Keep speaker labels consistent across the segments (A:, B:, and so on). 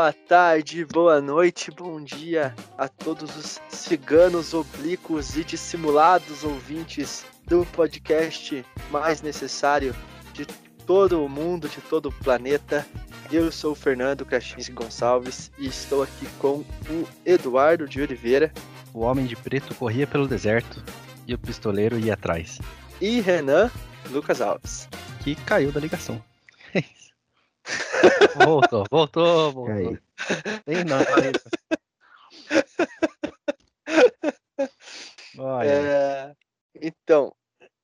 A: Boa tarde, boa noite, bom dia a todos os ciganos oblíquos e dissimulados ouvintes do podcast mais necessário de todo o mundo, de todo o planeta. Eu sou o Fernando Krasinski Gonçalves e estou aqui com o Eduardo de Oliveira.
B: O homem de preto corria pelo deserto e o pistoleiro ia atrás.
A: E Renan Lucas Alves.
B: Que caiu da ligação. voltou, voltou, voltou. Tem não,
A: Olha. É, então,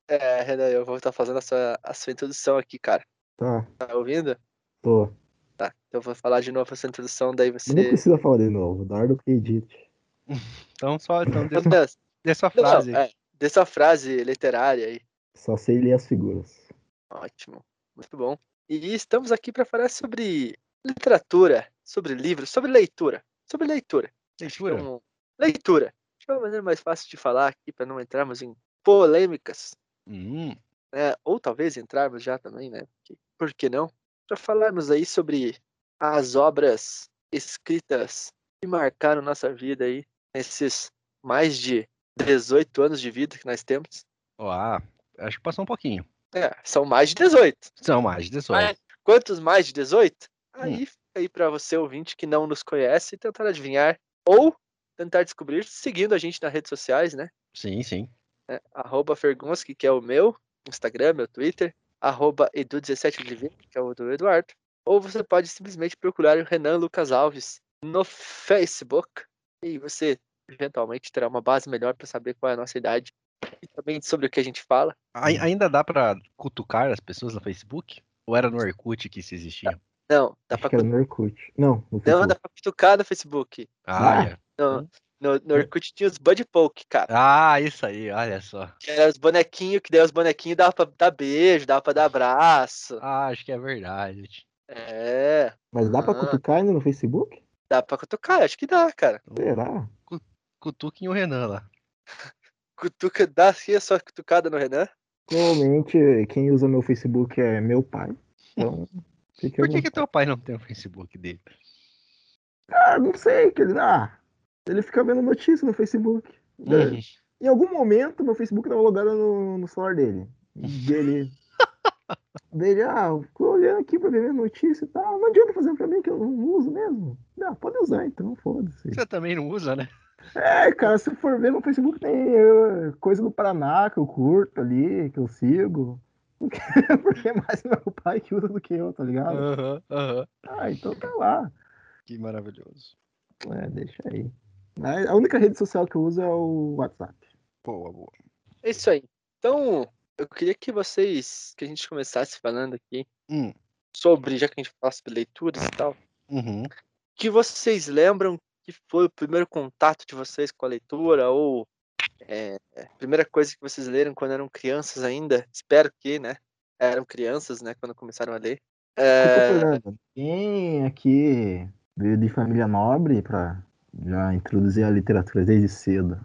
A: é, Renan, eu vou estar fazendo a sua, a sua introdução aqui, cara.
C: Tá.
A: Tá ouvindo?
C: Tô.
A: Tá, então eu vou falar de novo essa introdução, daí você.
C: Não precisa falar de novo, Dardo que edite.
B: Então só, então, dê, sua, dê sua frase.
A: Não, é, dê sua frase literária aí.
C: Só sei ler as figuras.
A: Ótimo, muito bom. E estamos aqui para falar sobre literatura, sobre livros, sobre leitura. Sobre leitura.
B: Leitura?
A: Então, leitura. Acho que é uma maneira mais fácil de falar aqui para não entrarmos em polêmicas.
B: Hum.
A: Né? Ou talvez entrarmos já também, né? Por que não? Para falarmos aí sobre as obras escritas que marcaram nossa vida aí nesses mais de 18 anos de vida que nós temos.
B: Uau, acho que passou um pouquinho.
A: É, são mais de 18.
B: São mais de 18. Mas,
A: quantos mais de 18? Aí hum. fica aí para você ouvinte que não nos conhece tentar adivinhar ou tentar descobrir seguindo a gente nas redes sociais, né?
B: Sim, sim.
A: É, arroba Fergonski, que é o meu Instagram, meu Twitter. Arroba Edu17 que é o do Eduardo. Ou você pode simplesmente procurar o Renan Lucas Alves no Facebook. E você eventualmente terá uma base melhor para saber qual é a nossa idade e também sobre o que a gente fala.
B: Ainda dá para cutucar as pessoas no Facebook? Ou era no Orkut que isso existia?
A: Não, dá
C: para no Orkut. Não,
A: no Não, dá pra cutucar no Facebook.
B: Ah. É.
A: No, no, no Orkut tinha os Buddy Poke, cara.
B: Ah, isso aí, olha só.
A: Que era os bonequinhos, que daí os bonequinhos dava pra dar beijo, dava pra dar abraço.
B: Ah, acho que é verdade.
A: É.
C: Mas dá ah. pra cutucar ainda no Facebook?
A: Dá pra cutucar, acho que dá, cara.
C: Será?
B: Cutuquem o Renan lá.
A: Cutuca, dá sim a sua cutucada no Renan?
C: Normalmente, quem usa meu Facebook é meu pai. Então,
B: Por que, que teu pai não tem o Facebook dele?
C: Ah, não sei. Que ele, ah, ele fica vendo notícia no Facebook. Uhum. Em algum momento, meu Facebook tava logado no, no celular dele. Dele. dele, ah, ficou olhando aqui pra ver minha notícia e tal. Não adianta fazer pra mim que eu não uso mesmo. Não, pode usar então, foda-se.
B: Você também não usa, né?
C: É, cara, se for ver no Facebook tem uh, coisa do Paraná que eu curto ali, que eu sigo. Porque é mais meu pai que usa do que eu, tá ligado?
B: Aham, uhum, aham. Uhum.
C: Ah, então tá lá.
B: Que maravilhoso.
C: É, deixa aí. A única rede social que eu uso é o WhatsApp.
B: Boa, boa.
A: É isso aí. Então, eu queria que vocês, que a gente começasse falando aqui
B: hum.
A: sobre, já que a gente fala sobre leituras e tal,
B: uhum.
A: que vocês lembram que foi o primeiro contato de vocês com a leitura ou é, primeira coisa que vocês leram quando eram crianças ainda? Espero que, né? Eram crianças, né? Quando começaram a ler.
C: É... Quem aqui veio de família nobre para já introduzir a literatura desde cedo?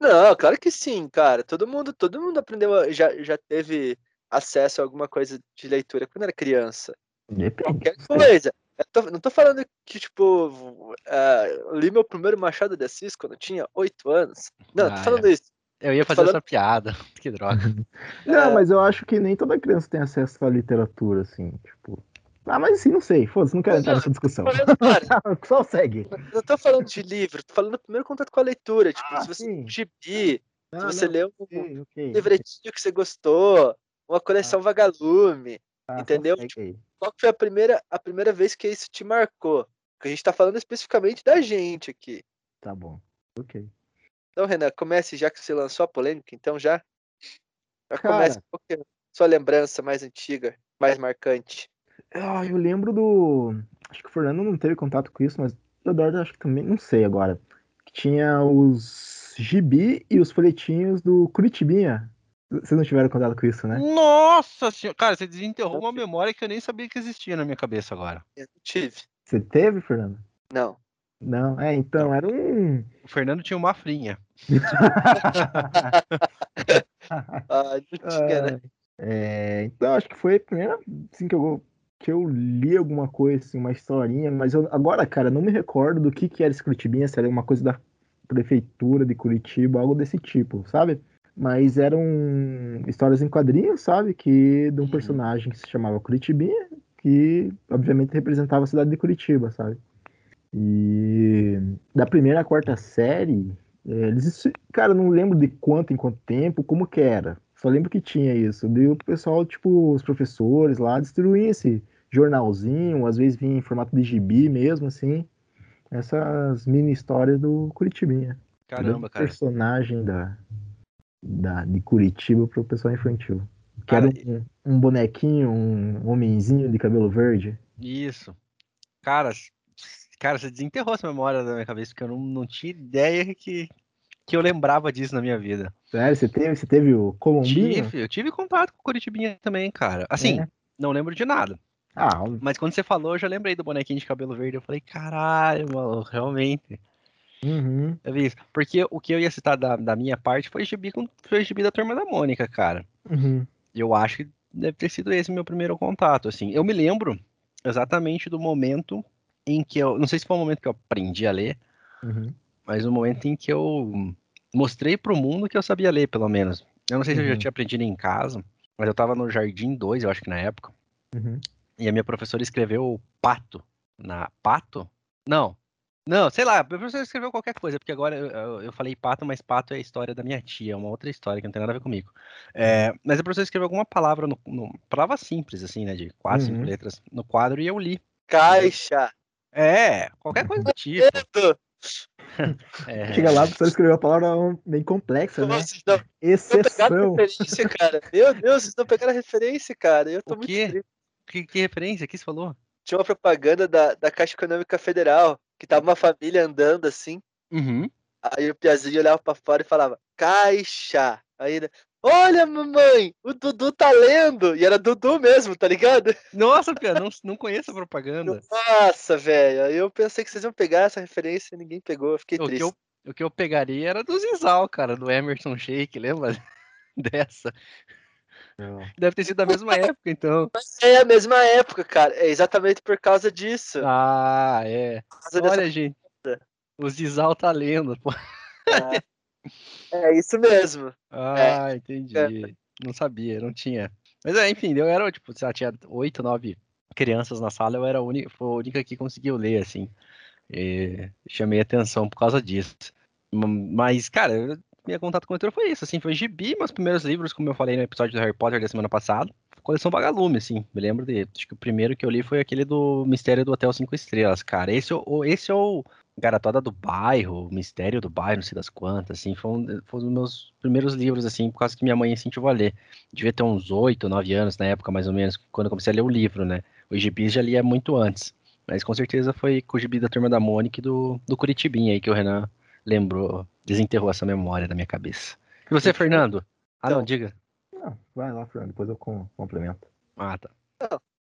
A: Não, claro que sim, cara. Todo mundo, todo mundo aprendeu, já, já teve acesso a alguma coisa de leitura quando era criança.
C: Depende.
A: Qualquer coisa. Tô, não tô falando que, tipo, uh, li meu primeiro Machado de Assis quando eu tinha oito anos. Não, ah, tô falando
B: é.
A: isso.
B: Eu ia fazer falando... essa piada. Que droga.
C: Não, é... mas eu acho que nem toda criança tem acesso à literatura, assim, tipo. Ah, mas assim, não sei. Foda-se, não quero entrar nessa discussão. Falando, cara, Só segue.
A: Não tô falando de livro, tô falando do primeiro contato com a leitura. Tipo, ah, se você sim. gibi, ah, se você não, leu um okay, okay, livretinho okay. que você gostou, uma coleção ah. vagalume, ah, entendeu? Tipo, qual foi a primeira, a primeira vez que isso te marcou? Porque a gente tá falando especificamente da gente aqui.
C: Tá bom. Ok.
A: Então, Renan, comece já que você lançou a polêmica, então já. Já Cara, comece a sua lembrança mais antiga, mais marcante.
C: Ah, eu lembro do. Acho que o Fernando não teve contato com isso, mas o Eduardo acho que também, não sei agora. Que tinha os gibi e os folhetinhos do Curitibinha. Vocês não tiveram contato com isso, né?
B: Nossa senhora! Cara, você desenterrou uma memória que eu nem sabia que existia na minha cabeça agora.
A: Eu tive.
C: Você teve, Fernando?
A: Não.
C: Não, é, então, era um.
B: O Fernando tinha uma frinha.
A: Ah, não tinha, né?
C: É, então, acho que foi a primeira assim, que, eu, que eu li alguma coisa, assim, uma historinha, mas eu, agora, cara, não me recordo do que, que era esse Curitibinha, se era uma coisa da prefeitura de Curitiba, algo desse tipo, sabe? Mas eram histórias em quadrinhos, sabe? Que de um
B: Uhum.
C: personagem que se chamava Curitibinha, que obviamente representava a cidade de Curitiba, sabe? E da primeira à quarta série, é, eles, cara, não lembro de quanto em quanto tempo, como que era. Só lembro que tinha isso. Daí o pessoal, tipo, os professores lá distribuíam esse jornalzinho, às vezes vinha em formato de gibi mesmo, assim. Essas mini histórias do Curitibinha.
B: Caramba, cara.
C: personagem da, da, de Curitiba pro pessoal infantil. Que
B: Cara,
C: era um, um bonequinho, um homenzinho de cabelo verde.
B: Isso. Cara, cara, você desenterrou essa memória da minha cabeça, porque eu não, não tinha ideia que, que eu lembrava disso na minha vida.
C: Sério, você teve, você teve o Colombinho?
B: Tive, eu tive contato com o Curitibinha também, cara. Assim,
C: É.
B: não lembro de nada.
C: Ah,
B: Mas quando você falou, eu já lembrei do bonequinho de cabelo verde. Eu falei, caralho, maluco, realmente.
C: Uhum,
B: Eu vi isso. Porque o que eu ia citar da, da minha parte foi gibi, com, foi gibi da Turma da Mônica, cara.
C: uhum.
B: Eu acho que deve ter sido esse meu primeiro contato, assim. Eu me lembro exatamente do momento em que eu, não sei se foi o momento que eu aprendi a ler,
C: Uhum.
B: mas o momento em que eu mostrei pro mundo que eu sabia ler, pelo menos. Eu não sei se eu já
C: Uhum.
B: tinha aprendido em casa, mas eu tava no Jardim 2, eu acho que na época,
C: Uhum.
B: e a minha professora escreveu pato na pato? Não. Não, sei lá, a professora escreveu qualquer coisa, porque agora eu, eu- falei pato, mas pato é a história da minha tia, é uma outra história que não tem nada a ver comigo. É, mas a professora escreveu alguma palavra, no, no- palavra simples, assim, né, de quatro, cinco
C: Uhum.
B: letras no quadro e eu li.
A: Caixa.
B: É, qualquer coisa do tipo. É,
C: Chega lá, a pessoa escreveu a palavra bem complexa, né?
A: Vocês não,
C: Exceção.
A: referência, cara. Meu Deus, vocês não pegaram a referência, cara. Eu tô
B: O
A: muito
B: quê?
A: triste.
B: que, que referência? O que você falou?
A: Tinha uma propaganda da, da Caixa Econômica Federal, que tava uma família andando assim.
B: Uhum.
A: Aí o Piazinho olhava pra fora e falava, Caixa. Aí ele, olha, mamãe, o Dudu tá lendo. E era Dudu mesmo, tá ligado?
B: Nossa, Pia, não, não conheço a propaganda.
A: Nossa, velho. Aí eu pensei que vocês iam pegar essa referência e ninguém pegou. Eu fiquei
B: O que,
A: triste.
B: eu, o que eu pegaria era do Zizal, cara, do Emerson Shake, lembra dessa? Deve ter sido da mesma época, então.
A: Mas é a mesma época, cara. É exatamente por causa disso.
B: Ah, é.
A: Causa dessa
B: Olha, gente. O Zizal tá lendo, pô.
A: Ah, É isso mesmo.
B: Ah, entendi. Não sabia, não tinha. Mas é, enfim, eu era, tipo, sei lá, tinha oito, nove crianças na sala, eu era a única, foi a única que conseguiu ler, assim. E chamei atenção por causa disso. Mas, cara, meu contato com leitura foi isso, assim, foi gibi, meus primeiros livros, como eu falei no episódio do Harry Potter da semana passada, coleção Vagalume, assim, me lembro de, acho que o primeiro que eu li foi aquele do Mistério do Hotel Cinco Estrelas, cara, esse, é o- esse é o Garotada do Bairro, o Mistério do Bairro, não sei das quantas, assim, foi um, foi um dos meus primeiros livros, assim, por causa que minha mãe incentivou a ler, devia ter uns oito, nove anos na época, mais ou menos, quando eu comecei a ler o livro, né, os gibis já lia muito antes, mas com certeza foi com o gibi da Turma da Mônica e do, do Curitibinha aí que o Renan lembrou, desenterrou essa memória da minha cabeça. E você, Fernando? Ah, não,
A: Então.
B: diga.
C: Não, vai lá, Fernando, depois eu com- complemento.
B: Ah, tá.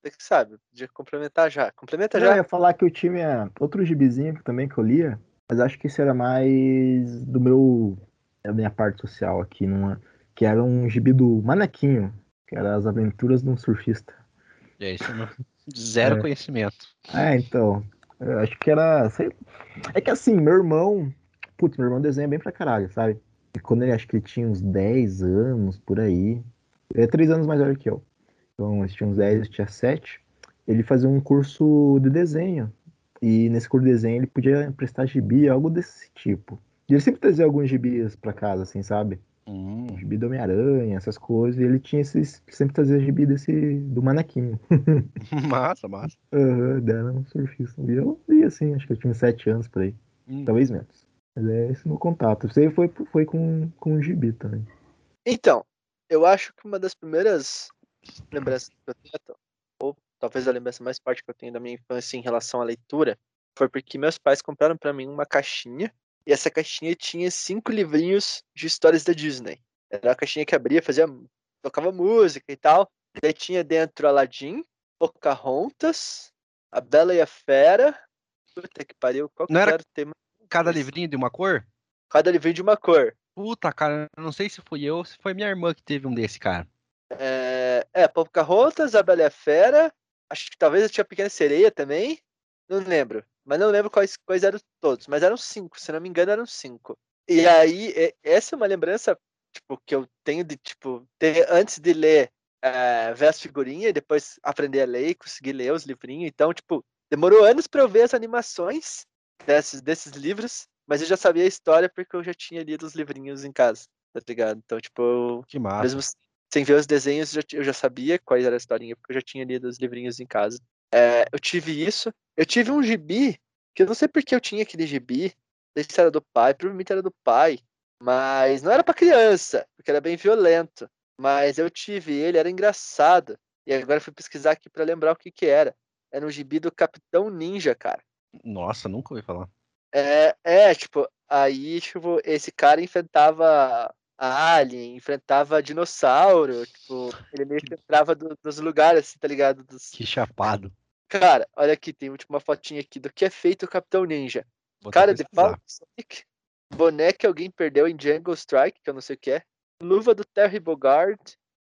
A: Você que sabe. Podia complementar já. Complementa
C: Não, eu
A: já.
C: ia falar que eu tinha outro gibizinho também que eu lia, mas acho que esse era mais do meu. da minha parte social aqui, numa, que era um gibi do Manequinho, que era as aventuras de um surfista.
B: É isso, não. Zero
C: É.
B: conhecimento.
C: Ah, então. Eu acho que era. sei- É que assim, meu irmão. Putz, meu irmão desenha bem pra caralho, sabe? E quando ele acho que ele tinha uns 10 anos por aí. Ele é 3 anos mais velho que eu. Então, ele tinha uns 10, eu tinha 7. Ele fazia um curso de desenho. E nesse curso de desenho ele podia emprestar gibi, algo desse tipo. E ele sempre trazia alguns gibis pra casa, assim, sabe?
B: Hum,
C: Gibi do Homem-Aranha, essas coisas. E ele tinha esses. Sempre trazia gibi desse. do manequinho.
B: massa, massa.
C: Aham, dela um surfista. E eu li assim, acho que eu tinha uns 7 anos por aí.
B: Hum.
C: Talvez menos. Mas é esse meu contato. Isso aí foi, foi com, com o gibi também.
A: Então, eu acho que uma das primeiras lembranças que eu tenho, ou talvez a lembrança mais forte que eu tenho da minha infância em relação à leitura, foi porque meus pais compraram pra mim uma caixinha, e essa caixinha tinha cinco livrinhos de histórias da Disney. Era uma caixinha que abria, fazia, tocava música e tal. Daí tinha dentro Aladdin, Pocahontas, A Bela e a Fera. Puta que pariu, qual que
B: Não era-
A: era o tema?
B: Cada livrinho de uma cor?
A: Cada livrinho de uma cor.
B: Puta, cara, não sei se fui eu ou se foi minha irmã que teve um desse, cara.
A: É, é Pocahontas, A Bela e a Fera. Acho que talvez eu tinha Pequena Sereia também. Não lembro. Mas não lembro quais, quais eram todos. Mas eram cinco, se não me engano, eram cinco. E aí, essa é uma lembrança tipo, que eu tenho de, tipo, ter, antes de ler é, ver as figurinhas e depois aprender a ler e conseguir ler os livrinhos. Então, tipo, demorou anos para eu ver as animações desses, desses livros, mas eu já sabia a história porque eu já tinha lido os livrinhos em casa, tá ligado? Então, tipo,
B: que massa.
A: mesmo sem ver os desenhos, eu já sabia quais era a historinha, porque eu já tinha lido os livrinhos em casa. É, eu tive isso. Eu tive um gibi, que eu não sei porque eu tinha aquele gibi, se era do pai, provavelmente era do pai, mas não era para criança, porque era bem violento. Mas eu tive ele, era engraçado. E agora fui pesquisar aqui para lembrar o que que era. Era um gibi do Capitão Ninja, cara.
B: Nossa, nunca ouvi falar.
A: É, é, tipo, aí, tipo, esse cara enfrentava alien, enfrentava dinossauro, tipo, ele meio que entrava do, dos lugares, assim, tá ligado? Dos...
B: Que chapado.
A: Cara, olha aqui, tem uma fotinha aqui do que é feito o Capitão Ninja. Vou cara de pau, boneco que alguém perdeu em Jungle Strike, que eu não sei o que é luva do Terry Bogard,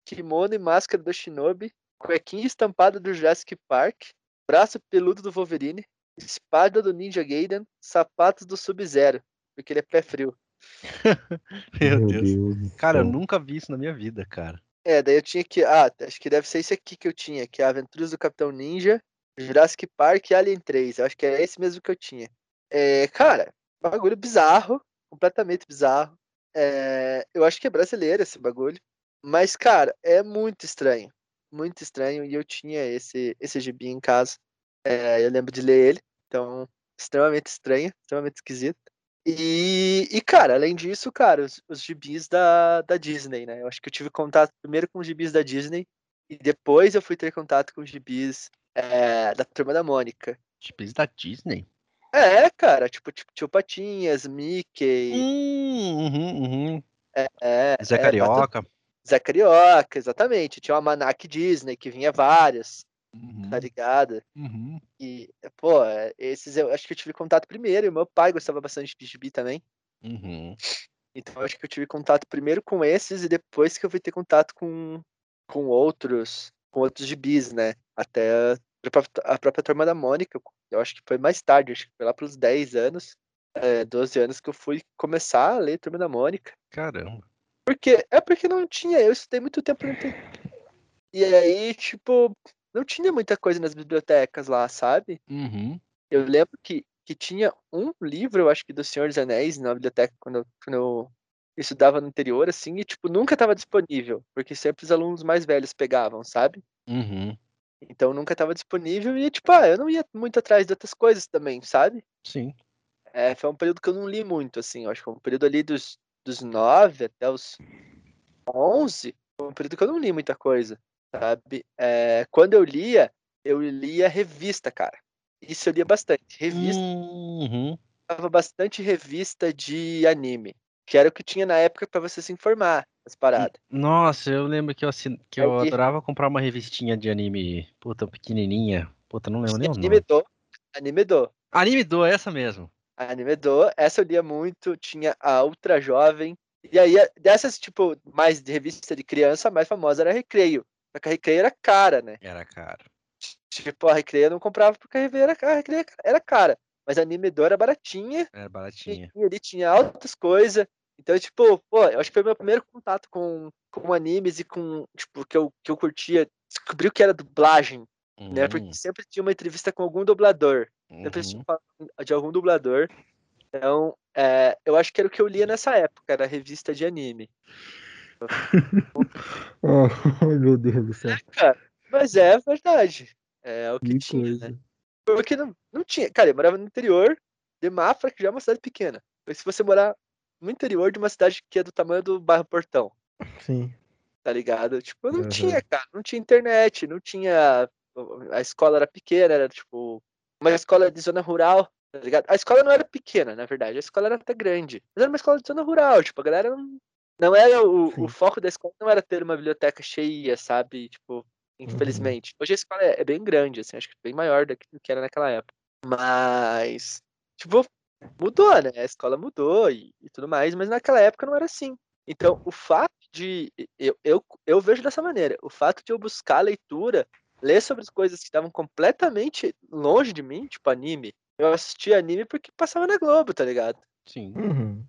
A: kimono e máscara do Shinobi, cuequinha estampada do Jurassic Park, braço peludo do Wolverine, espada do Ninja Gaiden, sapatos do Sub-Zero, porque ele é pé frio.
B: Meu, Meu Deus. Deus. Cara, eu nunca vi isso na minha vida, cara.
A: É, daí eu tinha que. Ah, acho que deve ser esse aqui que eu tinha, que é Aventuras do Capitão Ninja, Jurassic Park e Alien 3. Eu acho que é esse mesmo que eu tinha. É, cara, bagulho bizarro, completamente bizarro. É, eu acho que é brasileiro esse bagulho. Mas, cara, é muito estranho. Muito estranho. E eu tinha esse, esse gibi em casa. É, eu lembro de ler ele. Então, extremamente estranho, extremamente esquisito. E, e cara, além disso, cara, os, os gibis da, da Disney, né? Eu acho que eu tive contato primeiro com os gibis da Disney. E depois eu fui ter contato com os gibis é, da Turma da Mônica.
B: Gibis da Disney?
A: É, cara, tipo, tipo Tio Patinhas, Mickey.
B: Hum, uhum, uhum.
A: É, é,
B: Zé é, Carioca.
A: Zé Carioca, exatamente. Tinha o Almanac Disney, que vinha várias, uhum. tá ligado?
B: Uhum.
A: E, pô, esses eu acho que eu tive contato primeiro, e meu pai gostava bastante de gibi também.
B: Uhum.
A: Então acho que eu tive contato primeiro com esses e depois que eu fui ter contato com, com outros, com outros gibis, né? Até a própria Turma da Mônica, eu acho que foi mais tarde, acho que foi lá pelos 10 anos, é, 12 anos que eu fui começar a ler Turma da Mônica.
B: Caramba.
A: Porque, é porque não tinha, eu estudei muito tempo no E aí, tipo, não tinha muita coisa nas bibliotecas lá, sabe?
B: Uhum.
A: Eu lembro que, que tinha um livro, eu acho que do Senhor dos Anéis, na biblioteca, quando eu, quando eu estudava no interior, assim, e, tipo, nunca estava disponível, porque sempre os alunos mais velhos pegavam, sabe?
B: Uhum.
A: Então nunca estava disponível e, tipo, ah, eu não ia muito atrás de outras coisas também, sabe?
B: Sim.
A: É, foi um período que eu não li muito, assim, eu acho que foi um período ali dos, dos 9 até os 11, foi um período que eu não li muita coisa, sabe? É, quando eu lia, eu lia revista, cara. Isso eu lia bastante. Revista.
B: Uhum.
A: Tava bastante revista de anime que era o que tinha na época para você se informar as paradas.
B: Nossa, eu lembro que eu, assin... que eu adorava comprar uma revistinha de anime, puta, pequenininha. Puta, não lembro nem o nome.
A: Anime do. Anime do.
B: Anime do, é essa mesmo.
A: Anime do, essa eu lia muito, tinha a Ultra Jovem. E aí, dessas, tipo, mais de revista de criança, a mais famosa era Recreio. Só que a Recreio era cara, né?
B: Era cara.
A: Tipo, a Recreio eu não comprava porque a Recreio era, a Recreio era cara. Mas a Animedor era baratinha.
B: Era baratinha.
A: E ele tinha altas coisas. Então, tipo, pô, eu acho que foi meu primeiro contato com, com animes e com, tipo, que eu, que eu curtia. Descobri o que era dublagem, uhum. né? Porque hum. sempre tinha uma entrevista com algum dublador. Sempre uhum. tinha de algum dublador. Então, é, eu acho que era o que eu lia nessa época, era a revista de anime.
C: oh, meu Deus do céu. É,
A: cara, mas é verdade. É o que, que tinha, né? coisa. né? Porque não, não tinha. Cara, eu morava no interior de Mafra, que já é uma cidade pequena. Mas se você morar no interior de uma cidade que é do tamanho do bairro Portão.
C: Sim.
A: Tá ligado? Tipo, não uhum. tinha, cara. Não tinha internet, não tinha. A escola era pequena, era tipo. Uma escola de zona rural, tá ligado? A escola não era pequena, na verdade. A escola era até grande. Mas era uma escola de zona rural. Tipo, a galera não. Não era o, o foco da escola, não era ter uma biblioteca cheia, sabe? Tipo, infelizmente. Uhum. Hoje a escola é, é, bem grande, assim, acho que bem maior do que, do que era naquela época. Mas, tipo, mudou, né? A escola mudou e, e, tudo mais, mas naquela época não era assim. Então, o fato de. Eu, eu, eu vejo dessa maneira: o fato de eu buscar leitura, ler sobre as coisas que estavam completamente longe de mim, tipo anime. Eu assistia anime porque passava na Globo, tá ligado?
B: Sim.
C: Uhum.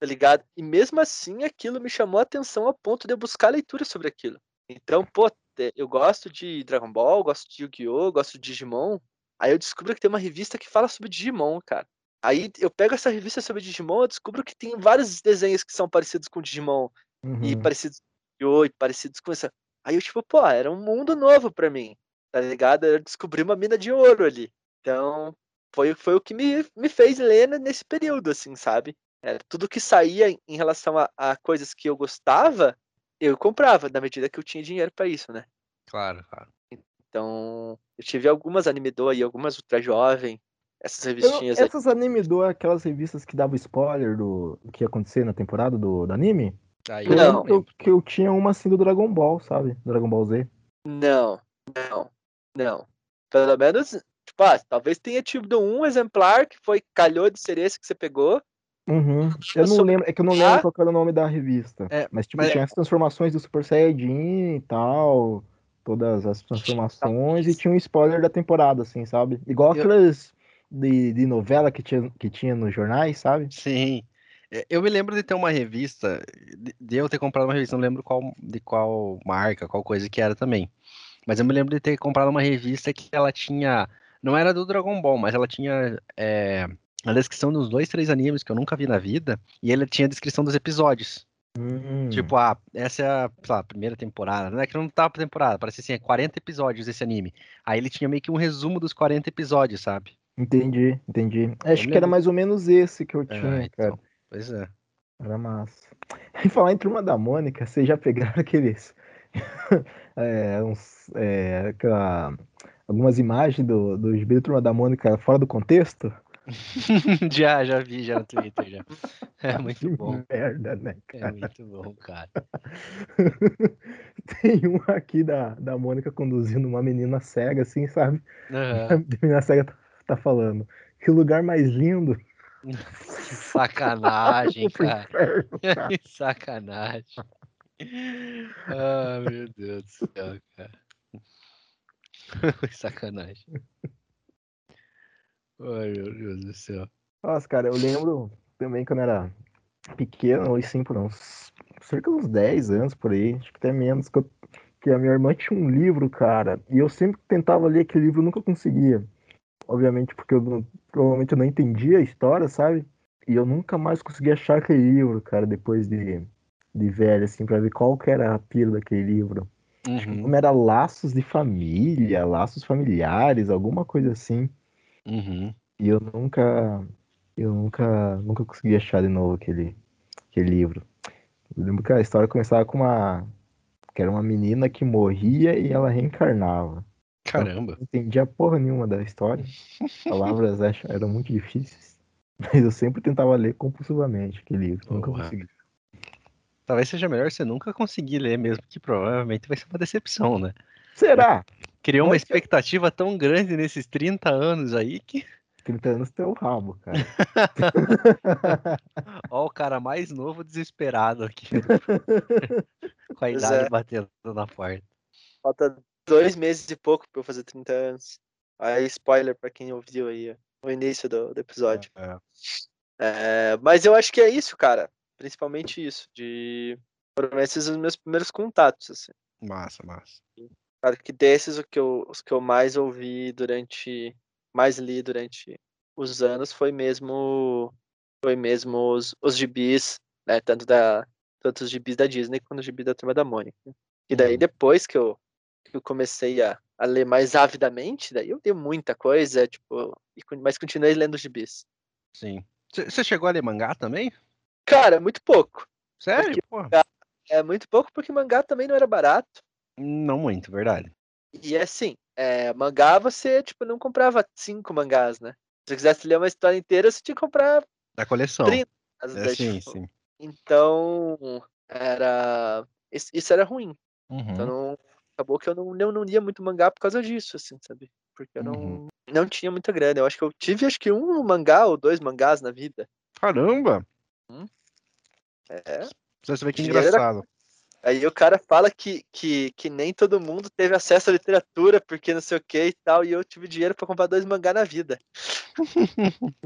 A: Tá ligado? E mesmo assim, aquilo me chamou a atenção ao ponto de eu buscar leitura sobre aquilo. Então, pô, eu gosto de Dragon Ball, gosto de Yu-Gi-Oh!, gosto de Digimon. Aí eu descubro que tem uma revista que fala sobre Digimon, cara. Aí eu pego essa revista sobre Digimon, eu descubro que tem vários desenhos que são parecidos com Digimon.
C: Uhum.
A: E parecidos com Yu-Gi-Oh! e parecidos com essa. Aí eu, tipo, pô, era um mundo novo pra mim. Tá ligado? Eu descobri uma mina de ouro ali. Então, foi, foi o que me, me fez ler nesse período, assim, sabe? É, tudo que saía em relação a, a coisas que eu gostava, eu comprava, na medida que eu tinha dinheiro para isso, né?
B: Claro, claro.
A: Então, eu tive algumas Anime e algumas Ultra Jovem, essas revistinhas
C: eu, Essas Anime aquelas revistas que davam spoiler do, do que ia acontecer na temporada do, do anime?
B: Aí
C: eu
A: não.
C: Que eu, que eu tinha uma assim do Dragon Ball, sabe? Dragon Ball Z.
A: Não, não, não. Pelo menos, tipo, ah, talvez tenha tido um exemplar que foi calhou de ser esse que você pegou,
C: Uhum. Eu não lembro, é que eu não lembro qual era o nome da revista.
B: É,
C: mas tipo,
B: mas-
C: tinha as transformações do Super Saiyajin e tal. Todas as transformações e tinha um spoiler da temporada, assim, sabe? Igual
B: Eu-
C: aquelas de, de novela que tinha, que tinha nos jornais, sabe?
B: Sim. É, Eu me lembro de ter uma revista, de- de eu ter comprado uma revista, não lembro qual, de qual marca, qual coisa que era também. Mas eu me lembro de ter comprado uma revista que ela tinha. Não era do Dragon Ball, mas ela tinha é, a descrição dos dois, três animes que eu nunca vi na vida. E ele tinha a descrição dos episódios.
C: Hum.
B: Tipo, ah, essa é a, lá, primeira temporada. Não é que não tava pra temporada, parece assim, é 40 episódios esse anime. Aí ele tinha meio que um resumo dos 40 episódios, sabe?
C: Entendi, entendi. Acho que era mais ou menos esse que eu
B: É,
C: tinha, cara.
B: então, Pois é.
C: Era massa. E falar em Turma da Mônica, vocês já pegaram aqueles. é, uns, é, aquela- algumas imagens do, do gibi Turma da Mônica fora do contexto?
B: já, já vi, já no Twitter, já. É muito bom.
C: Que merda, né?
B: É muito bom, cara.
C: Tem um aqui da, da Mônica conduzindo uma menina cega, assim, sabe?
B: Aham.
C: A menina cega tá, tá falando. Que lugar mais lindo.
B: Que sacanagem, cara.
C: inferno, cara.
B: Que sacanagem. Ah, meu Deus do céu, cara. Sacanagem. Ai, meu Deus do céu.
C: Nossa, cara, eu lembro também quando era pequeno, ou sim, por uns cerca de uns 10 anos por aí, acho que até menos, que, eu- que a minha irmã tinha um livro, cara, e eu sempre tentava ler aquele livro, nunca conseguia. Obviamente, porque eu não- provavelmente eu não entendia a história, sabe? E eu nunca mais consegui achar aquele livro, cara, depois de, de velho, assim, pra ver qual que era a pira daquele livro.
B: Uhum,
C: Como era laços de família, laços familiares, alguma coisa assim.
B: Uhum.
C: E eu nunca, eu nunca, nunca consegui achar de novo aquele, aquele livro. Eu lembro que a história começava com uma, que era uma menina que morria e ela reencarnava.
B: Caramba.
C: Não entendia porra nenhuma da história. Palavras acho, eram muito difíceis. Mas eu sempre tentava ler compulsivamente aquele livro. Nunca
B: Porra.
C: consegui.
B: Talvez seja melhor você nunca conseguir ler mesmo, que provavelmente vai ser uma decepção, né?
C: Será?
B: Criou uma expectativa tão grande nesses 30 anos aí que
C: 30 anos tem o rabo, cara.
B: Ó, o cara mais novo desesperado aqui. Com a
A: Pois
B: idade
A: é.
B: batendo na porta.
A: Falta dois meses e pouco pra eu fazer 30 anos. Aí, spoiler pra quem ouviu aí, ó, no início do, do episódio.
B: É.
A: É, mas eu acho que é isso, cara. Principalmente isso. De. Foram esses os meus primeiros contatos, assim.
B: Massa, massa.
A: Claro que desses, o que eu, os que eu mais ouvi durante. Mais li durante os anos foi mesmo. Foi mesmo os, os gibis, né? Tanto, da, tanto os gibis da Disney quanto os gibis da Turma da Mônica. E daí,
B: Uhum.
A: depois que eu, que eu comecei a, a ler mais avidamente, daí eu li muita coisa, tipo. E, mas continuei lendo os gibis.
B: Sim. Você chegou a ler mangá também?
A: Cara, muito pouco.
B: Sério?
A: É muito pouco porque mangá também não era barato.
B: Não muito, verdade.
A: E assim, é, mangá você, tipo, não comprava cinco mangás, né? Se você quisesse ler uma história inteira, você tinha que comprar
B: Da coleção.
A: 30. às
B: É, sim,
A: tipo.
B: sim.
A: Então, era. Isso, era ruim. Então,
B: Uhum.
A: não... acabou que eu não, eu não lia muito mangá por causa disso, assim, sabe? Porque eu não,
B: Uhum.
A: não tinha muita grana. Eu acho que eu tive acho que um mangá ou dois mangás na vida.
B: Caramba!
A: É.
B: Você vê que
A: Dinheiro era-
B: engraçado.
A: Aí o cara fala que, que, que nem todo mundo teve acesso à literatura, porque não sei o que e tal, e eu tive dinheiro pra comprar dois mangá na vida.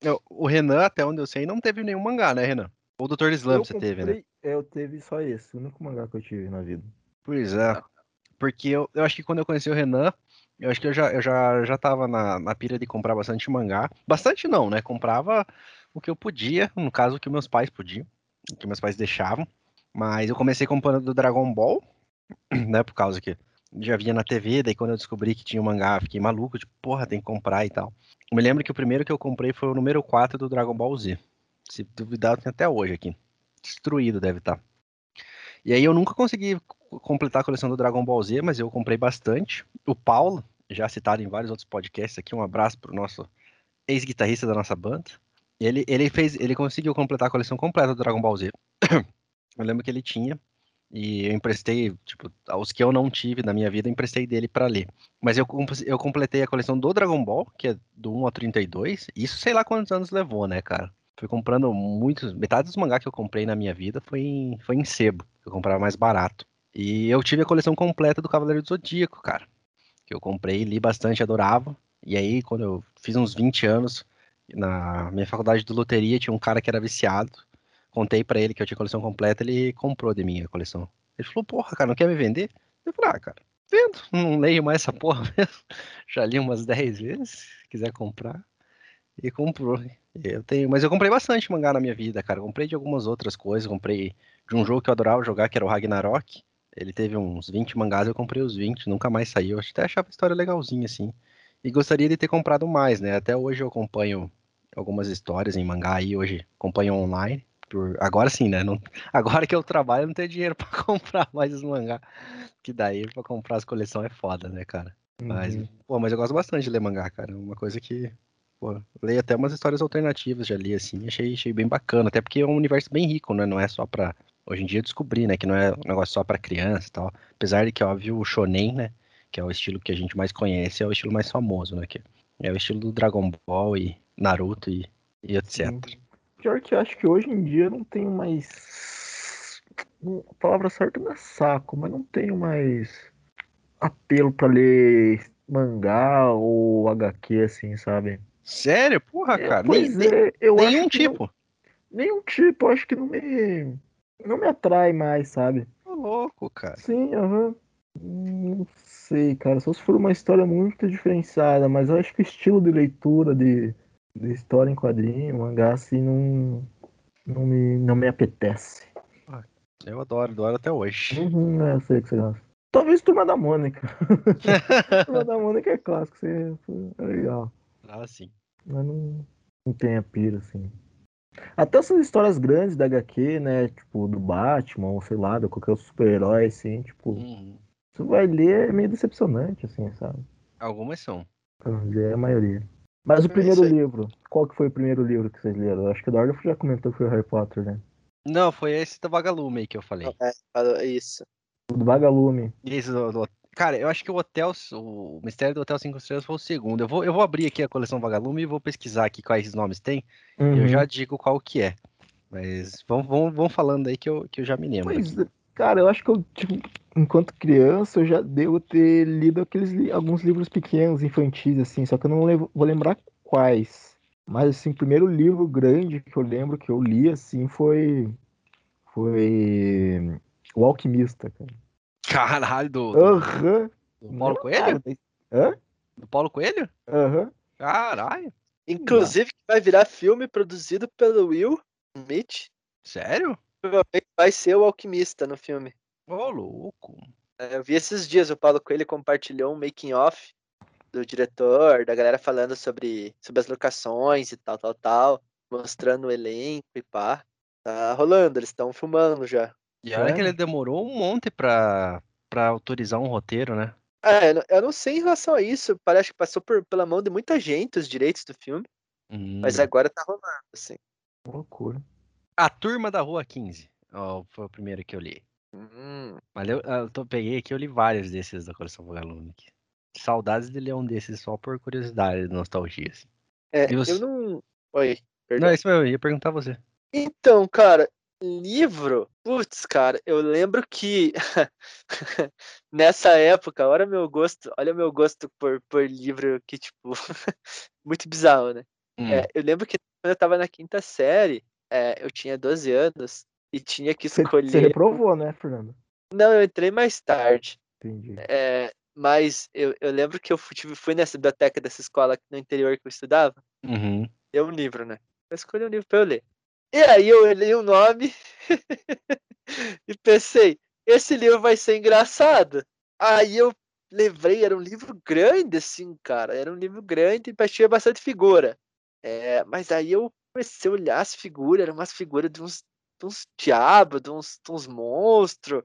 B: Eu- O Renan, até onde eu sei, não teve nenhum mangá, né, Renan? Ou o Dr. Slump você teve, né?
C: é, Eu teve só esse, o único mangá que eu tive na vida.
B: Pois é. Porque eu, eu acho que quando eu conheci o Renan, eu acho que eu já, eu já, já tava na, na pira de comprar bastante mangá. Bastante não, né? Comprava o que eu podia, no caso, o que meus pais podiam, que meus pais deixavam. Mas eu comecei comprando do Dragon Ball, né? Por causa que já via na TV, daí quando eu descobri que tinha o mangá, fiquei maluco, tipo, porra, tem que comprar e tal. Eu me lembro que o primeiro que eu comprei foi o número 4 do Dragon Ball Z. Se duvidar, tem até hoje aqui. Destruído deve estar. E aí eu nunca consegui completar a coleção do Dragon Ball Z, mas eu comprei bastante. O Paulo, já citado em vários outros podcasts aqui, um abraço pro nosso ex-guitarrista da nossa banda. Ele, ele fez, ele conseguiu completar a coleção completa do Dragon Ball Z. eu lembro que ele tinha e eu emprestei, tipo, os que eu não tive na minha vida, emprestei dele pra ler. Mas eu, eu completei a coleção do Dragon Ball, que é do 1 ao 32. Isso sei lá quantos anos levou, né, cara? Fui comprando muitos. Metade dos mangá que eu comprei na minha vida foi em, foi em sebo. Eu comprava mais barato. E eu tive a coleção completa do Cavaleiro do Zodíaco, cara. Que eu comprei, li bastante, adorava. E aí, quando eu fiz uns 20 anos, na minha faculdade de loteria, tinha um cara que era viciado. Contei pra ele que eu tinha coleção completa, ele comprou de mim a coleção. Ele falou, porra, cara, não quer me vender? Eu falei, ah, cara, vendo, não leio mais essa porra mesmo. Já li umas 10 vezes, se quiser comprar. E comprou. Eu tenho, mas eu comprei bastante mangá na minha vida, cara. Comprei de algumas outras coisas. Comprei de um jogo que eu adorava jogar, que era o Ragnarok. Ele teve uns 20 mangás, eu comprei os 20, nunca mais saiu. Eu até achava a história legalzinha, assim. E gostaria de ter comprado mais, né? Até hoje eu acompanho algumas histórias em mangá aí, hoje acompanho online. Por... Agora sim, né? Não... Agora que eu trabalho, eu não tenho dinheiro pra comprar mais os mangá. Que daí pra comprar as coleções é foda, né, cara? Mas,
C: Uhum.
B: pô, mas eu gosto bastante de ler mangá, cara. É uma coisa que. Pô, leio até umas histórias alternativas, já li assim, achei, achei bem bacana, até porque é um universo bem rico, né? Não é só pra. Hoje em dia eu descobri, né, que não é um negócio só pra criança e tal. Apesar de que, óbvio, o Shonen, né? Que é o estilo que a gente mais conhece, é o estilo mais famoso, né? Que é o estilo do Dragon Ball e Naruto e, e etc.
C: Pior que eu acho que hoje em dia eu não tenho mais. A palavra certa não é saco, mas não tenho mais apelo pra ler mangá ou HQ, assim, sabe?
B: Sério? Porra,
C: É,
B: cara.
C: pois
B: nem,
C: é, eu
B: nenhum
C: acho que não-
B: tipo.
C: nenhum tipo, eu acho que não me. Não me atrai mais, sabe?
B: Ô, louco, cara.
C: Sim, aham. Não sei, cara. Só se for uma história muito diferenciada, mas eu acho que o estilo de leitura de, de história em quadrinho, mangá, assim, não, não, me, não me apetece.
B: Eu adoro, adoro até hoje.
C: Uhum, é, eu sei que você gosta. Talvez Turma da Mônica. Turma da Mônica é clássico, você, é legal.
B: Ah, sim.
C: Mas não, não tem a pira, assim. Até essas histórias grandes da HQ, né? Tipo, do Batman, ou sei lá, de qualquer super-herói, assim, tipo,
B: Uhum.
C: você vai ler é meio decepcionante, assim, sabe?
B: Algumas são.
C: Pra não dizer a maioria. Mas o
A: É
C: primeiro
A: isso aí.
C: livro, qual que foi o primeiro livro que vocês leram? Eu acho que o Dorga já comentou que foi o Harry Potter, né?
B: Não, foi esse da Vagalume aí que eu falei.
A: É, isso.
C: O do Vagalume.
B: Esse do, do- Cara, eu acho que o Hotel, o Mistério do Hotel 5 Estrelas foi o segundo. Eu vou, eu vou abrir aqui a coleção Vagalume e vou pesquisar aqui quais nomes tem. E eu
C: Uhum.
B: já digo qual que é. Mas vamos, vamos, vamos falando aí que eu, que eu já me lembro.
C: Pois,
B: aqui.
C: cara, eu acho que eu, tipo, enquanto criança, eu já devo ter lido aqueles li- alguns livros pequenos, infantis, assim, só que eu não levo- vou lembrar quais. Mas, assim, o primeiro livro grande que eu lembro que eu li, assim, foi. Foi. O Alquimista, cara.
B: Caralho, do, do,
C: Aham.
B: do Paulo Coelho?
C: Hã?
B: Do Paulo Coelho?
C: Aham.
B: Caralho.
A: Inclusive, que vai virar filme produzido pelo Will Smith.
B: Sério?
A: Provavelmente vai ser o alquimista no filme.
B: Ô, louco.
A: É, Eu vi esses dias, o Paulo Coelho compartilhou um making off do diretor, da galera falando sobre, sobre as locações e tal, tal, tal, mostrando o elenco e pá. Tá rolando, eles estão filmando já.
B: E olha que
C: Sério?
B: ele demorou um monte pra, pra autorizar um roteiro, né?
A: É, eu não- eu não sei em relação a isso, parece que passou por, pela mão de muita gente os direitos do filme,
B: Hum.
A: mas agora tá rolando, assim.
C: Loucura.
B: A Turma da Rua 15. Ó, foi o primeiro que eu li.
A: Hum,
B: Mas eu, eu tô- peguei aqui, eu li vários desses da coleção Vagalume. aqui. saudades de ler um desses só por curiosidade, nostalgia. Assim.
A: É, eu não. Oi,
B: perdão. Não, isso eu ia perguntar a você.
A: Então, cara, livro, putz, cara, eu lembro que nessa época, olha meu gosto, olha meu gosto por, por livro que, tipo, muito bizarro, né? Hum. É, eu lembro que quando eu tava na quinta série, é, eu tinha 12 anos e tinha que escolher. Você
C: reprovou, né, Fernando?
A: Não, eu entrei mais tarde.
C: Entendi.
A: É, mas eu, eu lembro que eu fui, fui nessa biblioteca dessa escola no interior que eu estudava.
B: Uhum.
A: Deu um livro, né? Eu escolhi um livro pra eu ler. E aí eu olhei o nome e pensei, esse livro vai ser engraçado. Aí eu lembrei, era um livro grande, assim, cara. Era um livro grande e tinha bastante figura. É, mas aí eu comecei a olhar as figuras, eram umas figuras de uns, de uns diabos, de uns, de uns monstros,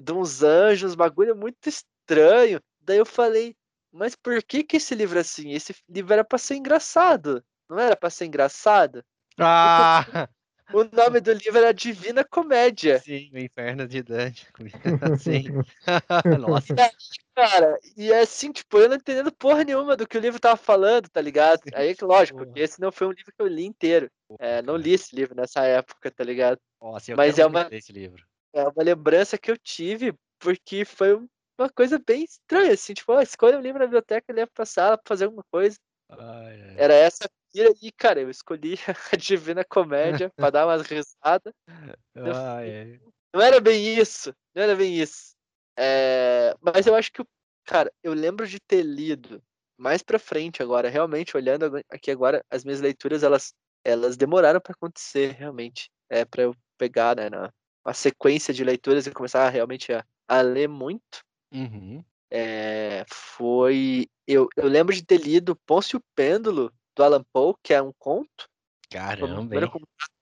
A: de uns anjos, bagulho muito estranho. Daí eu falei, mas por que que esse livro é assim? Esse livro era para ser engraçado, não era para ser engraçado?
B: Ah!
A: O nome do livro era Divina Comédia.
B: Sim, o Inferno de Dante. Sim. Nossa.
A: É, cara, e é assim, tipo, eu não entendendo porra nenhuma do que o livro tava falando, tá ligado? Aí, lógico, que esse não foi um livro que eu li inteiro. É, não li esse livro nessa época, tá ligado?
B: Nossa,
A: Mas é uma,
B: esse livro.
A: é uma lembrança que eu tive, porque foi uma coisa bem estranha, assim, tipo, oh, escolha um livro na biblioteca, leva pra sala pra fazer alguma coisa.
B: Ai, ai.
A: Era essa e aí, cara, eu escolhi a Divina Comédia pra dar umas risadas.
B: Ah, é.
A: Não era bem isso, não era bem isso. É... Mas eu acho que, cara, eu lembro de ter lido mais pra frente agora, realmente, olhando aqui agora, as minhas leituras, elas, elas demoraram para acontecer, realmente. É para eu pegar, né, na, uma sequência de leituras e começar realmente a, a ler muito.
B: Uhum.
A: É, foi. Eu, eu lembro de ter lido Ponce e o Pêndulo, do Alan Poe, que é um conto.
B: Caramba!
A: Foi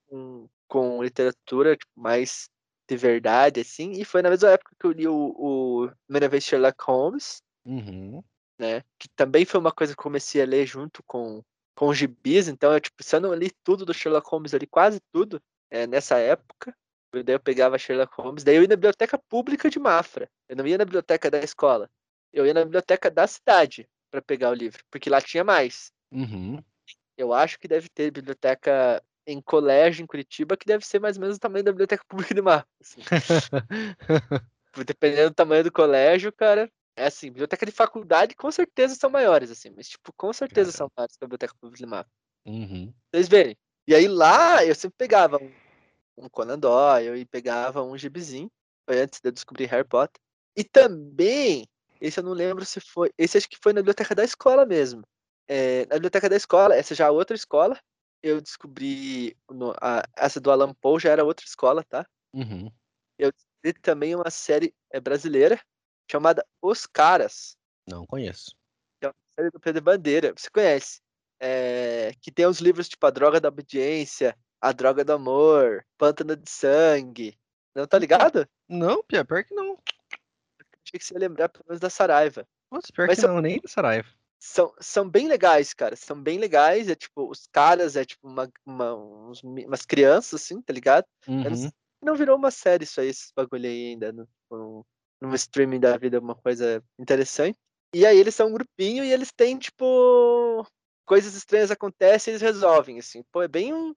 A: com, com literatura tipo, mais de verdade, assim. E foi na mesma época que eu li o, o primeira vez Sherlock Holmes.
B: Uhum.
A: Né? Que também foi uma coisa que eu comecei a ler junto com, com os gibis. Então, eu, tipo, se eu não li tudo do Sherlock Holmes, eu li quase tudo é, nessa época. Daí eu pegava Sherlock Holmes. Daí eu ia na biblioteca pública de Mafra. Eu não ia na biblioteca da escola. Eu ia na biblioteca da cidade para pegar o livro, porque lá tinha mais.
B: Uhum.
A: Eu acho que deve ter biblioteca em colégio em Curitiba que deve ser mais ou menos o tamanho da biblioteca pública de Mafra. Assim. Dependendo do tamanho do colégio, cara, é assim, biblioteca de faculdade com certeza são maiores, assim, mas tipo, com certeza são maiores que a biblioteca pública de Mafra.
B: Uhum.
A: Vocês verem. E aí lá eu sempre pegava um, um Conan Doyle e pegava um gibizinho, foi antes de eu descobrir Harry Potter. E também, esse eu não lembro se foi, esse acho que foi na biblioteca da escola mesmo. É, na biblioteca da escola, essa já é outra escola, eu descobri, no, a, essa do Alan Poe já era outra escola, tá?
B: Uhum.
A: Eu descobri também uma série é, brasileira chamada Os Caras.
B: Não conheço.
A: Que é uma série do Pedro Bandeira, você conhece. É, que tem uns livros tipo A Droga da Obediência, A Droga do Amor, Pântano de Sangue. Não tá ligado?
B: Não, Pia, pior que não.
A: Achei que você ia lembrar pelo menos da Saraiva.
B: Nossa, pior Mas que não, nem da Saraiva
A: são, são bem legais, cara. São bem legais. É tipo, os caras é tipo uma, uma uns, umas crianças, assim, tá ligado?
B: Uhum.
A: Não, não, virou uma série isso aí, esse bagulho aí ainda. No, no, no streaming da vida, uma coisa interessante. E aí eles são um grupinho e eles têm, tipo. Coisas estranhas acontecem e eles resolvem, assim. Pô, é bem um.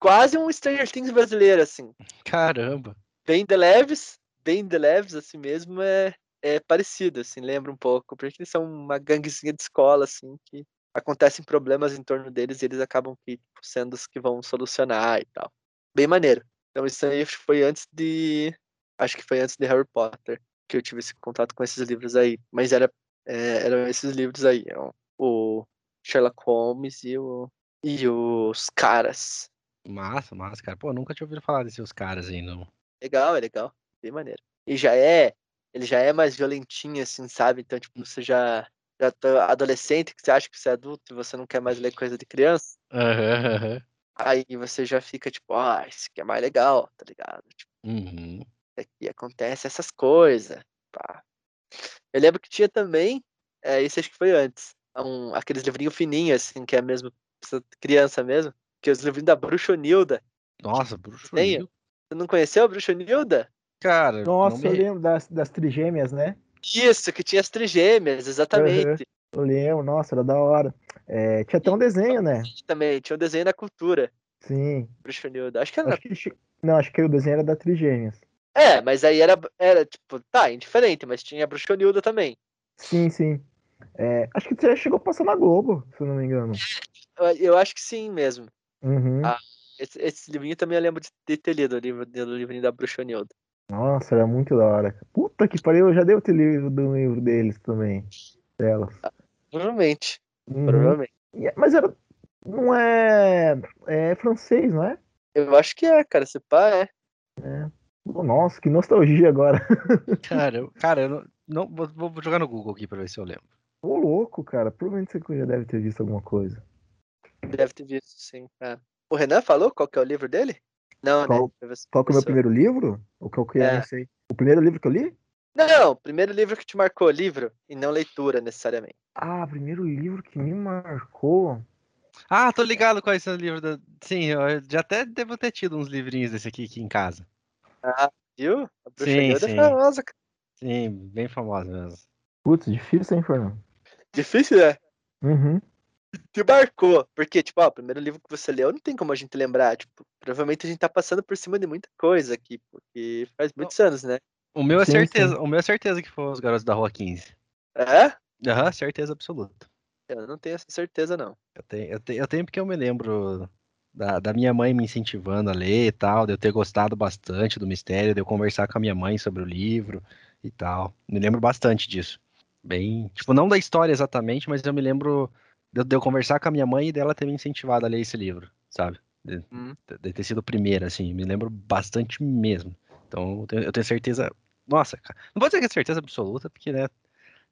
A: Quase um Stranger Things brasileiro, assim.
B: Caramba!
A: Bem de leves, bem de leves, assim mesmo. É, é parecido, assim, lembra um pouco, porque eles são uma ganguezinha de escola, assim, que acontecem problemas em torno deles e eles acabam tipo, sendo os que vão solucionar e tal. Bem maneiro. Então isso aí foi antes de. Acho que foi antes de Harry Potter que eu tive esse contato com esses livros aí. Mas era, é, eram esses livros aí. O Sherlock Holmes e, o, e os caras.
B: Massa, massa, cara. Pô, nunca tinha ouvido falar desses caras aí, não.
A: Legal, é legal. Bem maneiro. E já é ele já é mais violentinho, assim, sabe? Então, tipo, você já, já tá adolescente, que você acha que você é adulto e você não quer mais ler coisa de criança.
B: Uhum, uhum.
A: Aí você já fica, tipo, ah, isso aqui é mais legal, tá ligado? Tipo,
B: uhum.
A: aqui acontece essas coisas. Pá. Eu lembro que tinha também, é, isso acho que foi antes, um, aqueles livrinhos fininhos, assim, que é mesmo criança mesmo, que é os livrinhos da Bruxonilda.
B: Nossa, Bruxonilda.
A: Você não conheceu a Bruxonilda?
B: Cara,
C: Nossa, me... eu lembro das, das trigêmeas, né?
A: Isso, que tinha as trigêmeas, exatamente.
C: Eu lembro, nossa, era da hora. É, tinha até um desenho, né?
A: Também, tinha um desenho da cultura.
C: Sim.
A: Bruxonilda. Acho que era.
C: Acho que, não, acho que o desenho era da Trigêmeas.
A: É, mas aí era, era tipo, tá, indiferente, mas tinha a Bruxonilda também.
C: Sim, sim. É, acho que você chegou a passar na Globo, se eu não me engano.
A: Eu, eu acho que sim mesmo.
C: Uhum.
A: Ah. Esse, esse livrinho também eu lembro de, de ter lido, o livro, o livrinho da Bruxonilda.
C: Nossa, era muito da hora. Puta que pariu, eu já devo ter livro do livro deles também. Delas.
A: Provavelmente,
C: Uhum.
A: provavelmente.
C: É- Mas era. Não é. É francês, não é?
A: Eu acho que é, cara, esse pá é.
C: Nossa, que nostalgia agora.
B: Cara, eu, cara, eu não, não- vou, vou jogar no Google aqui pra ver se eu lembro.
C: Ô, louco, cara. Provavelmente você já deve ter visto alguma coisa.
A: Deve ter visto, sim, cara. O Renan falou qual que é o livro dele? Não,
C: Qual-
A: né? Foi você
C: Qual que é o meu primeiro livro? Ou qual que é?
A: É.
C: Não sei. O primeiro livro que eu li?
A: Não, o primeiro livro que te marcou, livro, e não leitura, necessariamente.
C: Ah, primeiro livro que me marcou.
B: Ah, tô ligado são os livros da. Sim, eu já até devo ter tido uns livrinhos desse aqui, aqui em casa.
A: Ah, viu? A
B: Sim,
A: Bruxonilda é
B: sim.
A: famosa, cara.
B: Sim, bem famoso mesmo.
C: Putz, difícil, hein, Fernando?
A: Difícil, né?
C: Uhum.
A: Te marcou. Porque, tipo, ó, o primeiro livro que você leu, não tem como a gente lembrar. Tipo, provavelmente a gente tá passando por cima de muita coisa aqui, porque faz muitos anos, né?
B: O meu é
C: Sim,
B: certeza, o meu é certeza que foi os garotos da Rua 15.
A: É?
B: Aham, certeza absoluta.
A: Eu não tenho essa certeza, não.
B: Eu tenho, eu tenho, eu tenho porque eu me lembro da, da minha mãe me incentivando a ler e tal, de eu ter gostado bastante do mistério, de eu conversar com a minha mãe sobre o livro e tal. Me lembro bastante disso. Bem, tipo, não da história exatamente, mas eu me lembro de, eu- de eu conversar com a minha mãe e dela ter me incentivado a ler esse livro, sabe? De,
A: Hum.
B: de ter sido o primeiro, assim, me lembro bastante mesmo. Então, eu tenho, eu tenho certeza. Nossa, cara. Não vou dizer que é certeza absoluta, porque, né?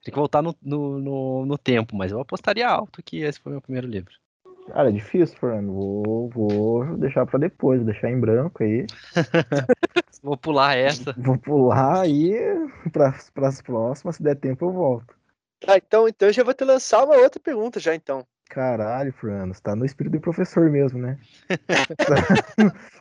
B: Tem que voltar no, no, no, no tempo, mas eu apostaria alto que esse foi o meu primeiro livro.
C: Cara, é difícil, Fernando. Vou, vou deixar pra depois, vou deixar em branco aí.
B: Vou pular essa.
C: Vou pular aí pras, pras próximas. Se der tempo, eu volto.
A: Tá, então, então eu já vou te lançar uma outra pergunta já, então.
C: Caralho, Fernando, você tá no espírito do professor mesmo, né?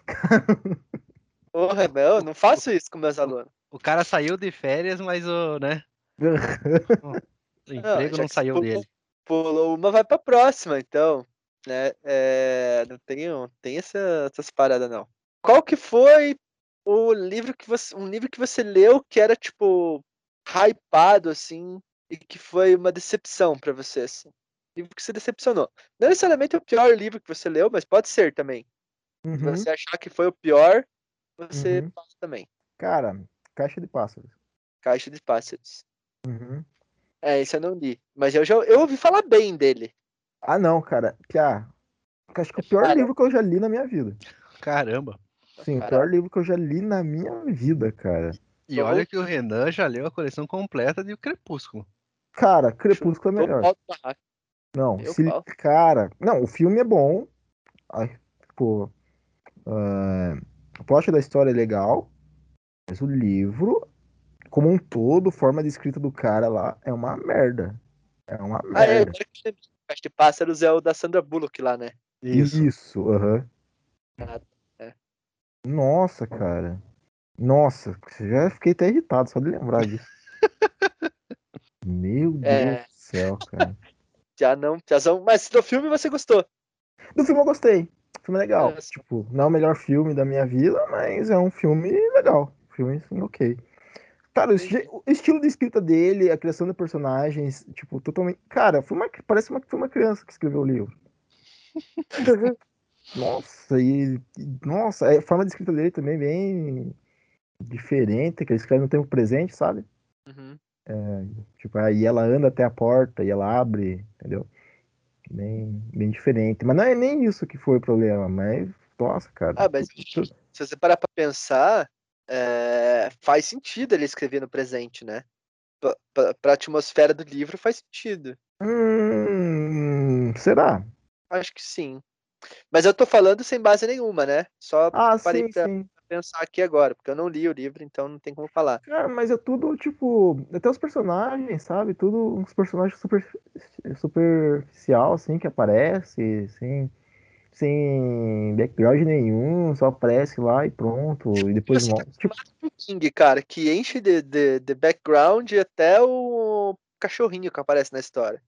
A: Porra, não, não faço isso com meus alunos.
B: O cara saiu de férias, mas o, né? O emprego não
A: que
B: saiu
A: pulou-
B: dele.
A: Pulou uma, vai pra próxima, então. Né? É, não tem, não tem essa- essas paradas, não. Qual que foi o livro que você. Um livro que você leu que era, tipo, hypado, assim, e que foi uma decepção pra você, assim? Livro que você decepcionou. Não necessariamente o pior livro que você leu, mas pode ser também. Se
C: Uhum.
A: você achar que foi o pior, você
C: Uhum.
A: passa também.
C: Cara, caixa de pássaros.
A: Caixa de Pássaros.
C: Uhum.
A: É, esse eu não li. Mas eu já eu ouvi falar bem dele.
C: Ah, não, cara. Piá, acho que é o pior
A: Cara.
C: livro que eu já li na minha vida.
B: Caramba.
C: Sim, o
A: Caralho.
C: pior livro que eu já li na minha vida, cara.
B: E olha que o Renan já leu a coleção completa de O Crepúsculo.
C: Cara, Crepúsculo é melhor. Não,
A: Eu
C: se, cara, não, o filme é bom. Ai, Tipo, ah, o plot da história é legal, mas o livro, como um todo, forma de escrita do cara lá é uma merda. É uma
A: Ah, é,
C: merda.
A: eu lembrei. Caixa de Pássaros é o da Sandra Bullock lá, né?
C: Isso, aham.
A: Ah, é.
C: Nossa, cara. Nossa, já fiquei até irritado só de lembrar disso. Meu Deus
A: É.
C: do céu, cara.
A: Já não. Já são, mas do filme você gostou.
C: Do filme eu gostei. O filme é legal.
A: É,
C: Tipo, não é o melhor filme da minha vida, mas é um filme legal. Filme, assim, ok. Cara, o, o estilo de escrita dele, a criação de personagens, tipo, totalmente. Cara, foi uma, parece uma, foi uma criança que escreveu o livro. Nossa, e. e- Nossa, a forma de escrita dele também é bem diferente, que ele escreve no tempo presente, sabe?
A: Uhum.
C: Tipo, aí ela anda até a porta e ela abre, entendeu? Bem, bem diferente. Mas não é nem isso que foi o problema, mas, nossa, cara.
A: Ah, mas se você parar pra pensar, é, faz sentido ele escrever no presente, né? Pra, pra, pra atmosfera do livro faz sentido.
C: Hum, será?
A: Acho que sim. Mas eu tô falando sem base nenhuma, né? Só
C: Ah,
A: parei
C: sim,
A: pra
C: sim.
A: pensar aqui agora, porque eu não li o livro, então não tem como falar.
C: Cara, mas é tudo, tipo, até os personagens, sabe? Tudo uns personagens super superficial, assim, que aparece, sem, sem background nenhum, só aparece lá e pronto, e depois
A: Você tá
C: volta. Tipo,
A: King, cara, que enche de, de, de background até o cachorrinho que aparece na história.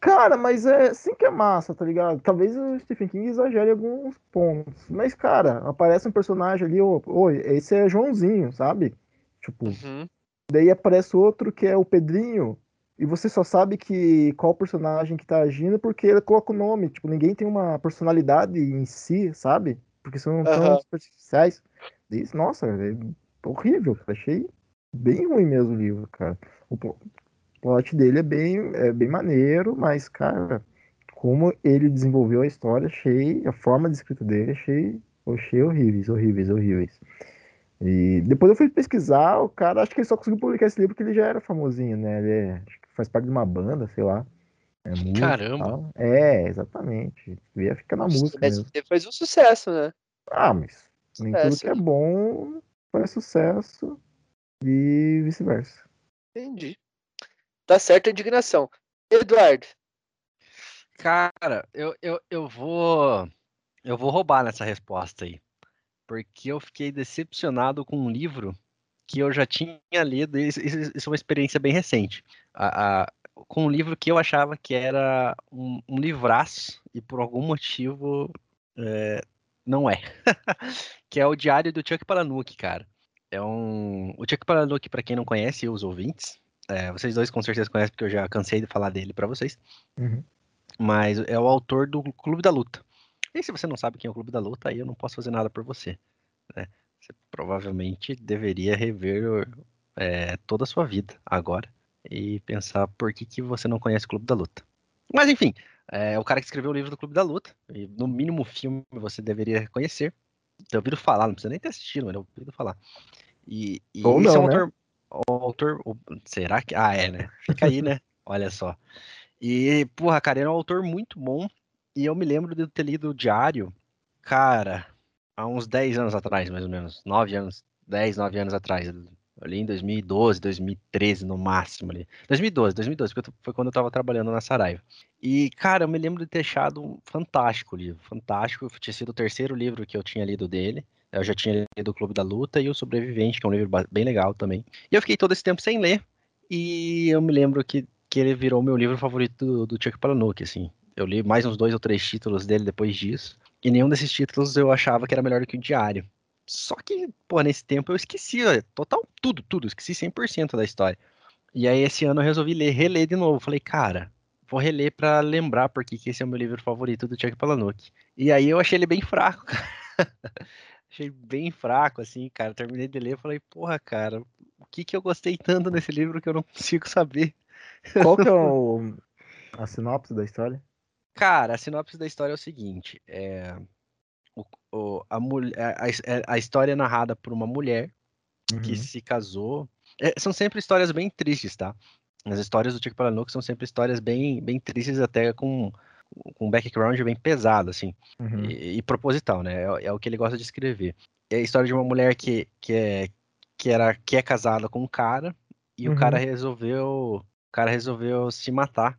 C: Cara, mas é assim que é massa, tá ligado? Talvez o Stephen King exagere alguns pontos. Mas, cara, aparece um personagem ali, oi, esse é Joãozinho, sabe? Tipo, uhum. daí aparece outro que é o Pedrinho, e você só sabe que qual personagem que tá agindo porque ele coloca o nome. Tipo, ninguém tem uma personalidade em si, sabe? Porque são tão uhum. superficiais. Diz, nossa, é horrível, Achei bem ruim mesmo o livro, cara. O plot dele é bem, é bem maneiro, mas, cara, como ele desenvolveu a história, achei, a forma de escrita dele, achei, achei horríveis, horríveis, horríveis. E depois eu fui pesquisar, o cara, acho que ele só conseguiu publicar esse livro porque ele já era famosinho, né? Ele é, acho que faz parte de uma banda, sei lá.
B: É música, Caramba!
C: É, exatamente. Ia ficar na música.
A: Mas fez um sucesso, né?
C: Ah, mas nem tudo que é bom faz sucesso e vice-versa.
A: Entendi. Tá certa a indignação. Eduardo.
B: Cara, eu, eu, eu vou. Eu vou roubar nessa resposta aí. Porque eu fiquei decepcionado com um livro que eu já tinha lido. Isso, isso é uma experiência bem recente. A, a, com um livro que eu achava que era um, um livraço e por algum motivo é, não é. que é o Diário do Chuck Palahniuk, cara. É um. O Chuck Palahniuk, para quem não conhece, os ouvintes, é, vocês dois com certeza conhecem, porque eu já cansei de falar dele para vocês.
C: Uhum.
B: Mas é o autor do Clube da Luta. E se você não sabe quem é o Clube da Luta, aí eu não posso fazer nada por você. Né? Você provavelmente deveria rever é, toda a sua vida agora e pensar por que, que você não conhece o Clube da Luta. Mas enfim, é o cara que escreveu o livro do Clube da Luta. E no mínimo o filme você deveria conhecer. Eu ouvido falar, não precisa nem ter assistido, mas eu ouvido falar. E, e
C: Ou não, é um né?
B: O autor. O, será que. Ah, é, né? Fica aí, né? Olha só. E, porra, cara, ele é um autor muito bom. E eu me lembro de ter lido o Diário, cara, há uns 10 anos atrás, mais ou menos. 9 anos, 10, 9 anos atrás. Ali em 2012, 2013 no máximo ali. 2012, 2012, porque foi quando eu tava trabalhando na Saraiva. E, cara, eu me lembro de ter achado um fantástico livro, fantástico. Tinha sido o terceiro livro que eu tinha lido dele. Eu já tinha lido o Clube da Luta e o Sobrevivente, que é um livro bem legal também. E eu fiquei todo esse tempo sem ler. E eu me lembro que, que ele virou meu livro favorito do, do Chuck Palahniuk, assim. Eu li mais uns dois ou três títulos dele depois disso. E nenhum desses títulos eu achava que era melhor do que o Diário. Só que, pô, nesse tempo eu esqueci, total, tudo, tudo. Esqueci 100% da história. E aí esse ano eu resolvi ler, reler de novo. Falei, cara, vou reler para lembrar porque que esse é o meu livro favorito do Chuck Palahniuk. E aí eu achei ele bem fraco, cara. Achei bem fraco, assim, cara. Terminei de ler e falei, porra, cara, o que que eu gostei tanto nesse livro que eu não consigo saber?
C: Qual que é o, a sinopse da história?
B: Cara, a sinopse da história é o seguinte: é, o, o, a, a, a, a, história é narrada por uma mulher uhum. que se casou. É, são sempre histórias bem tristes, tá? As histórias do Chico Palahniuk são sempre histórias bem, bem tristes, até com com um background bem pesado, assim, uhum. e, e, proposital, né? É, é, o que ele gosta de escrever. É a história de uma mulher que, que, é, que, era, que é casada com um cara e uhum. o cara uhum. resolveu o cara resolveu se matar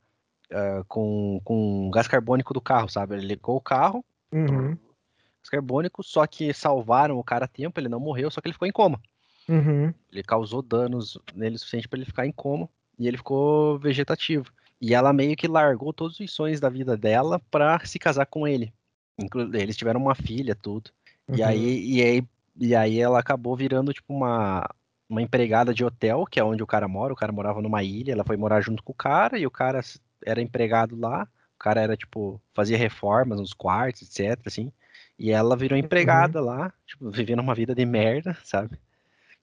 B: uh, com, com gás carbônico do carro, sabe? Ele ligou o carro,
C: uhum.
B: gás carbônico, só que salvaram o cara a tempo, ele não morreu, só que ele ficou em coma.
C: Uhum.
B: Ele causou danos nele o suficiente para ele ficar em coma e ele ficou vegetativo. E ela meio que largou todos os sonhos da vida dela pra se casar com ele. Eles tiveram uma filha, tudo. Uhum. E, aí, e, aí, e aí ela acabou virando, tipo, uma, uma empregada de hotel, que é onde o cara mora. O cara morava numa ilha, ela foi morar junto com o cara, e o cara era empregado lá. O cara era, tipo, fazia reformas nos quartos, etc, assim. E ela virou uhum. empregada uhum. lá, tipo, vivendo uma vida de merda, sabe?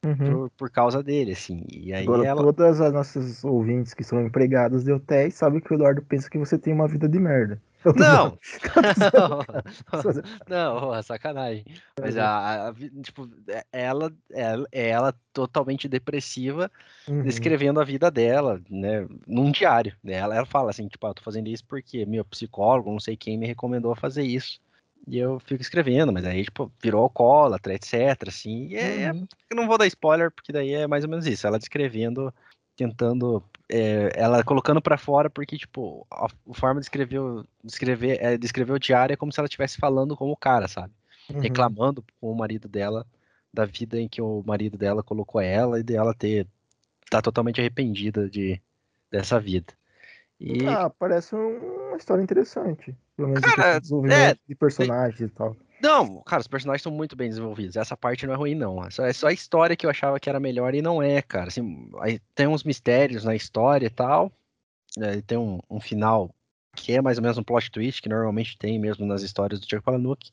B: Uhum. por, por causa dele, assim. E aí
C: Agora,
B: ela...
C: todas as nossas ouvintes que são empregados de hotéis sabem que o Eduardo pensa que você tem uma vida de merda.
B: Não! não, não, sacanagem. Mas a, a, tipo, é, ela, ela, é ela totalmente depressiva, uhum. descrevendo a vida dela, né, num diário. Né? Ela, ela fala assim, tipo, ah, tô fazendo isso porque meu psicólogo, não sei quem, me recomendou fazer isso. E eu fico escrevendo, mas aí, tipo, virou alcoólatra, etc, assim. E é, é uhum. eu não vou dar spoiler, porque daí é mais ou menos isso. Ela descrevendo, tentando, é, ela colocando para fora, porque, tipo, a, a, forma de escrever, de escrever, é, de escrever o diário é como se ela estivesse falando com o cara, sabe? Uhum. Reclamando com o marido dela da vida em que o marido dela colocou ela e dela ter tá totalmente arrependida de dessa vida.
C: E... Ah, parece uma história interessante. Pelo menos
B: cara,
C: desenvolvimento é, de personagens e tal.
B: Não, cara, os personagens são muito bem desenvolvidos. Essa parte não é ruim, não. É só, é só a história que eu achava que era melhor e não é, cara. Assim, tem uns mistérios na história e tal. É, tem um, um, final que é mais ou menos um plot twist, que normalmente tem mesmo nas histórias do Chuck Palahniuk.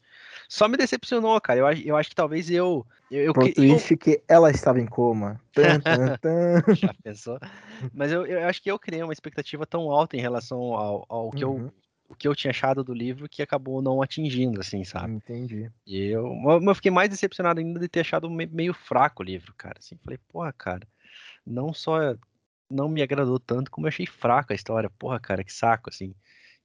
B: Só me decepcionou, cara. Eu, eu acho que talvez eu. eu, eu
C: plot twist eu... que ela estava em coma.
B: Já pensou? Mas eu, eu acho que eu criei uma expectativa tão alta em relação ao, ao que uhum. eu o que eu tinha achado do livro que acabou não atingindo, assim, sabe?
C: Entendi.
B: E eu, eu fiquei mais decepcionado ainda de ter achado meio fraco o livro, cara. Assim, falei, porra, cara, não só não me agradou tanto, como eu achei fraca a história. Porra, cara, que saco, assim.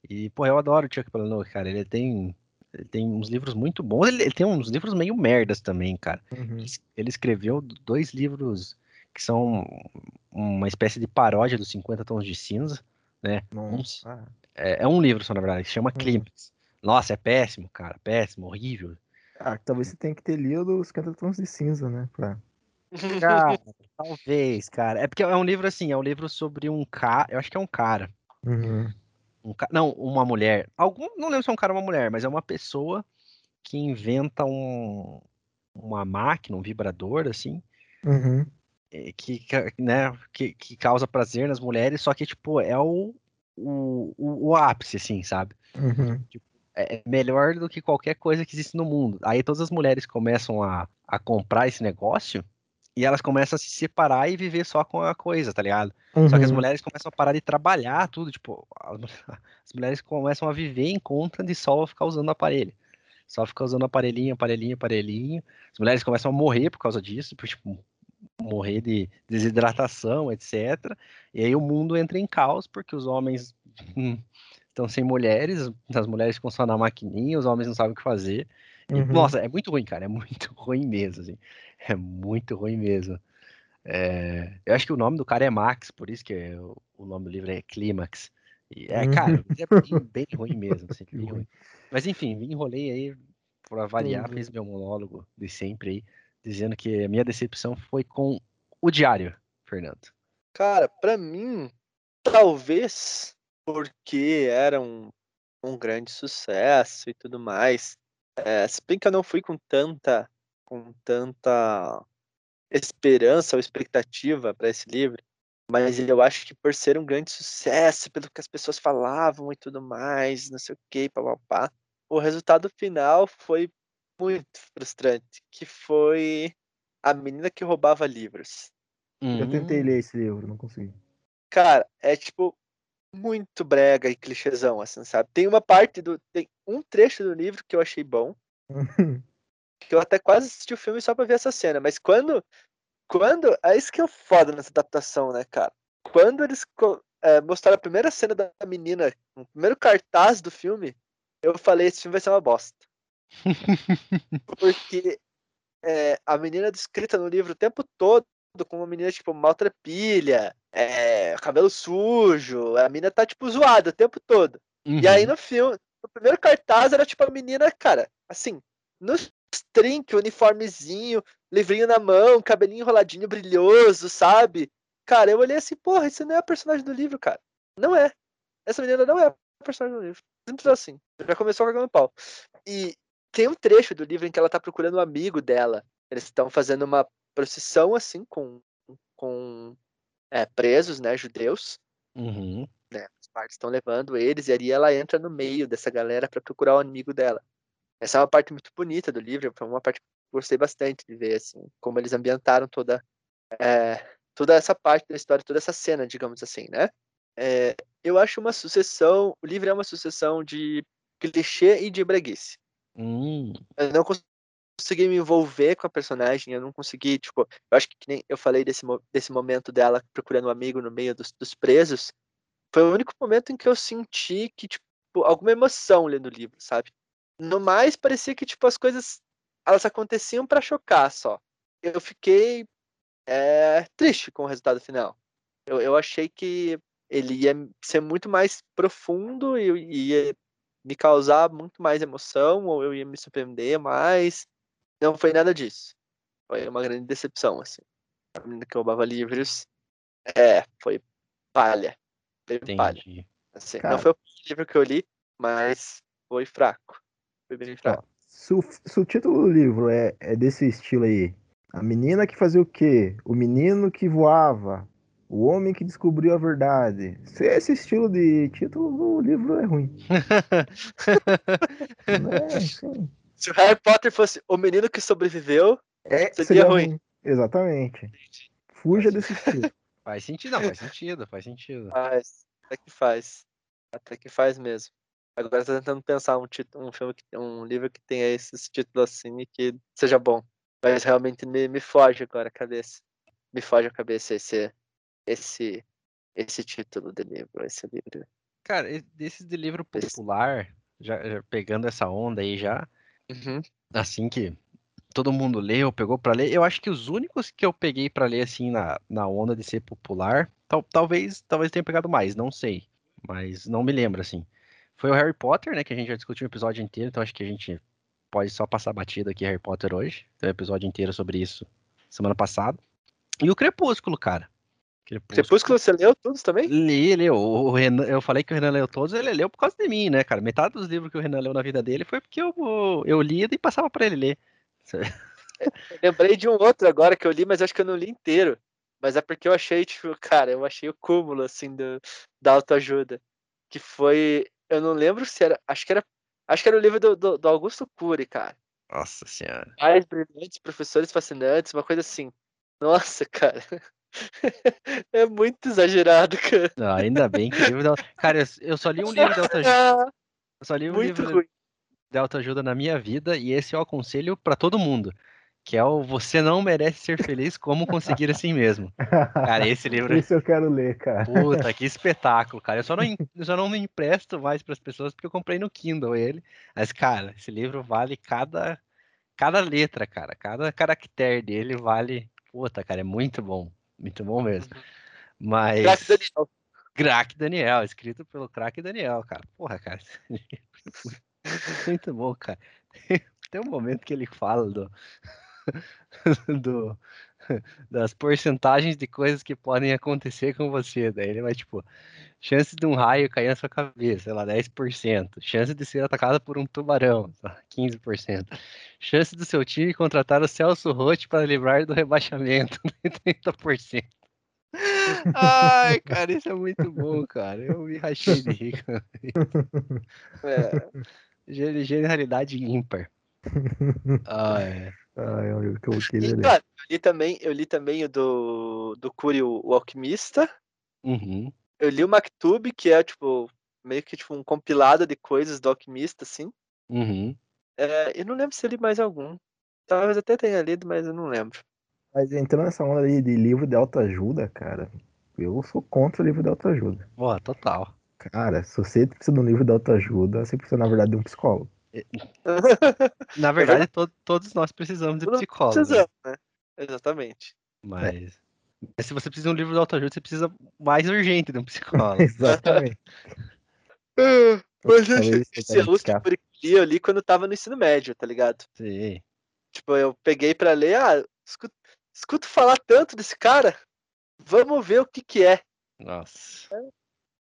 B: E, porra, eu adoro o Chuck Palahniuk, cara. Ele tem, ele tem uns livros muito bons. Ele, ele tem uns livros meio merdas também, cara. Uhum. Ele escreveu dois livros que são uma espécie de paródia dos 50 Tons de Cinza, né?
C: Nossa.
B: É, é, um livro só, na verdade, que chama uhum. Nossa, é péssimo, cara. Péssimo, horrível.
C: Ah, talvez você tenha que ter lido os 50 Tons de Cinza, né? Pra...
B: Cara, talvez, cara. É porque é um livro assim, é um livro sobre um cara. Eu acho que é um cara.
C: Uhum.
B: Um ca... Não, uma mulher. Algum, não lembro se é um cara ou uma mulher, mas é uma pessoa que inventa um, uma máquina, um vibrador, assim,
C: uhum.
B: Eh, que, né, que, que causa prazer nas mulheres, só que, tipo, é o, o, o, ápice, assim, sabe?
C: Uhum.
B: Tipo, é, é melhor do que qualquer coisa que existe no mundo. Aí todas as mulheres começam a, a comprar esse negócio e elas começam a se separar e viver só com a coisa, tá ligado? Uhum. Só que as uhum. mulheres começam a parar de trabalhar, tudo, tipo, as mulheres começam a viver em conta de só ficar usando o aparelho. Só ficar usando aparelhinho, aparelhinho, aparelhinho. As mulheres começam a morrer por causa disso, por, tipo, morrer de desidratação, etc. E aí o mundo entra em caos porque os homens estão sem mulheres, as mulheres ficam só na maquininha, os homens não sabem o que fazer. E, uhum. Nossa, é muito ruim, cara, é muito ruim mesmo, assim. É muito ruim mesmo. É, eu acho que o nome do cara é Max, por isso que é, o nome do livro é Clímax. É, uhum. cara, é bem, bem ruim mesmo, assim, bem ruim. Mas enfim, me enrolei aí para variar, uhum. fiz meu monólogo de sempre aí, dizendo que a minha decepção foi com o Diário, Fernando.
A: Cara, para mim, talvez porque era um, um grande sucesso e tudo mais. É, se bem que eu não fui com tanta com tanta esperança ou expectativa para esse livro, mas eu acho que por ser um grande sucesso, pelo que as pessoas falavam e tudo mais, não sei o que, papapá, o resultado final foi muito frustrante, que foi a menina que roubava livros.
C: Eu tentei ler esse livro, não consegui.
A: Cara, é tipo muito brega e clichêzão, assim, sabe? Tem uma parte do. Tem um trecho do livro que eu achei bom. que eu até quase assisti o filme só pra ver essa cena. Mas quando. Quando. É isso que é foda nessa adaptação, né, cara? Quando eles é, mostraram a primeira cena da menina, o primeiro cartaz do filme, eu falei: esse filme vai ser uma bosta. Porque é, a menina descrita no livro o tempo todo como uma menina, tipo, maltrapilha, é, cabelo sujo, a menina tá, tipo, zoada o tempo todo. Uhum. E aí uhum. no filme, no primeiro cartaz era, tipo, a menina, cara, assim, nos trinques, uniformezinho, livrinho na mão, cabelinho enroladinho, brilhoso, sabe? Cara, eu olhei assim, porra, isso não é a personagem do livro, cara. Não é. Essa menina não é a personagem do livro. Simples assim. Já começou cagando pau. E tem um trecho do livro em que ela tá procurando um amigo dela. Eles estão fazendo uma procissão, assim, com, com é, presos, né, judeus.
B: Uhum.
A: Né, os partes estão levando eles, e ali ela entra no meio dessa galera para procurar o amigo dela. Essa é uma parte muito bonita do livro, foi uma parte que eu gostei bastante de ver, assim, como eles ambientaram toda, é, toda essa parte da história, toda essa cena, digamos assim, né? É, eu acho uma sucessão, o livro é uma sucessão de clichê e de breguice.
B: Hum.
A: Eu não consegui me envolver com a personagem, eu não consegui, tipo, eu acho que, que nem eu falei desse, desse momento dela procurando um amigo no meio dos, dos presos, foi o único momento em que eu senti que, tipo, alguma emoção lendo o livro, sabe? No mais, parecia que, tipo, as coisas, elas aconteciam para chocar só. Eu fiquei é, triste com o resultado final. Eu, eu achei que ele ia ser muito mais profundo e ia me causar muito mais emoção, ou eu ia me surpreender mais. Não foi nada disso. foi uma grande decepção, assim. A menina que roubava livros, é, foi palha. Foi palha. Assim, não foi o livro que eu li, mas foi fraco. Foi bem fraco.
C: Se o, se o título do livro é, é desse estilo aí, a menina que fazia o quê? O menino que voava. O homem que descobriu a verdade. Se é esse estilo de título, o livro é ruim.
A: é, Se o Harry Potter fosse o menino que sobreviveu,
C: é, seria, seria ruim. ruim. Exatamente. Fuja desse estilo.
B: Faz sentido, não, faz sentido, faz sentido.
A: Faz, até que faz. Até que faz mesmo. Agora tô tentando pensar um, título, um filme, que, um livro que tenha esses títulos assim e que seja bom. Mas realmente me, me foge agora a cabeça. Me foge a cabeça esse, esse, esse título de livro, esse livro.
B: Cara, desses de livro popular, já, já, pegando essa onda aí já,
A: uhum.
B: assim que todo mundo leu, pegou para ler, eu acho que os únicos que eu peguei para ler assim na, na onda de ser popular, tal, talvez talvez tenha pegado mais, não sei, mas não me lembro assim. Foi o Harry Potter, né, que a gente já discutiu um episódio inteiro, então acho que a gente pode só passar batido aqui Harry Potter hoje. Tem um episódio inteiro sobre isso semana passada. E o Crepúsculo, cara.
A: Crepúsculo, Crepúsculo você leu todos também?
B: Li, leu. O Renan, eu falei que o Renan leu todos, ele leu por causa de mim, né, cara? Metade dos livros que o Renan leu na vida dele foi porque eu, eu li e passava para ele ler.
A: lembrei de um outro agora que eu li, mas acho que eu não li inteiro. Mas é porque eu achei, tipo, cara, eu achei o cúmulo, assim, do, da autoajuda. Que foi. Eu não lembro se era. Acho que era Acho que era o livro do, do, do Augusto Cury, cara.
B: Nossa senhora.
A: Pais brilhantes, professores fascinantes, uma coisa assim. Nossa, cara. é muito exagerado, cara.
B: Não, ainda bem que o livro da... Cara, eu, só li um livro de autoajuda. Eu só li um muito livro ruim. de autoajuda na minha vida e esse eu aconselho para todo mundo que é o Você Não Merece Ser Feliz, Como Conseguir Assim Mesmo. Cara, esse livro...
C: Isso eu quero ler, cara.
B: Puta, que espetáculo, cara. Eu só não, eu só não me empresto mais para as pessoas porque eu comprei no Kindle ele. Mas, cara, esse livro vale cada, cada letra, cara. Cada caractere dele vale... Puta, cara, é muito bom. Muito bom mesmo. Uhum. Mas... Crack Daniel. Crack Daniel, escrito pelo Crack Daniel, cara. Porra, cara. muito bom, cara. Tem um momento que ele fala do... do, das porcentagens de coisas que podem acontecer com você. Daí ele vai, tipo, chance de um raio cair na sua cabeça, sei lá, 10%. Chance de ser atacado por um tubarão, 15%. Chance do seu time contratar o Celso Rotti para livrar do rebaixamento, 30%. Ai, cara, isso é muito bom, cara. Eu me rachei de rir. É. Generalidade ímpar. Ah, é.
C: Ah, é o que eu queria
A: ler. Claro, eu li também, eu li também o do, do Cury, o, Alquimista.
B: Uhum.
A: Eu li o Maktub, que é, tipo, meio que tipo, um compilado de coisas do Alquimista, assim.
B: Uhum.
A: É, eu não lembro se eu li mais algum. Talvez até tenha lido, mas eu não lembro.
C: Mas entrando nessa onda aí de livro de autoajuda, cara, eu sou contra o livro de autoajuda.
B: Pô, total.
C: Cara, se você precisa de um livro de autoajuda, você precisa, na verdade, de um psicólogo.
B: Na verdade, to todos nós precisamos de psicólogo. Precisamos,
A: né? Exatamente.
B: Mas, mas, se você precisa de um livro de autoajuda, você precisa mais urgente de um psicólogo.
C: Exatamente.
A: Mas esse é que eu eu li quando eu tava no ensino médio, tá ligado?
B: Sim.
A: Tipo, eu peguei pra ler, ah, escuto, escuto falar tanto desse cara, vamos ver o que que é.
B: Nossa.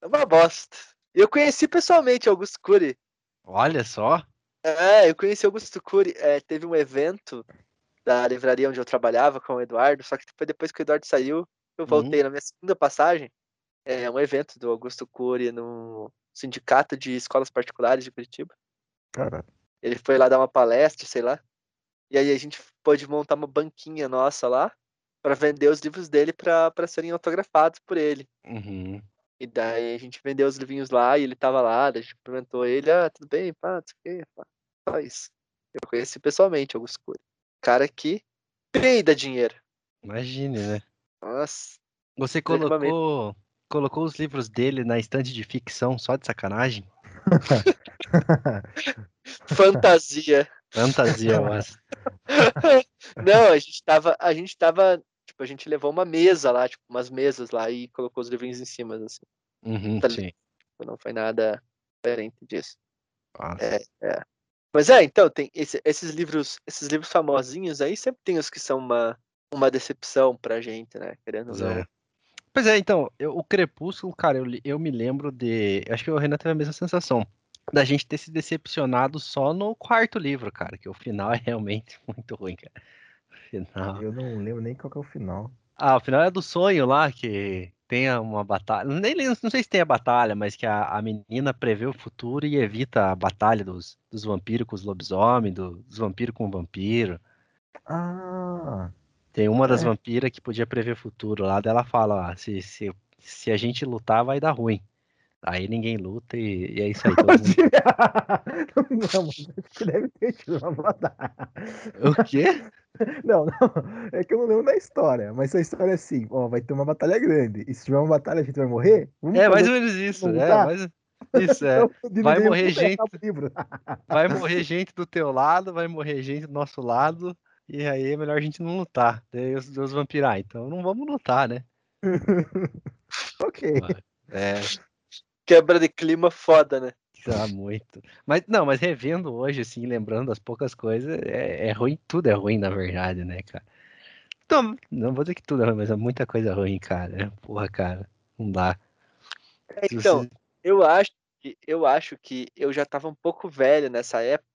A: É uma bosta. Eu conheci pessoalmente Augusto Cury.
B: Olha só.
A: É, eu conheci Augusto Cury. É, teve um evento da livraria onde eu trabalhava com o Eduardo, só que foi depois que o Eduardo saiu, eu voltei uhum. na minha segunda passagem. É um evento do Augusto Cury no Sindicato de Escolas Particulares de Curitiba.
C: Caralho.
A: Ele foi lá dar uma palestra, sei lá. E aí a gente pôde montar uma banquinha nossa lá para vender os livros dele para serem autografados por ele.
B: Uhum.
A: E daí a gente vendeu os livrinhos lá e ele tava lá, a gente cumprimentou ele, ah, tudo bem, pá, tudo bem, pá. Isso. Eu conheci pessoalmente Augusto Cury. Cara que peida dinheiro.
B: Imagine, né?
A: Nossa.
B: Você colocou, colocou os livros dele na estante de ficção só de sacanagem?
A: Fantasia.
B: Fantasia, mas.
A: Não, a gente tava, a gente tava, tipo, a gente levou uma mesa lá, tipo, umas mesas lá e colocou os livrinhos em cima, assim.
B: Uhum, tá sim.
A: Não foi nada diferente disso.
B: É,
A: é. Mas é, então, tem esse- esses livros, esses livros famosinhos aí, sempre tem os que são uma, uma decepção pra gente, né? Querendo ou
B: Pois é. Pois é, então, eu- o Crepúsculo, cara, eu, eu me lembro de. Acho que o Renan teve a mesma sensação. Da gente ter se decepcionado só no quarto livro, cara, que o final é realmente muito ruim, cara. O final.
C: Eu não lembro nem qual que é o final.
B: Ah, o final é do sonho lá, que tenha uma batalha. Nem, não sei se tem a batalha, mas que a, a menina prevê o futuro e evita a batalha dos, dos vampiros com os lobisomens, do- dos vampiros com o vampiro.
C: Ah,
B: Tem uma das
C: É.
B: vampiras que podia prever o futuro lá, dela fala, ó, se, se, se a gente lutar vai dar ruim. Aí ninguém luta e, e é isso aí. todo mundo-
C: não, acho que deve ter tido uma batalha.
B: O quê?
C: Não, não, é que eu não lembro da história, mas a história é assim, ó, vai ter uma batalha grande, e se tiver uma batalha a gente vai morrer? Vamos
B: É mais ou menos isso. É, isso é. vai morrer gente. Vai morrer gente do teu lado, vai morrer gente do nosso lado, e aí é melhor a gente não lutar. Daí os, ah, então não vamos lutar, né?
C: ok.
B: É,
A: Quebra de clima foda, né?
B: tá muito. Mas não, mas revendo hoje, assim, lembrando das poucas coisas, é, é ruim, tudo é ruim, na verdade, né, cara? Então, não vou dizer que tudo é ruim, mas é muita coisa ruim, cara. Porra, cara, não dá. Se
A: Então,
B: você-
A: eu acho que eu acho que eu já tava um pouco velho nessa época.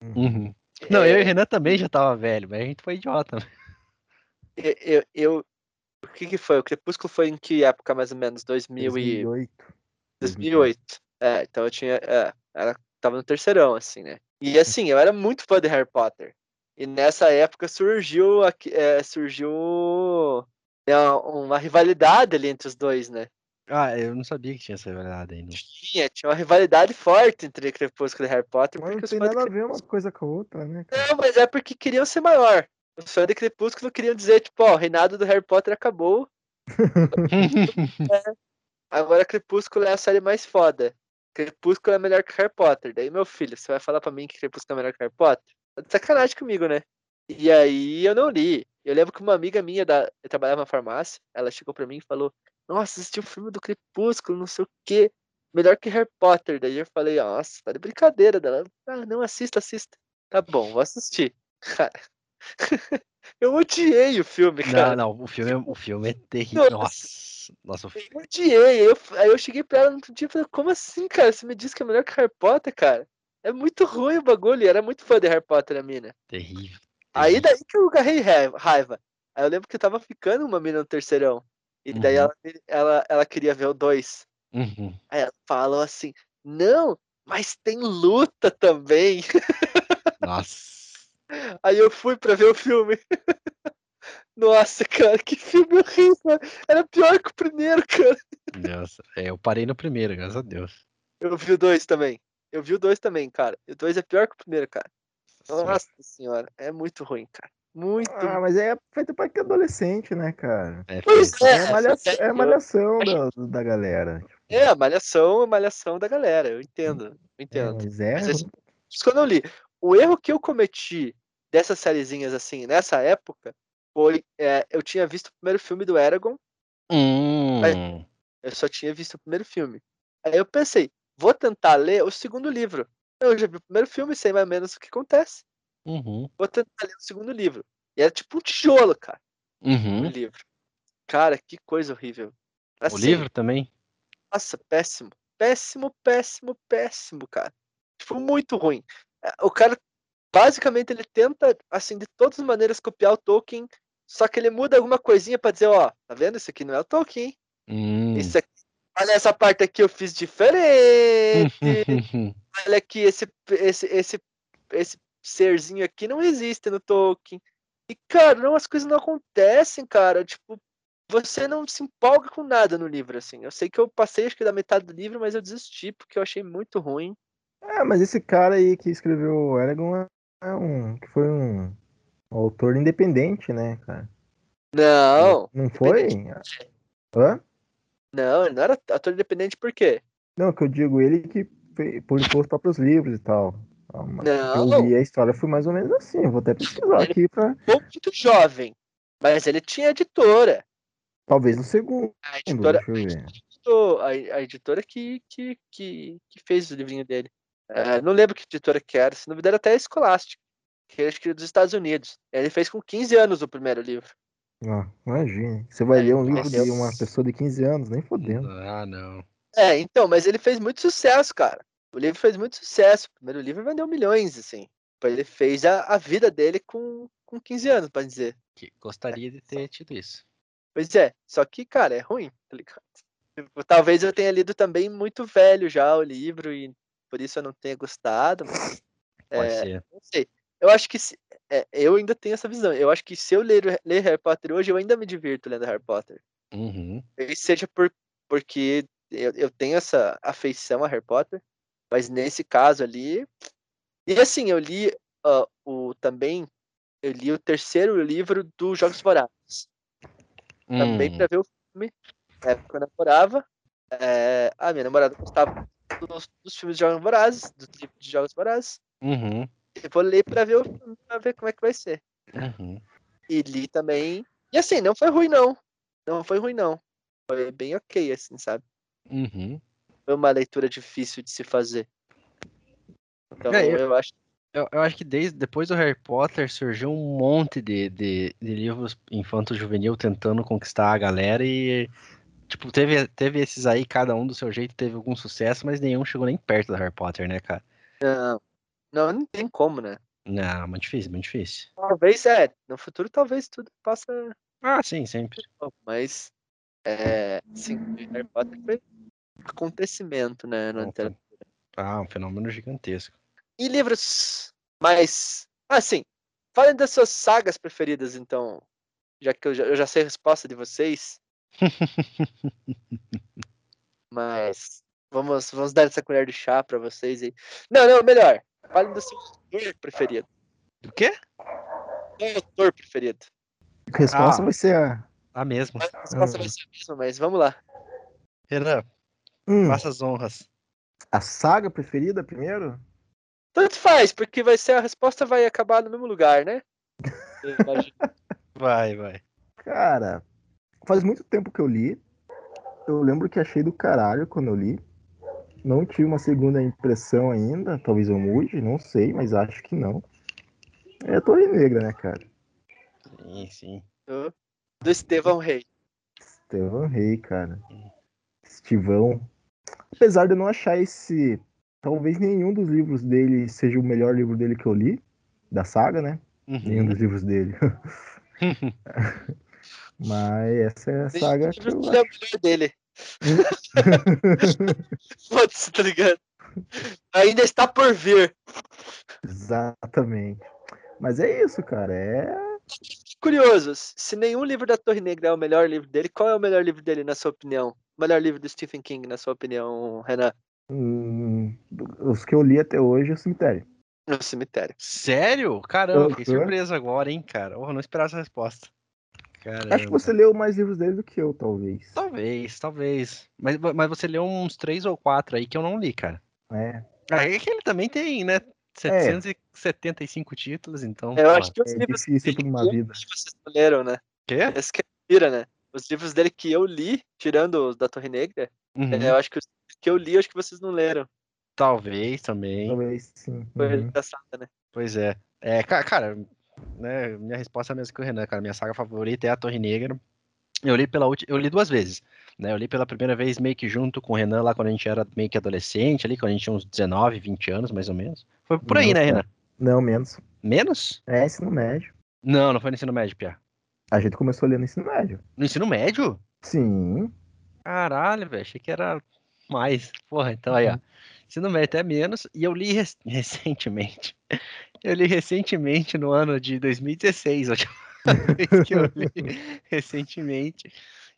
B: Uhum. Não, eu e
A: É,
B: o Renan também já tava velho, mas a gente foi idiota. né?
A: eu, eu, eu- o que que foi? O Crepúsculo foi em que época mais ou menos? 2000 e
C: 2008.
A: 2008. É, então eu tinha, é, era, tava no terceirão assim, né? E assim, eu era muito fã de Harry Potter. E nessa época surgiu aqui- é, surgiu né, uma rivalidade ali entre os dois, né?
B: Ah, eu não sabia que tinha essa verdade ainda.
A: Tinha, tinha uma rivalidade forte entre Crepúsculo e Harry Potter,
C: Mas não tem nada a ver uma coisa com a outra, né? cara?
A: Não, mas é porque queriam ser maior. Os fãs de Crepúsculo queriam dizer, tipo, ó, o reinado do Harry Potter acabou, agora Crepúsculo é a série mais foda. Crepúsculo é melhor que Harry Potter. Daí, meu filho, você vai falar pra mim que Crepúsculo é melhor que Harry Potter? Tá de sacanagem comigo, né? E aí eu não li. Eu lembro que uma amiga minha, da, eu trabalhava na farmácia, ela chegou pra mim e falou, nossa, assisti o filme do Crepúsculo, não sei o quê, melhor que Harry Potter. Daí eu falei, nossa, tá de brincadeira dela. Ah, não, assista, assista. Tá bom, vou assistir. Cara, eu odiei o filme,
B: Não,
A: cara.
B: não, o filme, é- o filme é terrível.
A: Nossa.
B: Nossa, nossa,
A: Eu odiei. Aí eu, aí eu cheguei pra ela no outro dia e falei, como assim, cara? Você me disse que é melhor que Harry Potter, cara? É muito ruim o bagulho. e Era muito fã de Harry Potter, a mina.
B: terrível.
A: Aí
B: terrível.
A: daí que eu agarrei raiva. Aí eu lembro que eu tava ficando uma mina no terceirão. E daí
B: Uhum.
A: ela, ela, ela queria ver o 2.
B: Uhum.
A: Aí ela falou assim, não, mas tem luta também.
B: Nossa.
A: Aí eu fui pra ver o filme. Nossa, cara, que filme horrível. Era pior que o primeiro, cara.
B: Nossa. É, eu parei no primeiro, graças a Deus.
A: Eu vi o dois também. Eu vi o dois também, cara. E o dois é pior que o primeiro, cara. Nossa senhora, é muito ruim, cara. Muito.
C: Ah, mas é feito pra que adolescente, né, cara?
B: É,
A: Pois
B: feio.
C: É, malhação,
A: é,
C: é malhação da, da galera.
A: É, a malhação, malhação da galera. Eu entendo. Eu
C: É,
A: entendo.
C: mas é.
A: Mas esse- Isso que eu li. O erro que eu cometi dessas sériezinhas assim, nessa época, foi. é, eu tinha visto o primeiro filme do Eragon,
B: Hum.
A: eu só tinha visto o primeiro filme. Aí eu pensei, vou tentar ler o segundo livro. Eu já vi o primeiro filme, sei mais ou menos o que acontece.
B: Uhum.
A: Vou tentar ler o segundo livro. E era tipo um tijolo, cara, o
B: Uhum.
A: livro. Cara, que coisa horrível.
B: O
A: Assim,
B: livro também?
A: Nossa, péssimo. Péssimo, péssimo, péssimo, cara. Tipo, muito ruim. É, O cara, basicamente, ele tenta, assim, de todas as maneiras copiar o Tolkien, só que ele muda alguma coisinha pra dizer, ó, tá vendo? Isso aqui não é o Tolkien.
B: Hum.
A: Isso aqui, olha essa parte aqui eu fiz diferente. olha aqui, esse, esse, esse, esse serzinho aqui não existe no Tolkien. E, cara, não, as coisas não acontecem, cara. Tipo, você não se empolga com nada no livro, assim. Eu sei que eu passei, acho que da metade do livro, mas eu desisti, porque eu achei muito ruim.
C: É, mas esse cara aí que escreveu o Eragon é- um. que foi um autor independente, né, cara?
A: Não,
C: Não foi? Hã?
A: não, ele não era ator independente por quê?
C: Não, que eu digo, ele que publicou os próprios livros e tal.
A: Não.
C: Eu vi a história, foi mais ou menos assim. Vou até pesquisar
A: Ele-
C: aqui pra.
A: Muito jovem, mas ele tinha editora.
C: Talvez no segundo,
A: A editora,
C: deixa eu ver.
A: editou- a, a editora que, que, que, que fez o livrinho dele. É, não lembro que editora que era, se não me engano até a Scholastic, que acho que é dos Estados Unidos. Ele fez com 15 anos o primeiro livro.
C: Ah, imagina. Você vai
A: É,
C: ler um livro de uma pessoa de 15 anos, nem fodendo.
B: Ah, não.
A: É, então, mas ele fez muito sucesso, cara. O livro fez muito sucesso. O primeiro livro vendeu milhões, assim. Ele fez a, a vida dele com, com 15 anos, pra dizer.
B: Que gostaria de ter tido isso.
A: Pois é, só que, cara, é ruim, tá ligado? Tipo, talvez eu tenha lido também muito velho já o livro e por isso eu não tenha gostado, mas
B: Pode
A: É,
B: ser.
A: não sei. Eu acho que se- é, eu ainda tenho essa visão. Eu acho que se eu ler, ler Harry Potter hoje, eu ainda me divirto lendo Harry Potter.
B: Uhum.
A: Seja por, porque eu, eu tenho essa afeição a Harry Potter, mas nesse caso ali. E assim, eu li ah, o também. Eu li o terceiro livro dos Jogos Vorazes. Também
B: Hum,
A: pra ver o filme. Na época eu namorava. É, a minha namorada gostava dos, dos filmes de Jogos Vorazes, do tipo de Jogos Vorazes.
B: Uhum.
A: Eu vou ler pra ver o filme, pra ver como é que vai ser.
B: Uhum.
A: E li também. E assim, não foi ruim, não. Não foi ruim, não. Foi bem ok, assim, sabe?
B: Uhum.
A: Foi uma leitura difícil de se fazer. Então,
B: É, eu-
A: eu acho.
B: Eu, eu acho que desde depois do Harry Potter surgiu um monte de, de, de livros infanto-juvenil tentando conquistar a galera e tipo, teve, teve esses aí, cada um do seu jeito, teve algum sucesso, mas nenhum chegou nem perto do Harry Potter, né, cara?
A: Não, não, não tem como, né?
B: Não, muito difícil, muito difícil.
A: Talvez, é. No futuro, talvez tudo possa.
B: Ah, sim, sempre.
A: Mas, é. Sim, Harry Potter foi um acontecimento, né? Na literatura.
B: Ah, um fenômeno gigantesco.
A: E livros mais. Assim, falem das suas sagas preferidas, então. Já que eu já, eu já sei a resposta de vocês. Mas. Vamos, vamos dar essa colher de chá pra vocês aí. Não, não, melhor. Falem do seu autor preferido.
B: Do quê?
A: Qual é o autor preferido?
C: A resposta
B: Ah.
C: vai ser a.
B: A mesma.
A: A resposta vai ser a mesma, mas vamos lá.
B: Renan,
C: Hum,
B: faça as honras.
C: a saga preferida primeiro?
A: Tanto faz, porque vai ser a resposta vai acabar no mesmo lugar, né?
B: Vai, vai.
C: Cara, faz muito tempo que eu li. Eu lembro que achei do caralho quando eu li. Não tive uma segunda impressão ainda. Talvez eu mude, não sei, mas acho que não. É Torre Negra, né, cara?
B: Sim, sim.
A: do do Estevão Rei.
C: Estevão Rei, cara. Estivão. Apesar de eu não achar esse. Talvez nenhum dos livros dele seja o melhor livro dele que eu li. Da saga, né? Nenhum
B: Uhum.
C: dos livros dele. Mas essa é a saga
A: eu
C: que eu
A: ele é dele. Foda-se, tá ligado? Ainda está por vir.
C: Exatamente. Mas é isso, cara. É.
A: Curioso, se nenhum livro da Torre Negra é o melhor livro dele, qual é o melhor livro dele, na sua opinião? O melhor livro do Stephen King, na sua opinião, Renan?
C: hum, os que eu li até hoje é o cemitério.
A: No cemitério.
B: Sério? Caramba, fiquei
C: Aham.
B: surpreso agora, hein, cara. Oh, não esperava essa resposta. Caramba.
C: Acho que você leu mais livros dele do que eu, talvez.
B: Talvez, talvez. Mas, mas você leu uns três ou quatro aí que eu não li, cara.
C: É.
B: Ah, é que ele também tem, né? 775 títulos, então.
A: Eu
B: pô.
A: acho que os
C: É
A: livros
C: difícil
A: dele
C: pra uma
A: que eu
C: vida.
A: li, vocês não leram, né?
B: Quê?
A: Esse que é né? Os livros dele que eu li, tirando os da Torre Negra,
B: Uhum.
A: é, eu acho que os que eu li, eu acho que vocês não leram.
B: Talvez também.
C: Talvez sim.
A: Foi
C: Uhum.
A: engraçado, né?
B: Pois é. É, ca- cara, né, minha resposta é a mesma que o Renan, cara. Minha saga favorita é a Torre Negra. Eu li pela última, eu li duas vezes, né? Eu li pela primeira vez meio que junto com o Renan lá quando a gente era meio que adolescente, ali quando a gente tinha uns 19, 20 anos, mais ou menos. Foi por aí, né. Renan?
C: Não, menos.
B: Menos?
C: É ensino médio.
B: Não, não foi no ensino médio, Pia.
C: A gente começou a ler no ensino médio.
B: No ensino médio?
C: Sim.
B: Caralho, velho, achei que era mais. Porra, então aí, ó. Ensino médio até menos. E eu li rec- recentemente. Eu li recentemente no ano de 2016, a última vez que eu li recentemente.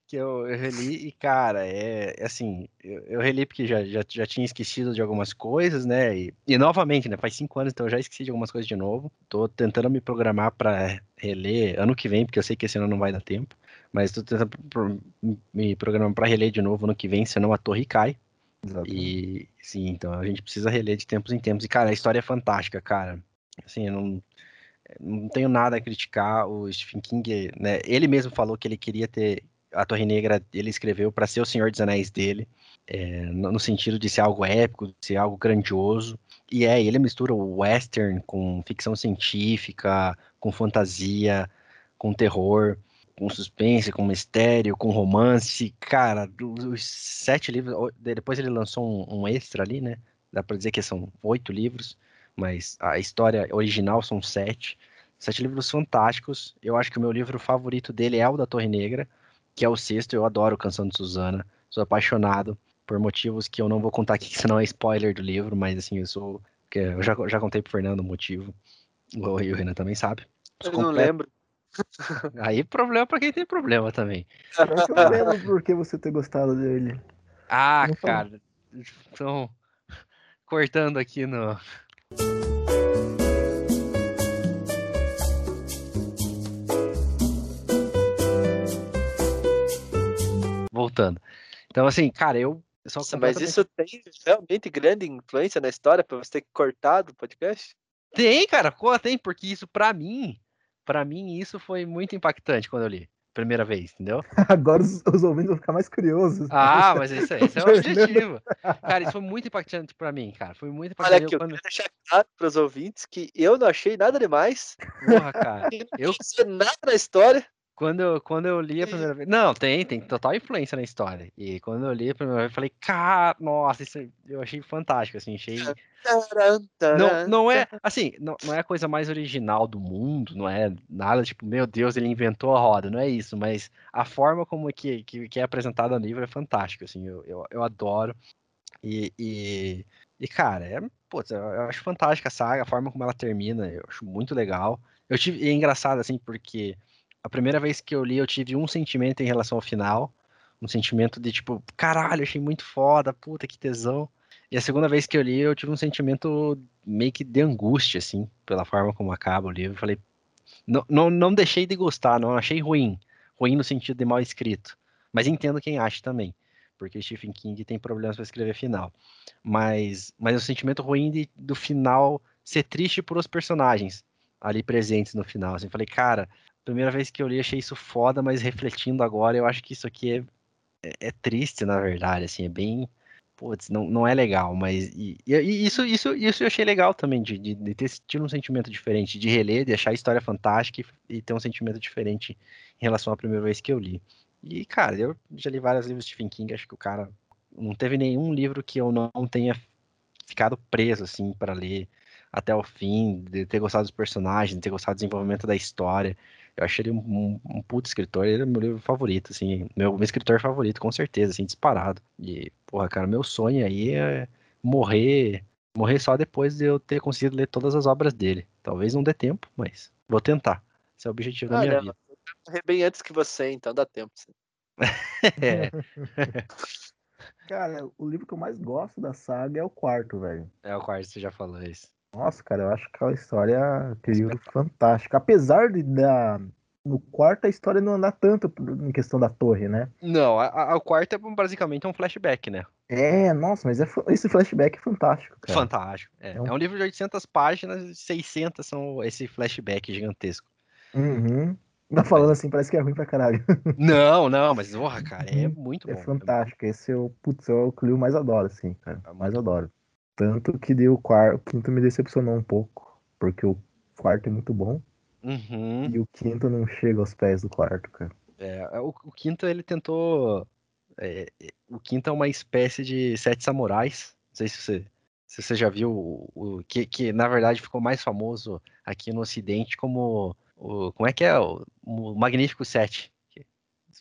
B: Que eu, eu reli e, cara, é, é assim, eu, eu reli porque já, já, já tinha esquecido de algumas coisas, né? E, e novamente, né? Faz cinco anos, então eu já esqueci de algumas coisas de novo. Tô tentando me programar para reler ano que vem, porque eu sei que esse ano não vai dar tempo. Mas tô tentando pro- me programar para reler de novo ano que vem, senão a torre cai.
C: Exatamente.
B: E sim, então a gente precisa reler de tempos em tempos. E, cara, a história é fantástica, cara. Assim, eu não, não tenho nada a criticar. O Stephen King, né? Ele mesmo falou que ele queria ter a Torre Negra ele escreveu para ser o Senhor dos Anéis dele, é, no sentido de ser algo épico, de ser algo grandioso. E é, ele mistura o western com ficção científica, com fantasia, com terror, com suspense, com mistério, com romance. Cara, os sete livros. Depois ele lançou um, um extra ali, né? Dá para dizer que são oito livros, mas a história original são sete. Sete livros fantásticos. Eu acho que o meu livro favorito dele é o da Torre Negra que é o sexto. Eu adoro Canção de Susana. Sou apaixonado por motivos que eu não vou contar aqui, que senão é spoiler do livro, mas assim, eu sou. Eu já, já contei pro Fernando o motivo. E o Renan também sabe.
A: Eu não lembro.
B: Aí problema para quem tem problema também.
C: Eu não lembro por que você ter gostado dele.
B: Ah, cara. Então, cortando aqui no. Voltando. Então, assim, cara, eu.
A: só mas isso tem realmente grande influência na história para você ter cortado o podcast?
B: Tem, cara, tem, porque isso para mim, para mim isso foi muito impactante quando eu li primeira vez, entendeu?
C: Agora os, os ouvintes vão ficar mais curiosos.
B: Ah, mas esse, esse é o objetivo. Cara, isso foi muito impactante para mim, cara. Foi muito impactante.
A: Olha aqui, eu, quando... quero deixar claro para os ouvintes que eu não achei nada demais.
B: Porra, cara.
A: eu não nada na história.
B: Quando eu, quando eu li a primeira vez. Não, tem, tem total influência na história. E quando eu li a primeira vez, eu falei, cara, nossa, isso eu achei fantástico, assim, achei. Não, não é, assim, não, não é a coisa mais original do mundo, não é nada tipo, meu Deus, ele inventou a roda, não é isso, mas a forma como é que, que, que é apresentado no livro é fantástico, assim, eu, eu, eu adoro. E, e, e, cara, é, putz, eu acho fantástica a saga, a forma como ela termina, eu acho muito legal. Eu tive, é engraçado, assim, porque a primeira vez que eu li, eu tive um sentimento em relação ao final. Um sentimento de tipo, caralho, achei muito foda, puta que tesão. E a segunda vez que eu li, eu tive um sentimento meio que de angústia, assim, pela forma como acaba o livro. Eu falei, não, não, não deixei de gostar, não achei ruim. Ruim no sentido de mal escrito. Mas entendo quem acha também. Porque Stephen King tem problemas para escrever final. Mas, mas o sentimento ruim de, do final ser triste por os personagens ali presentes no final. Assim, falei, cara, primeira vez que eu li, achei isso foda, mas refletindo agora, eu acho que isso aqui é, é, é triste, na verdade, assim, é bem. Putz, não, não é legal, mas. E, e isso, isso, isso eu achei legal também, de, de, de, ter tido um sentimento diferente, de reler, de achar a história fantástica e, e ter um sentimento diferente em relação à primeira vez que eu li. E, cara, eu já li vários livros de Stephen King, acho que o cara. Não teve nenhum livro que eu não tenha ficado preso, assim, para ler até o fim, de ter gostado dos personagens, de ter gostado do desenvolvimento da história. Eu achei ele um, um, um puto escritor, ele é meu livro favorito, assim, meu, meu escritor favorito, com certeza, assim, disparado. E, porra, cara, meu sonho aí é morrer, morrer só depois de eu ter conseguido ler todas as obras dele. Talvez não dê tempo, mas vou tentar. Esse é o objetivo da minha vida.
A: Morrer bem antes que você, então dá tempo.
B: é.
C: Cara, o livro que eu mais gosto da saga é o quarto, velho.
B: É o quarto, você já falou isso.
C: Nossa, cara, eu acho que a história é livro fantástico. Apesar de da, no quarto a história não andar tanto em questão da torre, né?
B: Não, a, a, o quarto é basicamente um flashback, né?
C: É, nossa, mas é, esse flashback é fantástico, cara.
B: Fantástico. É, é, um... é um livro de 800 páginas, 600 são esse flashback gigantesco.
C: Uhum. Tá falando assim, parece que é ruim pra caralho.
B: Não, não, mas, porra, cara, é muito
C: é
B: bom.
C: Fantástico. É Esse é o, putz, é o que eu mais adoro, assim, cara. Mais adoro. Tanto que deu o quarto, o quinto me decepcionou um pouco, porque o quarto é muito bom.
B: Uhum.
C: E o quinto não chega aos pés do quarto, cara.
B: É, é o, o quinto ele tentou. É, é, o quinto é uma espécie de sete samurais. Não sei se você, se você já viu o, o que, que na verdade ficou mais famoso aqui no Ocidente como o como é que é o, o Magnífico Sete.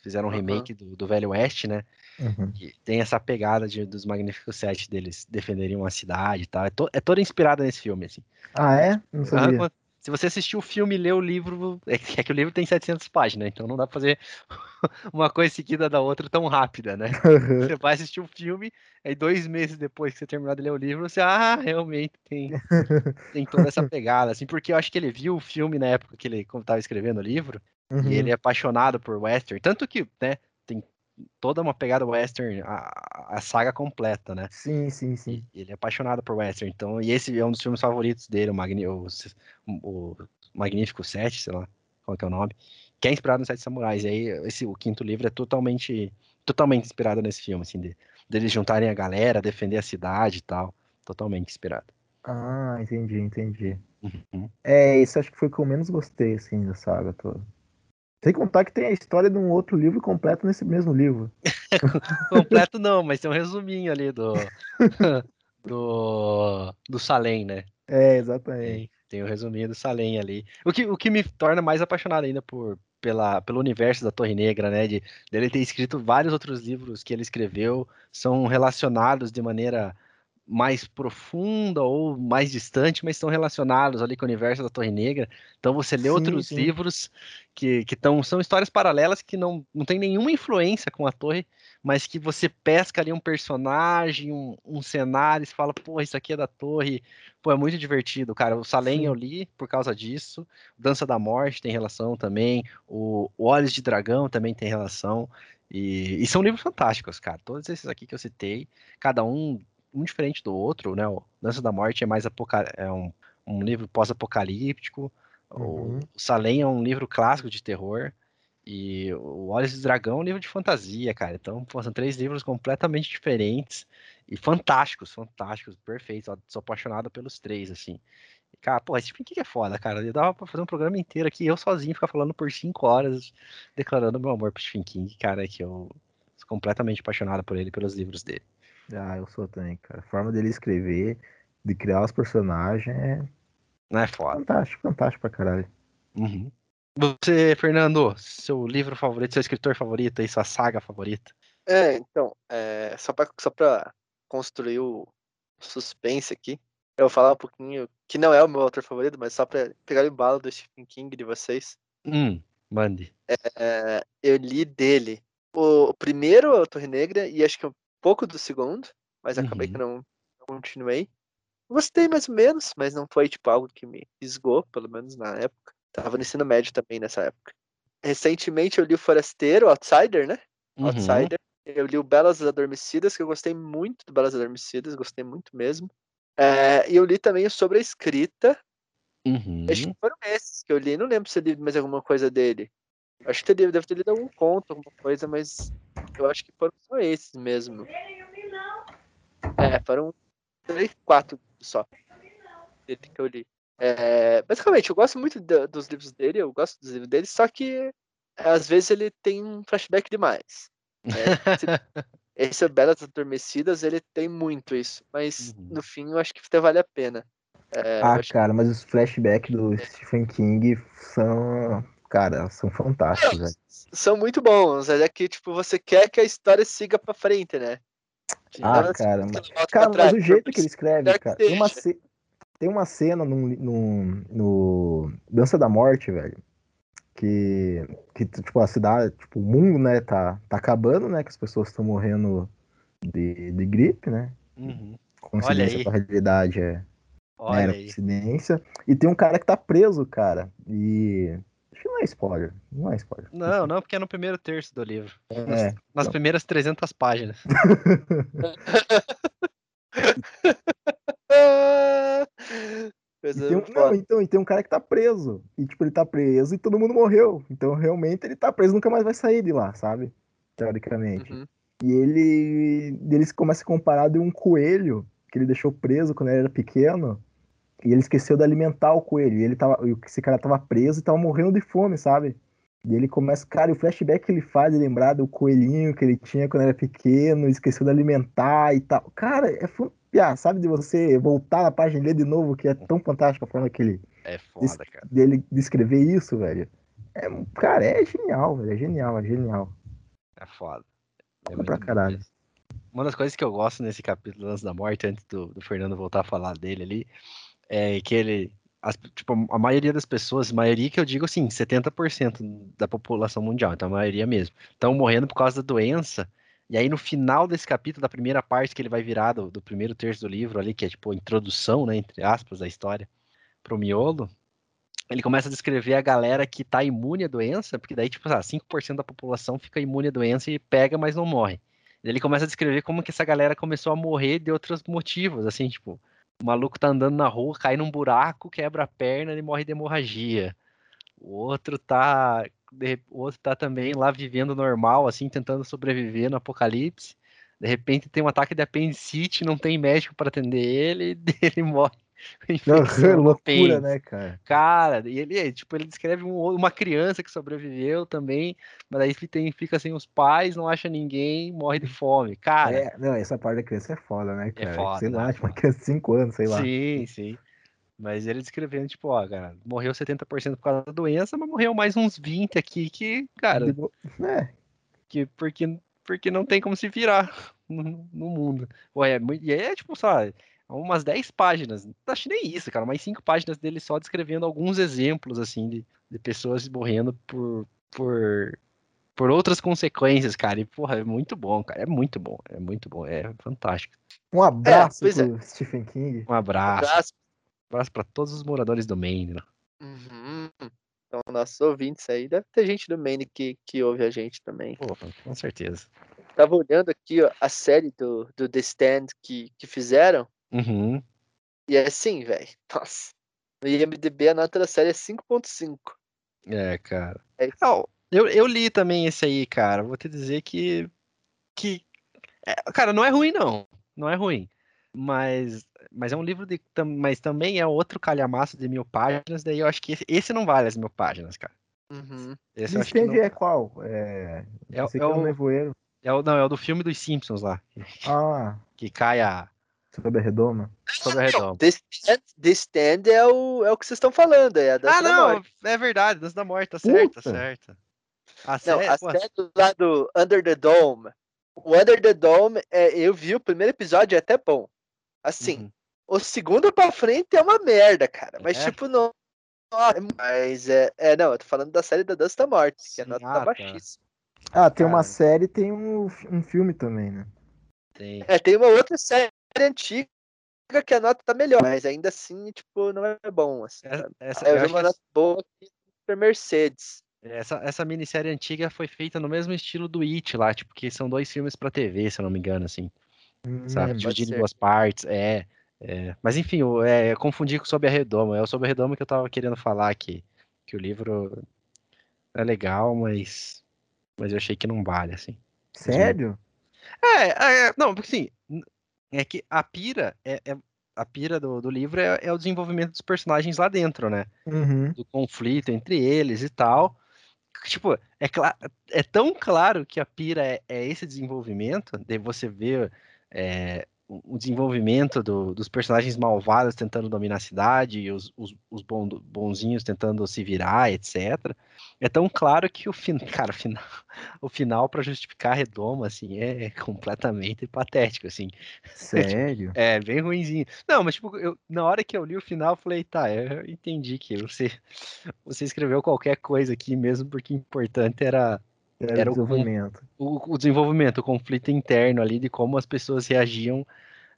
B: Fizeram um remake do, do Velho Oeste, né?
C: Uhum.
B: tem essa pegada de, dos Magníficos Sete deles defenderem uma cidade e tal. É, to, é toda inspirada nesse filme, assim.
C: Ah, é? Não sabia.
B: Se você assistir o filme e ler o livro, é, é que o livro tem 700 páginas, então não dá pra fazer uma coisa seguida da outra tão rápida, né? Uhum. Você vai assistir o filme, aí dois meses depois que você terminar de ler o livro, você, ah, realmente tem, tem toda essa pegada, assim, porque eu acho que ele viu o filme na época que ele estava escrevendo o livro, uhum. e ele é apaixonado por western, tanto que, né, tem toda uma pegada western, a, a saga completa, né?
C: Sim, sim, sim.
B: E ele é apaixonado por western, então, e esse é um dos filmes favoritos dele, o, Magni, o, o Magnífico 7, sei lá qual é o nome. que é inspirado nos Sete Samurais. E aí, esse, o quinto livro é totalmente, totalmente inspirado nesse filme, assim, de, deles juntarem a galera, defender a cidade e tal. Totalmente inspirado.
C: Ah, entendi, entendi. Uhum. É, isso acho que foi o que eu menos gostei, assim, da saga toda. Sem contar que tem a história de um outro livro completo nesse mesmo livro.
B: completo não, mas tem um resuminho ali do do, do Salem, né?
C: É, exatamente.
B: Tem, o resuminho do Salem ali. O que, o que me torna mais apaixonado ainda por, pela, pelo universo da Torre Negra, né? De dele ter escrito vários outros livros que ele escreveu, são relacionados de maneira mais profunda ou mais distante, mas estão relacionados ali com o universo da Torre Negra. Então você lê sim, outros sim. livros que, que tão, são histórias paralelas que não, não tem nenhuma influência com a Torre, mas que você pesca ali um personagem, um, um cenário, e fala, pô, isso aqui é da Torre. Pô, é muito divertido, cara. O Salem eu li por causa disso. Dança da Morte tem relação também. O, o Olhos de Dragão também tem relação. E, e, são livros fantásticos, cara. Todos esses aqui que eu citei, cada um um diferente do outro, né? O Dança da Morte é mais é um, um livro pós-apocalíptico. Uhum. O Salem é um livro clássico de terror. E o Olhos do Dragão é um livro de fantasia, cara. Então, são três livros completamente diferentes e fantásticos, fantásticos, perfeitos. Eu sou apaixonado pelos três, assim. Cara, pô, esse King é foda, cara. Eu dava pra fazer um programa inteiro aqui, eu sozinho ficar falando por cinco horas, declarando meu amor pro Stephen King, cara, que eu sou completamente apaixonado por ele, pelos livros dele.
C: Ah, eu sou também, cara. A forma dele escrever, de criar os personagens é.
B: Não é foda.
C: Fantástico, fantástico pra caralho.
B: Uhum. Você, Fernando, seu livro favorito, seu escritor favorito e sua saga favorita?
A: É, então, é, só, pra, só pra construir o suspense aqui, eu vou falar um pouquinho, que não é o meu autor favorito, mas só pra pegar o embalo do Stephen King de vocês.
B: Hum, mande.
A: É, eu li dele o, o primeiro, a Torre Negra, e acho que pouco do segundo, mas acabei que uhum. não continuei. Gostei mais ou menos, mas não foi tipo algo que me fisgou, pelo menos na época. Tava no ensino médio também nessa época. Recentemente eu li o Forasteiro, Outsider, né? Uhum. Outsider. Eu li o Belas Adormecidas, que eu gostei muito do Belas Adormecidas, gostei muito mesmo. É, e eu li também sobre a escrita.
B: Uhum.
A: Acho que foram esses que eu li. Não lembro se eu li mais alguma coisa dele. Acho que deve ter lido algum conto, alguma coisa, mas eu acho que foram só esses mesmo. É, foram três, quatro só. Dele que eu li. É, basicamente, eu gosto muito de, dos livros dele, eu gosto dos livros dele, só que às vezes ele tem um flashback demais. Né? esse é Belas Adormecidas, ele tem muito isso, mas uhum. no fim eu acho que até vale a pena.
C: É, ah, cara, que... mas os flashbacks do Stephen King são cara, são fantásticos, velho.
A: São muito bons, é que, tipo, você quer que a história siga pra frente, né?
C: Ah, cara, mas, cara, mas o jeito que ele escreve, cara, tem uma, tem uma cena no, no, no Dança da Morte, velho, que, que, tipo, a cidade, tipo, o mundo, né, tá, tá acabando, né, que as pessoas estão morrendo de, de gripe, né?
B: Uhum.
C: Coincidência com a realidade é... Olha era coincidência. E tem um cara que tá preso, cara, e Acho que não é spoiler. Não é spoiler.
B: Não, não, porque é no primeiro terço do livro.
C: É,
B: nas, nas então. primeiras 300 páginas.
C: E tem, um, não, então, e tem um cara que tá preso. E, tipo, ele tá preso e todo mundo morreu. Então, realmente, ele tá preso nunca mais vai sair de lá, sabe? Teoricamente. Uhum. E ele, ele começa a comparar de um coelho que ele deixou preso quando ele era pequeno e ele esqueceu de alimentar o coelho. E ele tava, esse cara tava preso e tava morrendo de fome, sabe? E ele começa, cara, o flashback que ele faz de lembrar do coelhinho que ele tinha quando era pequeno, esqueceu de alimentar e tal. Cara, é ah, sabe de você voltar na página dele de novo, que é tão fantástico a forma que ele.
B: É foda, cara.
C: Dele descrever isso, velho. É, cara, é genial, velho. É genial, é genial.
B: É foda.
C: É pra caralho.
B: Uma das coisas que eu gosto nesse capítulo do Lance da Morte, antes do, do Fernando voltar a falar dele ali, é que ele. As, tipo, a maioria das pessoas, maioria que eu digo assim, 70% da população mundial, então a maioria mesmo, estão morrendo por causa da doença. E aí no final desse capítulo, da primeira parte que ele vai virar do, do primeiro terço do livro ali, que é tipo a introdução, né, entre aspas, da história pro miolo, ele começa a descrever a galera que tá imune à doença, porque daí, tipo, ah, 5% da população fica imune à doença e pega, mas não morre. Ele começa a descrever como que essa galera começou a morrer de outros motivos, assim, tipo, o maluco tá andando na rua, cai num buraco, quebra a perna e morre de hemorragia. O outro tá o outro tá também lá vivendo normal, assim, tentando sobreviver no apocalipse. De repente tem um ataque de apendicite, não tem médico para atender ele, ele morre.
C: Não, loucura, né, cara?
B: Cara, e ele, tipo, ele descreve um, uma criança que sobreviveu também, mas aí tem, fica sem os pais, não acha ninguém, morre de fome. Cara.
C: É, não, essa parte da criança é foda, né,
B: É
C: cara?
B: foda,
C: sei lá,
B: né,
C: tipo, uma criança de 5 anos, sei lá.
B: Sim, sim. Mas ele descrevendo, tipo, ó, cara, morreu 70% por causa da doença, mas morreu mais uns 20 aqui que, cara,
C: É,
B: que porque, porque não tem como se virar no, no mundo. Ué, é e é tipo, sabe, umas 10 páginas, acho nem isso, cara, mais 5 páginas dele só descrevendo alguns exemplos, assim, de, de pessoas morrendo por, por, por outras consequências, cara. E, porra, é muito bom, cara, é muito bom, é muito bom, é fantástico.
C: um abraço
A: pois é.
C: pro Stephen King.
B: Um abraço,
A: Abraço.
B: abraço pra todos os moradores do Maine. né?
A: Uhum. Então, nossos ouvintes aí, deve ter gente do Maine que, que ouve a gente também.
B: Porra, com certeza.
A: Tava olhando aqui, ó, a série do, do The Stand que, que fizeram,
B: Uhum.
A: e é assim, velho. Nossa. No IMDB a nota da série é 5.5.
B: É, cara.
A: É
B: eu, eu li também esse aí, cara. Vou te dizer que. que é, cara, não é ruim, não. Não é ruim. Mas, mas é um livro de. Mas também é outro calhamaço de mil páginas. Daí eu acho que esse, esse não vale as mil páginas, cara.
A: Uhum.
B: Esse eu acho que
C: Stand
B: não.
C: é qual? É,
B: É,
C: esse
B: é
C: aqui é o
B: o,
C: Nevoeiro.
B: é o- não, é o do filme dos Simpsons lá.
C: Ah,
B: Que cai a,
C: sobre a redoma.
B: sobre a redoma.
A: The Stand, The Stand é, o, é o que vocês estão falando, é a dança
B: Ah,
A: da
B: não,
A: morte.
B: é verdade, Dança da Morte, tá certo, tá certo. A
A: Não,
B: série,
A: a
B: pô,
A: série do Under the Dome. O Under the Dome, é, eu vi o primeiro episódio, é até bom. Assim,
B: uhum.
A: o segundo pra frente é uma merda, cara. Mas,
B: É?
A: tipo, não. Mas é, é. Não, eu tô falando da série da Dança da Morte, que a nota
B: ah,
A: tá
B: tá.
A: baixíssima.
C: Ah, tem uma
B: Cara.
C: série e tem um, um filme também, né?
B: tem.
A: É, tem uma outra série antiga que a nota tá melhor, mas ainda assim, tipo, não é bom. Assim,
B: Essa,
A: É,
B: eu
A: vi uma nota boa aqui Super Mercedes.
B: Essa, essa minissérie antiga foi feita no mesmo estilo do It lá, tipo, que são dois filmes pra TV, se eu não me engano, assim,
C: Hum,
B: sabe?
A: pode
B: Dividido em duas partes, é, é. Mas enfim, eu, é, eu confundi com Sob a Redoma, é o Sob a Redoma que eu tava querendo falar aqui, que o livro é legal, mas, mas eu achei que não vale, assim.
C: Sério?
B: É, é, não, porque assim, é que a pira, é, é- a pira do, do livro é, é o desenvolvimento dos personagens lá dentro, né?
C: Uhum.
B: do conflito entre eles e tal. Tipo, é, é tão claro que a pira é, é esse desenvolvimento, de você ver é, o desenvolvimento do- dos personagens malvados tentando dominar a cidade e os, os, os bon- bonzinhos tentando se virar, etc. É tão claro que o final, cara, o final, o final para justificar a redoma, assim, é completamente patético, assim.
C: Sério?
B: É, bem ruinzinho. Não, mas tipo, eu, na hora que eu li o final, eu falei, tá, eu entendi que você, você escreveu qualquer coisa aqui mesmo, porque o importante era
C: Era,
B: Era
C: o desenvolvimento.
B: o, o desenvolvimento, o conflito interno ali, de como as pessoas reagiam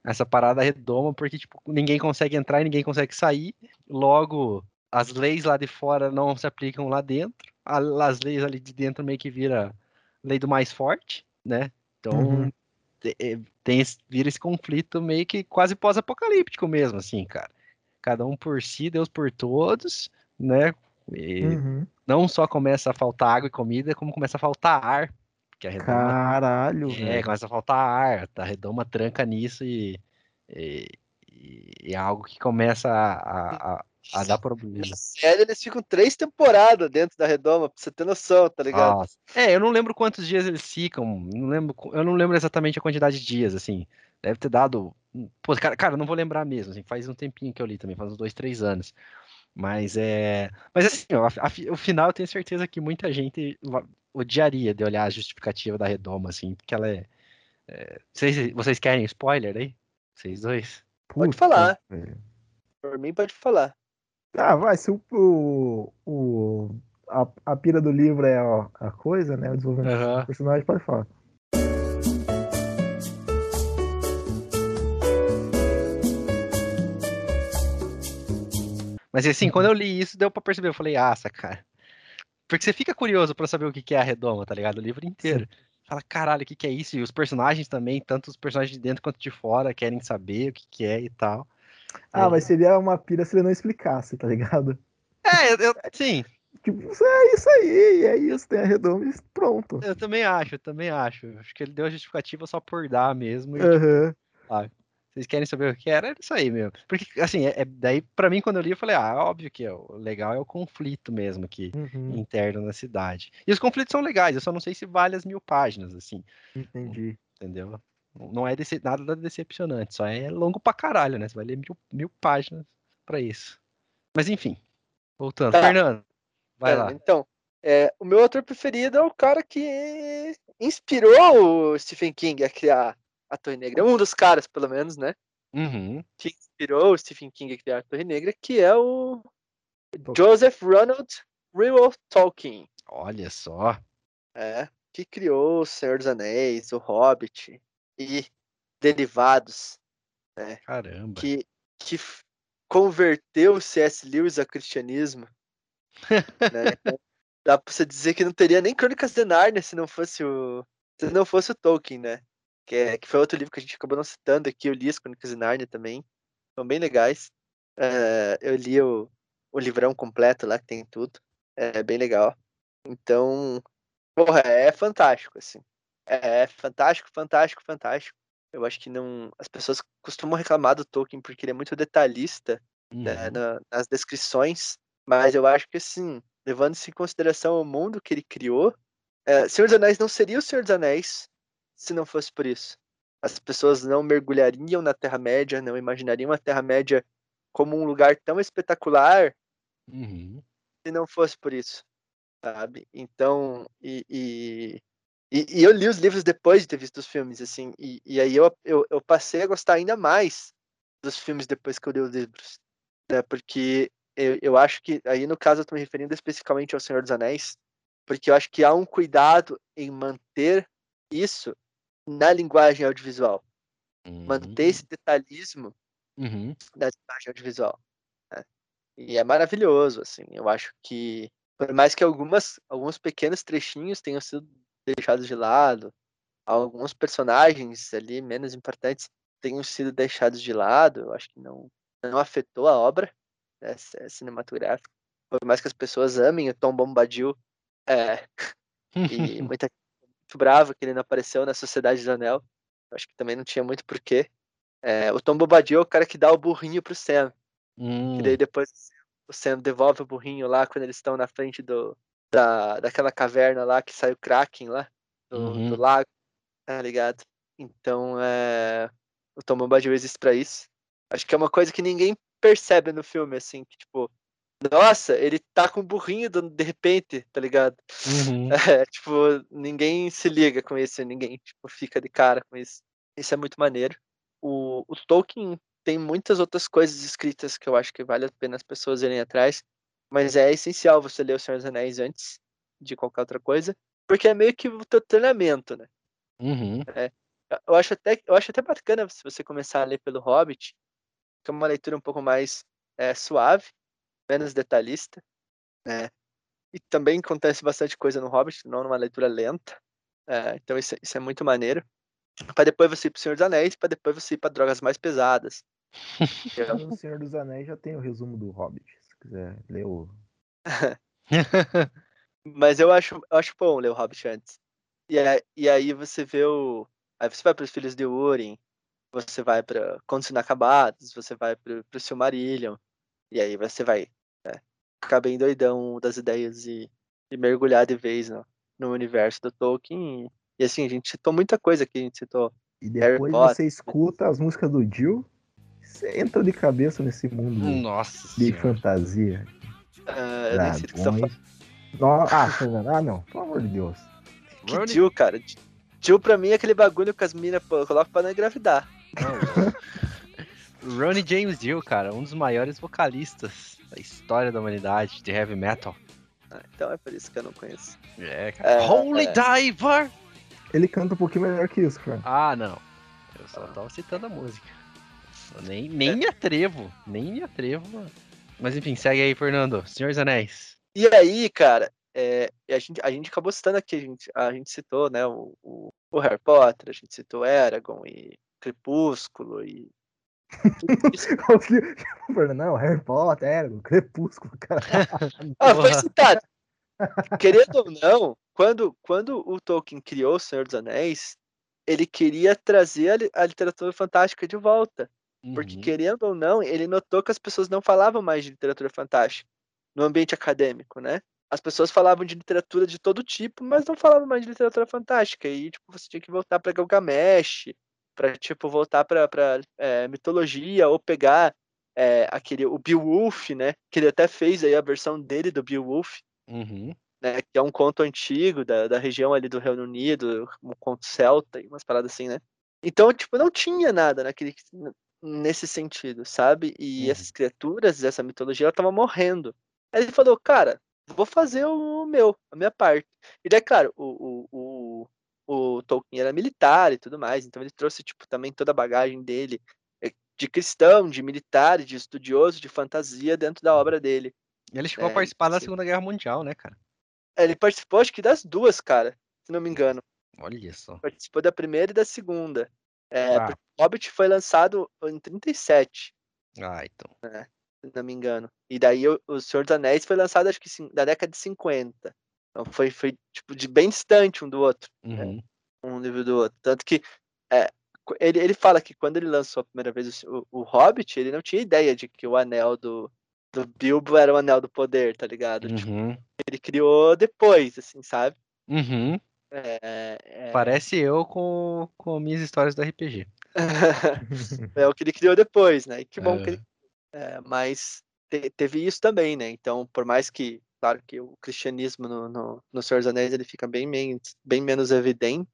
B: a essa parada redoma, porque, tipo, ninguém consegue entrar e ninguém consegue sair, logo, as leis lá de fora não se aplicam lá dentro, as leis ali de dentro meio que vira lei do mais forte, né? Então,
C: Uhum.
B: eh, tem esse, vira esse conflito meio que quase pós-apocalíptico mesmo, assim, cara. Cada um por si, Deus por todos, né? E
C: Uhum.
B: não só começa a faltar água e comida, como começa a faltar ar. Porque a redoma,
C: Caralho,
B: é,
C: velho.
B: começa a faltar ar, a redoma tranca nisso e, e, e é algo que começa a, a, a- dar problema.
A: Na série eles ficam três temporadas dentro da redoma, pra você ter noção, tá ligado?
B: Nossa. É, eu não lembro quantos dias eles ficam, não lembro, eu não lembro exatamente a quantidade de dias, assim. Deve ter dado. Pô, cara, cara, eu não vou lembrar mesmo, assim, faz um tempinho que eu li também, faz uns dois, três anos. Mas é. Mas assim, ó, a- o final eu tenho certeza que muita gente odiaria de olhar a justificativa da redoma, assim, porque ela é. é- Vocês, vocês querem spoiler aí? Vocês dois?
A: Pode
C: Puta,
A: falar.
C: velho.
A: Por mim, pode falar.
C: Ah, vai, se o, o, o- a, a pira do livro é a, a coisa, né? O desenvolvimento
B: Aham.
C: do personagem, pode falar.
B: Mas assim, quando eu li isso, deu pra perceber. Eu falei, ah, cara. Porque você fica curioso pra saber o que é a redoma, tá ligado? O livro inteiro. Fala, caralho, o que é isso? E os personagens também, tanto os personagens de dentro quanto de fora, querem saber o que é e tal.
C: Ah,
B: Aí-
C: mas seria uma pira se ele não explicasse, tá ligado?
B: É, eu, sim.
C: Tipo, é isso aí, é isso, tem a redoma e pronto.
B: Eu também acho, eu também acho. Acho que ele deu a justificativa só por dar mesmo. E,
C: Uhum.
B: ah, vocês querem saber o que era? Era isso aí mesmo. Porque, assim, é, é- daí, pra mim, quando eu li, eu falei, ah, óbvio que é, o legal é o conflito mesmo aqui,
C: Uhum,
B: interno na cidade. E os conflitos são legais, eu só não sei se vale as mil páginas, assim,
C: Entendi.
B: entendeu? Não é dece- nada decepcionante, só é longo pra caralho, né? Você vai ler mil, mil páginas pra isso. Mas, enfim, voltando.
A: Tá.
B: Fernando, vai
A: Pera,
B: lá.
A: Então, é, o meu autor preferido é o cara que inspirou o Stephen King a criar a Torre Negra. Um dos caras, pelo menos, né?
B: Uhum.
A: Que inspirou o Stephen King a criar a Torre Negra, que é o. Joseph Ronald Reuel Tolkien.
B: Olha só.
A: É, que criou O Senhor dos Anéis, O Hobbit e derivados,
B: Caramba.
A: que, que converteu o C.S. Lewis ao cristianismo. né? Então, Dá pra você dizer que não teria nem Crônicas de Nárnia se não fosse o, se não fosse o Tolkien, né? Que, é, que foi outro livro que a gente acabou não citando aqui. Eu li as Crônicas de Nárnia também. São bem legais. É, eu li o, o livrão completo lá, que tem tudo. É bem legal. Então, porra, é fantástico, assim. É fantástico, fantástico, fantástico. Eu acho que não. As pessoas costumam reclamar do Tolkien porque ele é muito detalhista né,
B: Uhum.
A: na- nas descrições, mas eu acho que assim, levando-se em consideração o mundo que ele criou, é, Senhor dos Anéis não seria o Senhor dos Anéis se não fosse por isso. As pessoas não mergulhariam na Terra-média, não imaginariam a Terra-média como um lugar tão espetacular
B: Uhum.
A: se não fosse por isso, sabe? Então, e, e, e- e eu li os livros depois de ter visto os filmes, assim, e, e aí eu, eu, eu passei a gostar ainda mais dos filmes depois que eu li os livros, né? Porque eu, eu acho que, aí no caso eu tô me referindo especificamente ao Senhor dos Anéis, porque eu acho que há um cuidado em manter isso na linguagem audiovisual, manter esse detalhismo
B: Uhum.
A: da linguagem audiovisual. né? E é maravilhoso, assim. Eu acho que, por mais que algumas, alguns pequenos trechinhos tenham sido deixados de lado, alguns personagens ali menos importantes tenham sido deixados de lado, eu acho que não, não afetou a obra né, cinematográfica. Por mais que as pessoas amem o Tom Bombadil, é, e muita brava que ele não apareceu na Sociedade do Anel. Acho que também não tinha muito porquê. É, o Tom Bombadil é o cara que dá o burrinho pro Sam.
B: Hum.
A: Que daí depois o Sam devolve o burrinho lá quando eles estão na frente do, da, daquela caverna lá que sai o Kraken lá, do,
B: Uhum.
A: do lago, tá ligado? Então é. O Tom Bombadil existe pra isso. Acho que é uma coisa que ninguém percebe no filme, assim, que tipo. Nossa, ele tá com o burrinho de repente, tá ligado?
B: Uhum.
A: É, tipo, ninguém se liga com isso, ninguém tipo, fica de cara com isso. Isso é muito maneiro. O, o Tolkien tem muitas outras coisas escritas que eu acho que vale a pena as pessoas irem atrás, mas é essencial você ler O Senhor dos Anéis antes de qualquer outra coisa, porque é meio que o teu treinamento, né?
B: Uhum.
A: Eu acho até, eu acho até bacana se você começar a ler pelo Hobbit, que é uma leitura um pouco mais é, suave, menos detalhista, né? E também acontece bastante coisa no Hobbit, não numa leitura lenta. É, então isso, é- isso é muito maneiro. Pra depois você ir pro Senhor dos Anéis, pra depois você ir pra drogas mais pesadas. Eu-
C: No Senhor dos Anéis já tem o resumo do Hobbit. Se quiser ler o.
A: Mas eu acho, eu acho bom ler o Hobbit antes. E, aí- e aí você vê o. Aí você vai pros Filhos de Urim, você vai pra Contos Inacabados, você vai pro, pro Silmarillion. E aí você vai né, ficar bem doidão das ideias e, e mergulhar de vez no, no universo do Tolkien. E assim, a gente citou muita coisa aqui, a gente citou.
C: E
A: Harry
C: depois
A: Potter.
C: você escuta as músicas do Jill. Você entra de cabeça nesse mundo de-
B: Nossa
C: de
B: senhora.
C: fantasia.
A: eu nem sei do que você tá falando.
C: Dragões. No- Ah, ah não, pelo amor de Deus.
A: Que
B: Ronnie-
A: Jill, cara. Jill pra mim é aquele bagulho que as minas colocam pra não engravidar.
B: Ronnie James Dio, cara, um dos maiores vocalistas da história da humanidade de heavy metal.
A: Ah, então é por isso que eu não conheço.
B: É, cara.
A: É,
B: Holy
A: é.
B: Diver!
C: Ele canta um pouquinho melhor que isso, Fernando.
B: Ah, não. Eu só tava citando a música. Eu nem, nem me atrevo. Nem me atrevo. mano. Mas enfim, segue aí, Fernando. Senhor dos Anéis.
A: E aí, cara, é, a, gente, a gente acabou citando aqui, a gente, a gente citou, né, o, o, o Harry Potter, a gente citou Eragon e Crepúsculo e
C: não, Harry Potter, Crepúsculo, cara.
A: ah, foi citado. Querendo ou não, quando, quando o Tolkien criou O Senhor dos Anéis, ele queria trazer a, a literatura fantástica de volta. Uhum. Porque, querendo ou não, ele notou que as pessoas não falavam mais de literatura fantástica no ambiente acadêmico, né? As pessoas falavam de literatura de todo tipo, mas não falavam mais de literatura fantástica. E, tipo, você tinha que voltar para Gilgamesh, para tipo, voltar para é, mitologia, ou pegar é, aquele, o Beowulf, né? Que ele até fez aí a versão dele do Beowulf.
B: Uhum.
A: Né, que é um conto antigo da, da região ali do Reino Unido, um conto celta e umas paradas assim, né? Então, tipo, não tinha nada naquele, nesse sentido, sabe? E uhum. essas criaturas, essa mitologia, ela tava morrendo. Aí ele falou, cara, vou fazer o meu, a minha parte. E daí, claro, o, o, o, o Tolkien era militar e tudo mais, então ele trouxe, tipo, também toda a bagagem dele eh, de cristão, de militar, de estudioso, de fantasia dentro da obra dele.
B: Ele chegou é, a participar assim, da Segunda Guerra Mundial, né, cara?
A: Ele participou, acho que das duas, cara, se não me engano.
B: Olha só.
A: Participou da primeira e da segunda. É, ah. Hobbit foi lançado em 37.
B: Ah, então.
A: Né, se não me engano. E daí o, o Senhor dos Anéis foi lançado, acho que da década de 50. Então foi, foi tipo, de bem distante um do outro. Né,
B: uhum. Né?
A: Um livro do outro. Tanto que é, ele, ele fala que quando ele lançou a primeira vez o, o, Hobbit, ele não tinha ideia de que o anel do, do Bilbo era o anel do poder, tá ligado? Tipo,
B: uhum. Tipo,
A: ele criou depois, assim, sabe?
B: Uhum.
A: É, é...
B: Parece eu com, com minhas histórias do RPG.
A: é o que ele criou depois, né? E que bom é. que ele. É, mas te, teve isso também, né? Então, por mais que, claro, que o cristianismo no, no, no Senhor dos Anéis ele fica bem, bem, bem menos evidente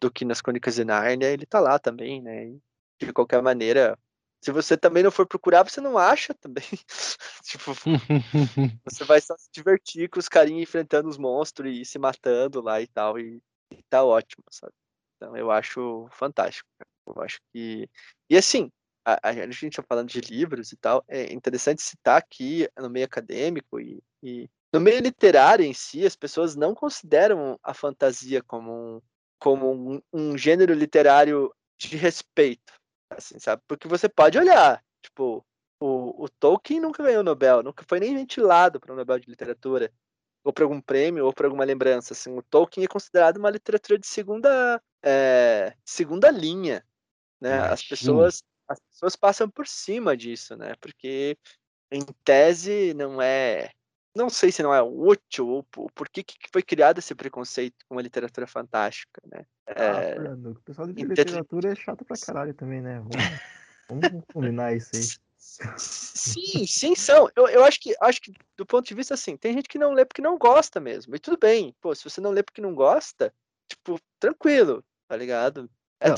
A: do que nas Crônicas de Nárnia, ele tá lá também, né? De qualquer maneira, se você também não for procurar, você não acha também. tipo, você vai só se divertir com os carinhas enfrentando os monstros e se matando lá e tal. E, e tá ótimo, sabe? Então eu acho fantástico. Eu acho que. E assim, a, a gente tá falando de livros e tal, é interessante citar aqui no meio acadêmico e, e no meio literário em si, as pessoas não consideram a fantasia como um, como um, um gênero literário de respeito assim, sabe? Porque você pode olhar, tipo, o, o Tolkien nunca ganhou Nobel, nunca foi nem ventilado para o Nobel de Literatura, ou para algum prêmio, ou para alguma lembrança. Assim, o Tolkien é considerado uma literatura de segunda, é, segunda linha, né? As pessoas, as pessoas passam por cima disso, né? Porque em tese não é não sei se não é útil ou por que, que foi criado esse preconceito com a literatura fantástica, né?
C: Ah, é... Fernando, o pessoal de literatura é chato pra caralho também, né? Vamos, vamos combinar isso aí.
A: Sim, sim, são. Eu, eu acho que acho que do ponto de vista assim, tem gente que não lê porque não gosta mesmo. E tudo bem. Pô, se você não lê porque não gosta, tipo, tranquilo, tá ligado?
B: É não,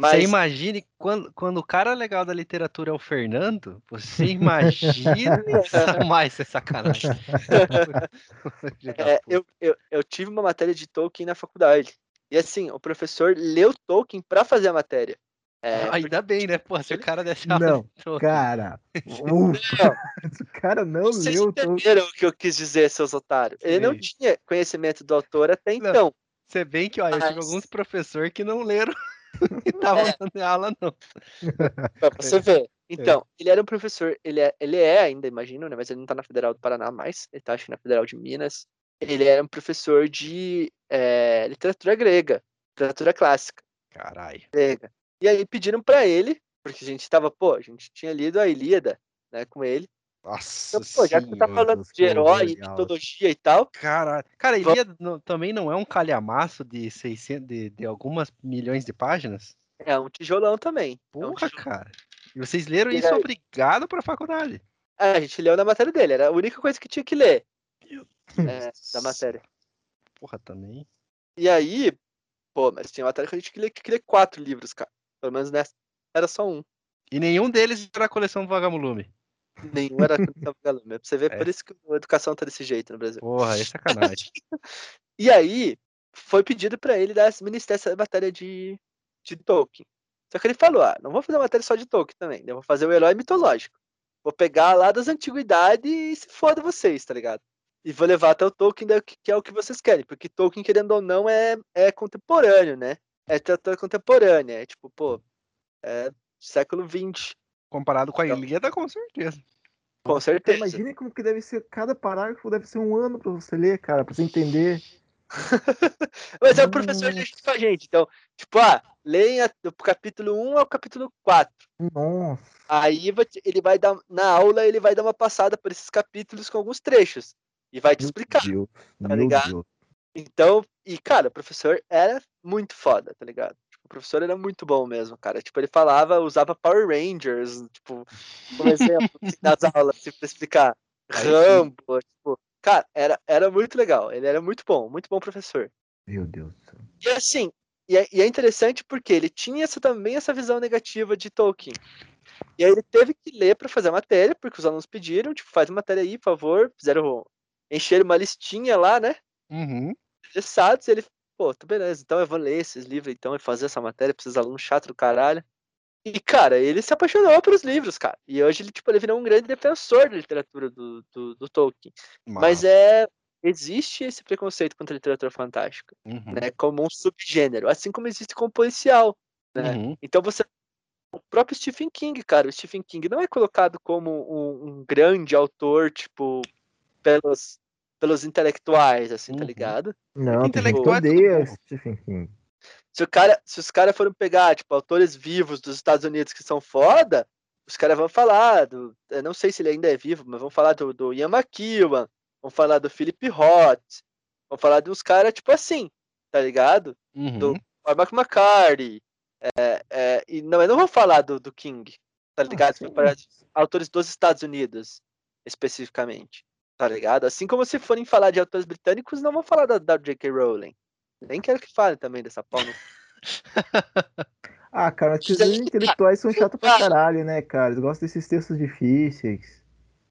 B: mas... Você imagine quando, quando o cara legal da literatura é o Fernando, você imagina mais essa sacanagem.
A: é, eu, eu, eu tive uma matéria de Tolkien na faculdade. E assim, o professor leu Tolkien para fazer a matéria.
B: É, Ainda bem, né? Pô, se o cara desse
C: Não, cara. o cara não Vocês leu
A: entenderam o que eu quis dizer, seus otários. Ele Sim. não tinha conhecimento do autor até não. então.
B: Você bem que, ó, eu tive alguns professores que não leram e tava é. dando aula, não.
A: Pra você ver. Então, é. ele era um professor, ele é, ele é ainda, imagino, né? Mas ele não tá na Federal do Paraná mais, ele tá acho que na Federal de Minas. Ele era um professor de é, literatura grega, literatura clássica.
B: Caralho.
A: Grega. E aí pediram para ele, porque a gente tava, pô, a gente tinha lido a Ilíada, né, com ele.
B: Nossa
A: então, pô, já que você tá falando de herói, mitologia e tal.
B: Cara, cara Ilíada vamos... também não é um calhamaço de 600, de, de algumas milhões de páginas?
A: É um tijolão também.
B: Porra, é um tijolão. cara. E vocês leram e isso aí... obrigado pra faculdade.
A: É, a gente leu na matéria dele, era a única coisa que tinha que ler. É, da matéria.
B: Porra, também.
A: E aí, pô, mas tinha matéria que a gente queria, que ler quatro livros, cara. Pelo menos nessa era só um.
B: E nenhum deles era a coleção do Vagamulume.
A: Nenhum era vagalume. É pra você ver, é. por isso que a educação tá desse jeito no Brasil.
B: Porra, é sacanagem.
A: e aí, foi pedido para ele dar ministrar essa matéria de, de Tolkien. Só que ele falou: ah, não vou fazer matéria só de Tolkien também, eu vou fazer o herói mitológico. Vou pegar lá das antiguidades e se foda vocês, tá ligado? E vou levar até o Tolkien, que é o que vocês querem, porque Tolkien, querendo ou não, é, é contemporâneo, né? É literatura contemporânea, é tipo, pô, é século XX.
B: Comparado com a então, Ilíada, com certeza.
A: Com certeza.
C: Imagine como que deve ser, cada parágrafo deve ser um ano para você ler, cara, para você entender.
A: Mas é o professor deixa com a gente. Então, tipo, ah, leia do capítulo 1 ao capítulo 4.
C: Nossa.
A: Aí ele vai dar, na aula, ele vai dar uma passada por esses capítulos com alguns trechos. E vai te explicar. Deus, tá ligado? Deus. Então, e cara, o professor era muito foda, tá ligado? O professor era muito bom mesmo, cara. Tipo, ele falava, usava Power Rangers, tipo, como exemplo, nas aulas, tipo, pra explicar. Rambo, tipo, cara, era, era muito legal. Ele era muito bom, muito bom professor.
C: Meu Deus do céu.
A: E assim, e é, e é interessante porque ele tinha essa, também essa visão negativa de Tolkien. E aí ele teve que ler para fazer a matéria, porque os alunos pediram, tipo, faz a matéria aí, por favor. Fizeram, encheram uma listinha lá, né?
B: Uhum.
A: Interessados, ele, pô, tá beleza, então eu vou ler esses livros então e fazer essa matéria pra esses alunos chatos do caralho. E, cara, ele se apaixonou pelos livros, cara. E hoje ele, tipo, ele virou um grande defensor da literatura do, do, do Tolkien. Mas é existe esse preconceito contra a literatura fantástica, uhum. né, como um subgênero, assim como existe com o policial, né? Uhum. Então você o próprio Stephen King, cara, o Stephen King não é colocado como um, um grande autor, tipo, pelos, pelos intelectuais, assim, tá uhum. tá ligado?
C: Não, intelectual odeia Stephen King.
A: Se, o cara, se os caras forem pegar, tipo, autores vivos dos Estados Unidos que são foda, os caras vão falar do. Eu não sei se ele ainda é vivo, mas vão falar do, do Ian McEwan, vão falar do Philip Roth, vão falar de uns caras, tipo assim, tá ligado?
B: Uhum.
A: Do Cormac McCarthy. É, é, e não, eu não vou falar do, do King, tá ligado? Ah, autores dos Estados Unidos, especificamente, tá ligado? Assim como se forem falar de autores britânicos, não vão falar da, da J.K. Rowling. Nem quero que fale também dessa pau no...
C: ah, cara, os intelectuais são chatos pra caralho, né, cara? Eles gostam desses textos difíceis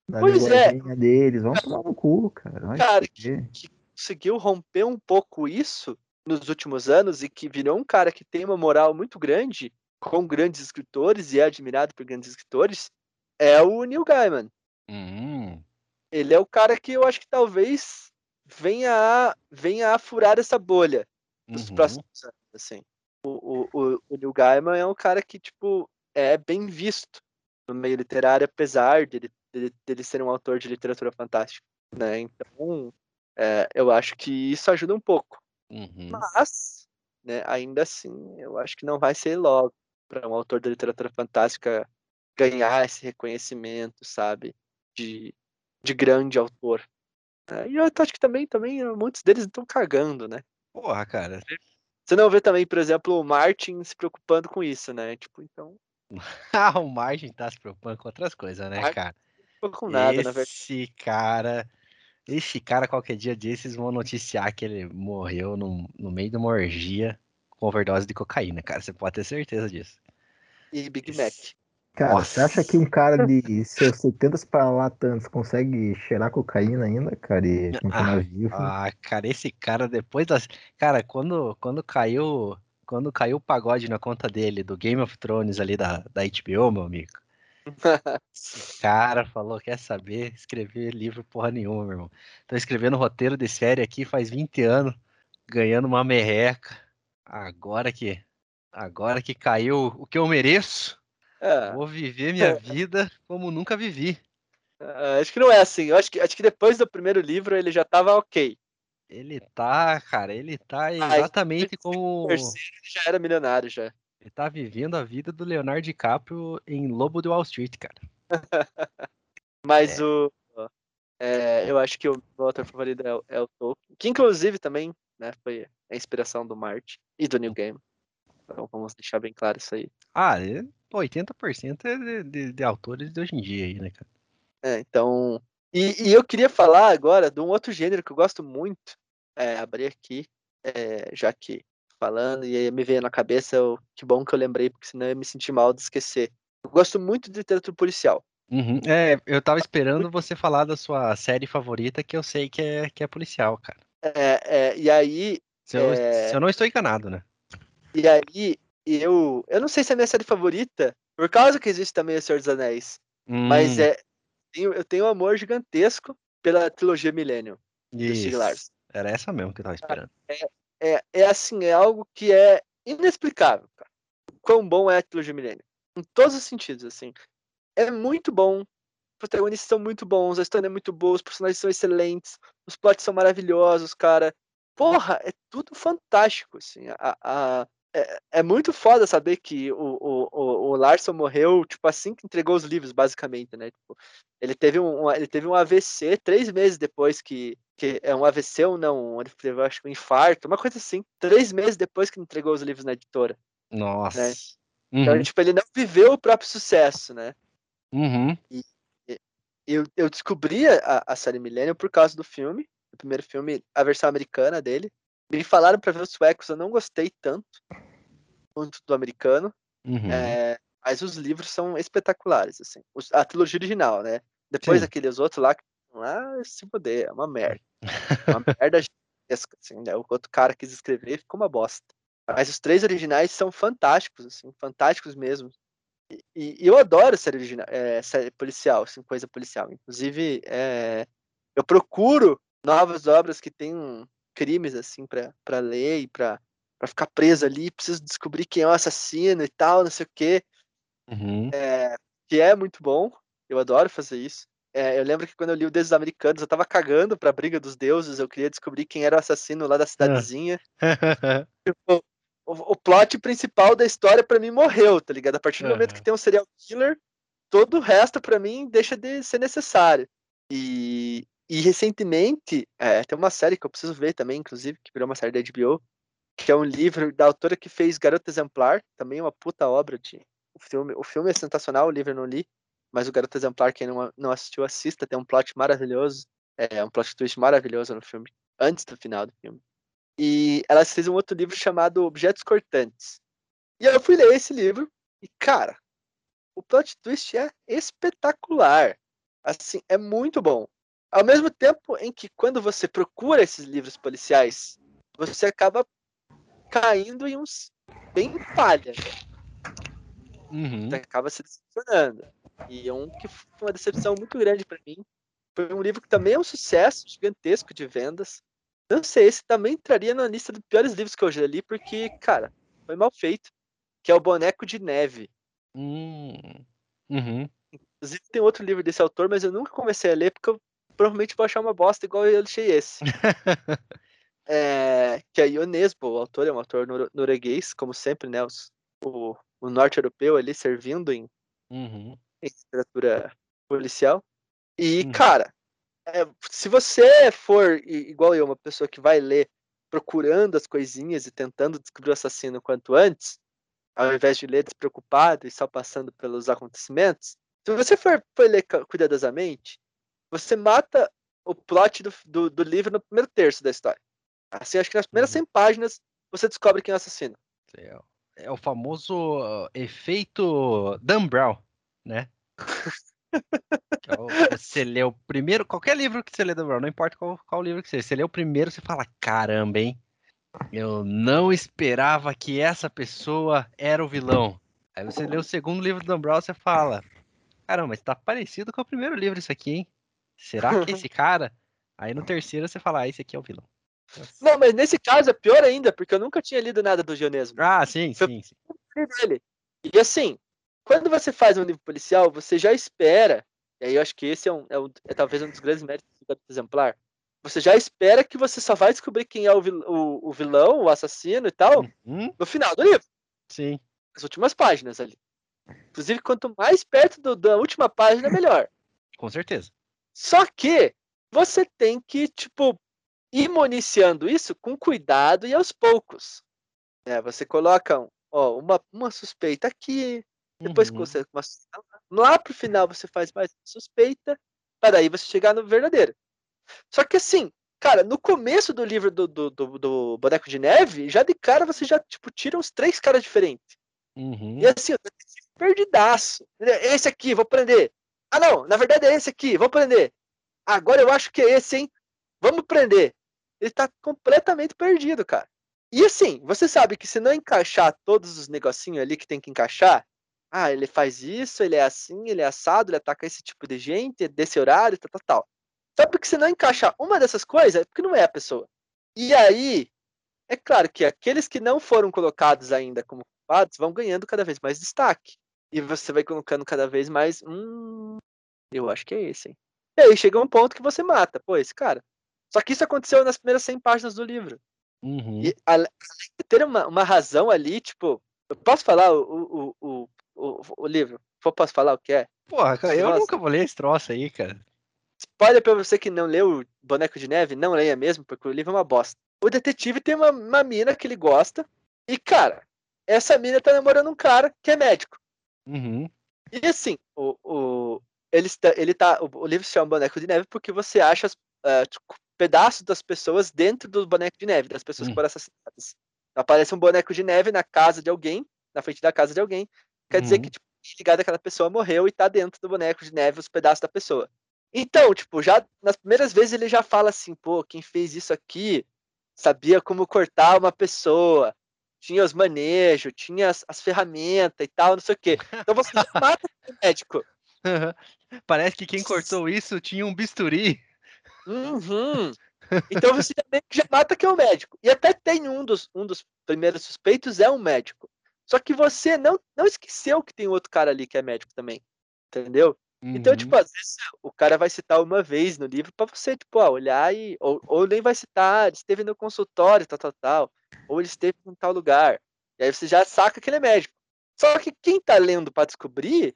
A: na pois é.
C: deles. Vamos tomar no cu, cara. Vai
A: cara, que, que, conseguiu romper um pouco isso nos últimos anos e que virou um cara que tem uma moral muito grande com grandes escritores e é admirado por grandes escritores é o Neil Gaiman.
B: Uhum.
A: Ele é o cara que eu acho que talvez venha a, venha a furar essa bolha nos uhum. próximos anos, assim. O, o, o, Neil Gaiman é um cara que, tipo, é bem visto no meio literário, apesar dele dele, dele ser um autor de literatura fantástica, né? Então, é, eu acho que isso ajuda um pouco.
B: Uhum.
A: Mas, né, ainda assim, eu acho que não vai ser logo para um autor de literatura fantástica ganhar esse reconhecimento, sabe? De, de grande autor. É, e eu acho que também, também muitos deles estão cagando, né?
B: Porra, cara.
A: Você não vê também, por exemplo, o Martin se preocupando com isso, né? Tipo, então.
B: ah, o Martin tá se preocupando com outras coisas, né, cara?
A: com nada, esse
B: na verdade. Esse cara. Esse cara, qualquer dia desses, vão noticiar que ele morreu no, no meio de uma orgia com overdose de cocaína, cara. Você pode ter certeza disso.
A: E Big Mac.
C: Cara, Nossa. você acha que um cara de seus 70 para lá tantos consegue cheirar cocaína ainda, cara, e continuar
B: ah,
C: vivo?
B: Ah, cara, esse cara depois das. Cara, quando, quando caiu. Quando caiu o pagode na conta dele do Game of Thrones ali da, da HBO, meu amigo. Esse cara falou, quer saber? Escrever livro porra nenhuma, meu irmão. Tô escrevendo roteiro de série aqui faz 20 anos, ganhando uma merreca. Agora que agora que caiu o que eu mereço, é. vou viver minha vida como nunca vivi.
A: Uh, acho que não é assim. Eu acho que, acho que depois do primeiro livro ele já tava ok.
B: Ele tá, cara, ele tá exatamente Ai, como. Ele
A: já era milionário já.
B: Ele tá vivendo a vida do Leonardo DiCaprio em Lobo de Wall Street, cara.
A: Mas é. o. É, eu acho que o meu autor favorito é, é, o Tolkien, que inclusive também né, foi a inspiração do Marte e do New Game. Então vamos deixar bem claro isso aí.
B: Ah, é, 80% é de, de, de, autores de hoje em dia aí, né, cara?
A: É, então. E, e, eu queria falar agora de um outro gênero que eu gosto muito. É, abrir aqui, é, já que falando, e aí me veio na cabeça, eu, que bom que eu lembrei, porque senão eu ia me sentir mal de esquecer. Eu gosto muito de literatura policial.
B: Uhum. É, eu tava esperando você falar da sua série favorita, que eu sei que é, que é policial, cara.
A: É, é e aí.
B: Se eu, é... se eu não estou enganado, né?
A: E aí, eu. Eu não sei se é a minha série favorita, por causa que existe também O Senhor dos Anéis. Hum. Mas é. Eu tenho um amor gigantesco pela trilogia Millennium.
B: Isso. Era essa mesmo que eu tava esperando.
A: É, é, é assim, é algo que é inexplicável, cara. Quão bom é a trilogia Milênio. Em todos os sentidos, assim. É muito bom. Os protagonistas são muito bons, a história é muito boa, os personagens são excelentes, os plots são maravilhosos, cara. Porra, é tudo fantástico, assim. A, a, é, é, muito foda saber que o, o, o, Larson morreu, tipo, assim que entregou os livros, basicamente, né? Tipo, ele, teve um, ele teve um AVC três meses depois que. que é um AVC ou não? Ele teve, acho que um infarto, uma coisa assim. Três meses depois que entregou os livros na editora.
B: Nossa. Né?
A: Então, uhum. tipo, ele não viveu o próprio sucesso, né?
B: Uhum.
A: E, e eu, eu descobri a, a série Millennium por causa do filme, o primeiro filme, a versão americana dele. Me falaram para ver os suecos, eu não gostei tanto quanto do americano.
B: Uhum.
A: É, mas os livros são espetaculares, assim. A trilogia original, né? Depois Sim. aqueles outros lá, ah, se poder, é uma merda. É uma merda gigantesca, assim, né? O outro cara quis escrever ficou uma bosta. Mas os três originais são fantásticos, assim, fantásticos mesmo. E, e eu adoro série, original, é, série policial, assim, coisa policial. Inclusive, é, eu procuro novas obras que tenham crimes, assim, para ler e para ficar preso ali. Preciso descobrir quem é o assassino e tal, não sei o quê.
B: Uhum.
A: É, que é muito bom. Eu adoro fazer isso. É, eu lembro que quando eu li o Deuses Americanos, eu tava cagando pra Briga dos Deuses, eu queria descobrir quem era o assassino lá da cidadezinha. tipo, o, o plot principal da história para mim morreu, tá ligado? A partir do uhum. momento que tem um serial killer, todo o resto para mim deixa de ser necessário. E, e recentemente, é, tem uma série que eu preciso ver também, inclusive, que virou uma série da HBO, que é um livro da autora que fez Garota Exemplar, também uma puta obra de. O filme, o filme é sensacional, o livro eu não li, mas o Garota Exemplar, quem não, não assistiu, assista, tem um plot maravilhoso, é um plot twist maravilhoso no filme, antes do final do filme. E ela fez um outro livro chamado Objetos Cortantes. E eu fui ler esse livro e, cara, o plot twist é espetacular. Assim, é muito bom. Ao mesmo tempo em que quando você procura esses livros policiais, você acaba caindo em uns bem palha.
B: Uhum.
A: Você acaba se decepcionando. E é um que foi uma decepção muito grande para mim. Foi um livro que também é um sucesso gigantesco de vendas. Não sei, esse também entraria na lista dos piores livros que eu já li, porque, cara, foi mal feito. Que é o Boneco de Neve.
B: Hum. Uhum.
A: Inclusive tem outro livro desse autor, mas eu nunca comecei a ler, porque eu provavelmente vou achar uma bosta igual eu achei esse. é, que é Ionesbo, o autor é um autor norueguês, como sempre, né? Os, o, o norte europeu ali servindo em,
B: uhum.
A: em literatura policial. E, uhum. cara, é, se você for igual eu, uma pessoa que vai ler procurando as coisinhas e tentando descobrir o assassino quanto antes, ao invés de ler despreocupado e só passando pelos acontecimentos, se você for, for ler cuidadosamente, você mata o plot do, do, do, livro no primeiro terço da história. Assim, acho que nas primeiras 100 uhum. páginas você descobre quem é o assassino.
B: É, é o famoso uh, efeito Dan Brown, né? É você lê o primeiro, qualquer livro que você lê Brown, não importa qual, qual livro que seja, você lê o primeiro, você fala, caramba, hein? Eu não esperava que essa pessoa era o vilão. Aí você lê o segundo livro do Dan Brown, você fala, caramba, mas tá parecido com o primeiro livro isso aqui, hein? Será que é esse cara? Aí no terceiro você fala, ah, esse aqui é o vilão.
A: Não, mas nesse caso é pior ainda, porque eu nunca tinha lido nada do Gionesmo.
B: Ah, sim, sim, sim.
A: Dele. E assim, quando você faz um livro policial, você já espera, e aí eu acho que esse é, um, é, um, é talvez um dos grandes méritos do exemplar. Você já espera que você só vai descobrir quem é o, vil, o, o vilão, o assassino e tal,
B: uhum.
A: no final do livro.
B: Sim.
A: As últimas páginas ali. Inclusive, quanto mais perto do, da última página, melhor.
B: Com certeza.
A: Só que você tem que, tipo, ir municiando isso com cuidado e aos poucos. É, você coloca ó, uma, uma suspeita aqui, depois uhum. você lá pro final você faz mais suspeita, para aí você chegar no verdadeiro. Só que assim, cara, no começo do livro do, do, do, do Boneco de Neve, já de cara você já tipo tira uns três caras diferentes.
B: Uhum.
A: E assim, eu perdidaço. Esse aqui, vou prender. Ah não, na verdade é esse aqui, vou prender. Agora eu acho que é esse, hein? Vamos prender. Ele tá completamente perdido, cara. E assim, você sabe que se não encaixar todos os negocinhos ali que tem que encaixar, ah, ele faz isso, ele é assim, ele é assado, ele ataca esse tipo de gente, desse horário, tal, tal, tal. Só porque se não encaixar uma dessas coisas, é porque não é a pessoa. E aí, é claro que aqueles que não foram colocados ainda como culpados vão ganhando cada vez mais destaque. E você vai colocando cada vez mais. Hum, eu acho que é esse, hein? E aí chega um ponto que você mata, pô, esse cara. Só que isso aconteceu nas primeiras 100 páginas do livro.
B: Uhum.
A: E além de ter uma, uma razão ali, tipo. Eu posso falar o, o, o, o, o livro? Eu posso falar o que é?
B: Porra, cara, eu
A: Nossa.
B: nunca vou ler esse troço aí, cara.
A: Spoiler pra você que não leu o Boneco de Neve, não leia mesmo, porque o livro é uma bosta. O detetive tem uma, uma mina que ele gosta, e, cara, essa mina tá namorando um cara que é médico.
B: Uhum.
A: E assim, o, o, ele, está, ele tá. O, livro se chama Boneco de Neve porque você acha tipo, pedaços das pessoas dentro do boneco de neve, das pessoas
B: Hum.
A: que foram assassinadas. Aparece um boneco de neve na casa de alguém, na frente da casa de alguém. Quer dizer
B: Uhum.
A: que, tipo, ligado aquela pessoa morreu e tá dentro do boneco de neve os pedaços da pessoa. Então, tipo, já nas primeiras vezes ele já fala assim, pô, quem fez isso aqui sabia como cortar uma pessoa, tinha os manejos, tinha as, as ferramentas e tal, não sei o quê. Então você já mata o médico.
B: Parece que quem cortou isso tinha um bisturi.
A: Uhum. Então você já já mata que é o médico. E até tem um dos, um dos primeiros suspeitos é um médico. Só que você não, não esqueceu que tem outro cara ali que é médico também. Entendeu? Então,
B: Uhum.
A: tipo, às vezes o cara vai citar uma vez no livro pra você, tipo, ó, olhar e. Ou, ou nem vai citar, esteve no consultório, tal, tal, tal. Ou ele esteve em tal lugar. E aí você já saca que ele é médico. Só que quem tá lendo pra descobrir